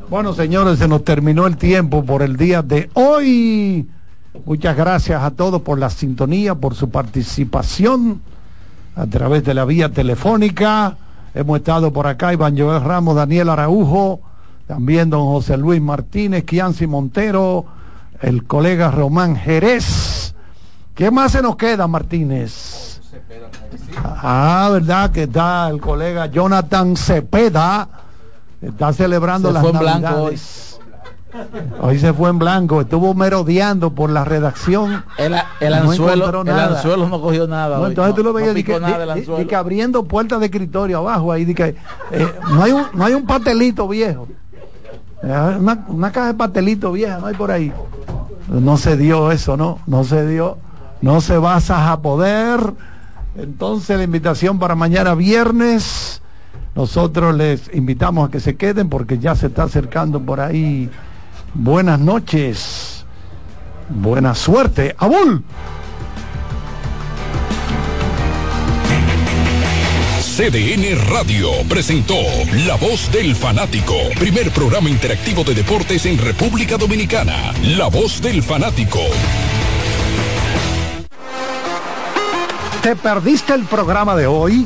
Bueno, señores, se nos terminó el tiempo por el día de hoy. Muchas gracias a todos por la sintonía, por su participación a través de la vía telefónica. Hemos estado por acá, Iván Joel Ramos, Daniel Araujo, también don José Luis Martínez, Kianci Montero, el colega Román Jerez. ¿Qué más se nos queda, Martínez? Ah, verdad que está el colega Jonathan Cepeda. Está celebrando Se las Navidades. Hoy se fue en blanco, estuvo merodeando por la redacción. El, el No anzuelo, el no cogió nada. No, hoy, entonces no, tú lo no veías picó que, nada que abriendo puertas de escritorio abajo ahí que, eh, no hay un no hay un pastelito viejo. Eh, una, una caja de pastelito vieja no hay por ahí. No se dio eso no no se dio. No se vas a poder. Entonces la invitación para mañana viernes nosotros les invitamos a que se queden porque ya se está acercando por ahí buenas noches buena suerte abul CDN Radio presentó La Voz del Fanático, primer programa interactivo de deportes en República Dominicana. La Voz del Fanático. ¿Te perdiste el programa de hoy?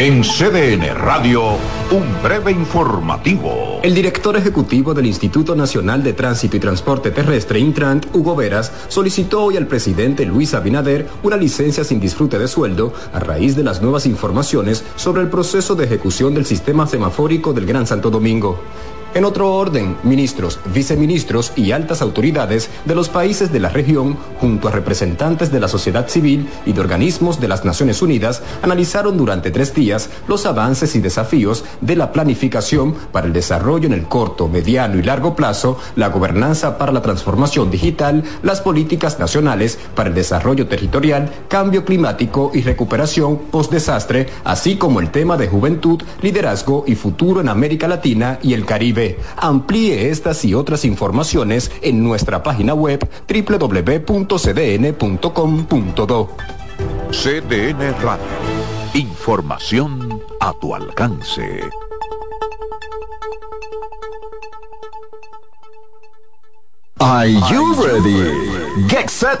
En CDN Radio, un breve informativo. El director ejecutivo del Instituto Nacional de Tránsito y Transporte Terrestre, Intrant, Hugo Veras, solicitó hoy al presidente Luis Abinader una licencia sin disfrute de sueldo a raíz de las nuevas informaciones sobre el proceso de ejecución del sistema semafórico del Gran Santo Domingo. En otro orden, ministros, viceministros y altas autoridades de los países de la región, junto a representantes de la sociedad civil y de organismos de las Naciones Unidas, analizaron durante tres días los avances y desafíos de la planificación para el desarrollo en el corto, mediano y largo plazo, la gobernanza para la transformación digital, las políticas nacionales para el desarrollo territorial, cambio climático y recuperación post-desastre, así como el tema de juventud, liderazgo y futuro en América Latina y el Caribe. Amplíe estas y otras informaciones en nuestra página web www.cdn.com.do. CDN Radio, información a tu alcance. Are you ready? Get set.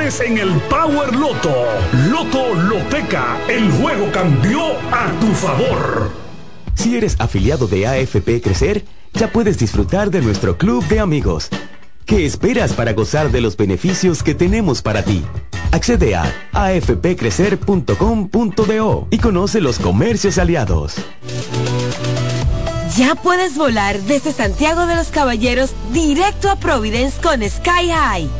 en el Power Loto. Loto Loteca, el juego cambió a tu favor. Si eres afiliado de AFP Crecer, ya puedes disfrutar de nuestro club de amigos. ¿Qué esperas para gozar de los beneficios que tenemos para ti? Accede a afpcrecer.com.do y conoce los comercios aliados. Ya puedes volar desde Santiago de los Caballeros directo a Providence con Sky High.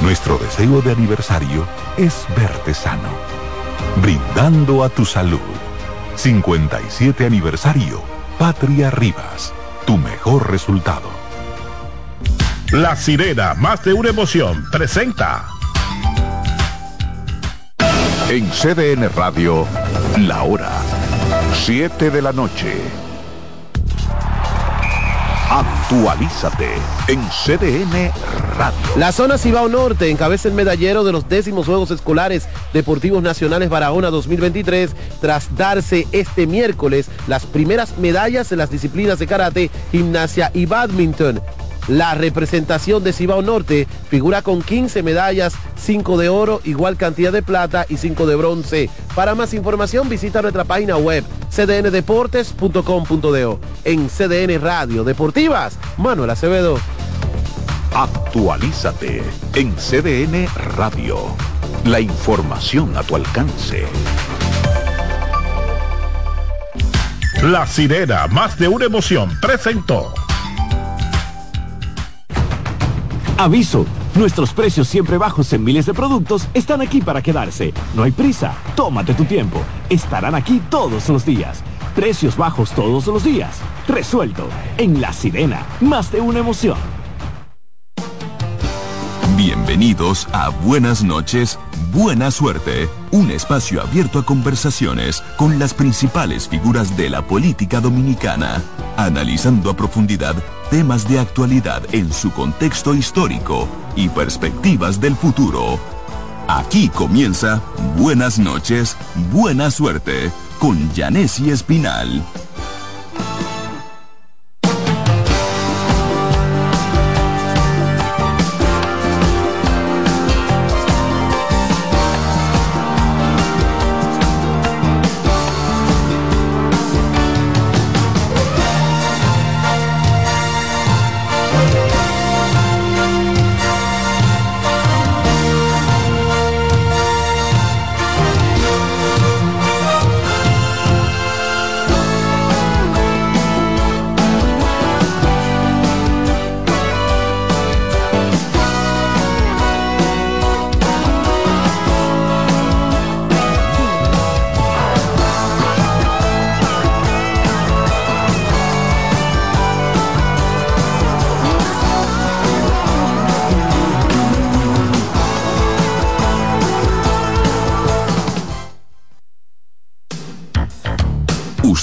Nuestro deseo de aniversario es verte sano, brindando a tu salud. 57 aniversario, Patria Rivas, tu mejor resultado. La sirena, más de una emoción, presenta. En CDN Radio, la hora 7 de la noche. Actualízate en CDN Radio. La zona Cibao Norte encabeza el medallero de los décimos Juegos Escolares Deportivos Nacionales Barahona 2023 tras darse este miércoles las primeras medallas en las disciplinas de karate, gimnasia y badminton. La representación de Cibao Norte figura con 15 medallas, 5 de oro, igual cantidad de plata y 5 de bronce. Para más información visita nuestra página web cdndeportes.com.do. En CDN Radio Deportivas, Manuel Acevedo. Actualízate en CDN Radio. La información a tu alcance. La sirena, más de una emoción, presentó. Aviso, nuestros precios siempre bajos en miles de productos están aquí para quedarse. No hay prisa, tómate tu tiempo. Estarán aquí todos los días. Precios bajos todos los días. Resuelto. En La Sirena, más de una emoción. Bienvenidos a Buenas noches, Buena Suerte, un espacio abierto a conversaciones con las principales figuras de la política dominicana, analizando a profundidad temas de actualidad en su contexto histórico y perspectivas del futuro. Aquí comienza Buenas noches, Buena Suerte con Janessi Espinal.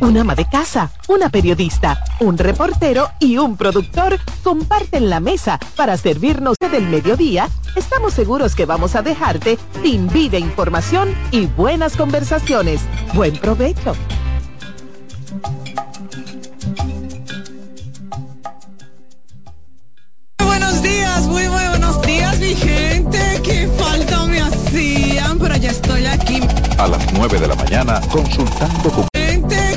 una ama de casa, una periodista, un reportero y un productor comparten la mesa para servirnos del mediodía. Estamos seguros que vamos a dejarte sin vida, información y buenas conversaciones. Buen provecho. Buenos días, muy buenos días, mi gente. Qué falta me hacían, pero ya estoy aquí. A las 9 de la mañana, consultando con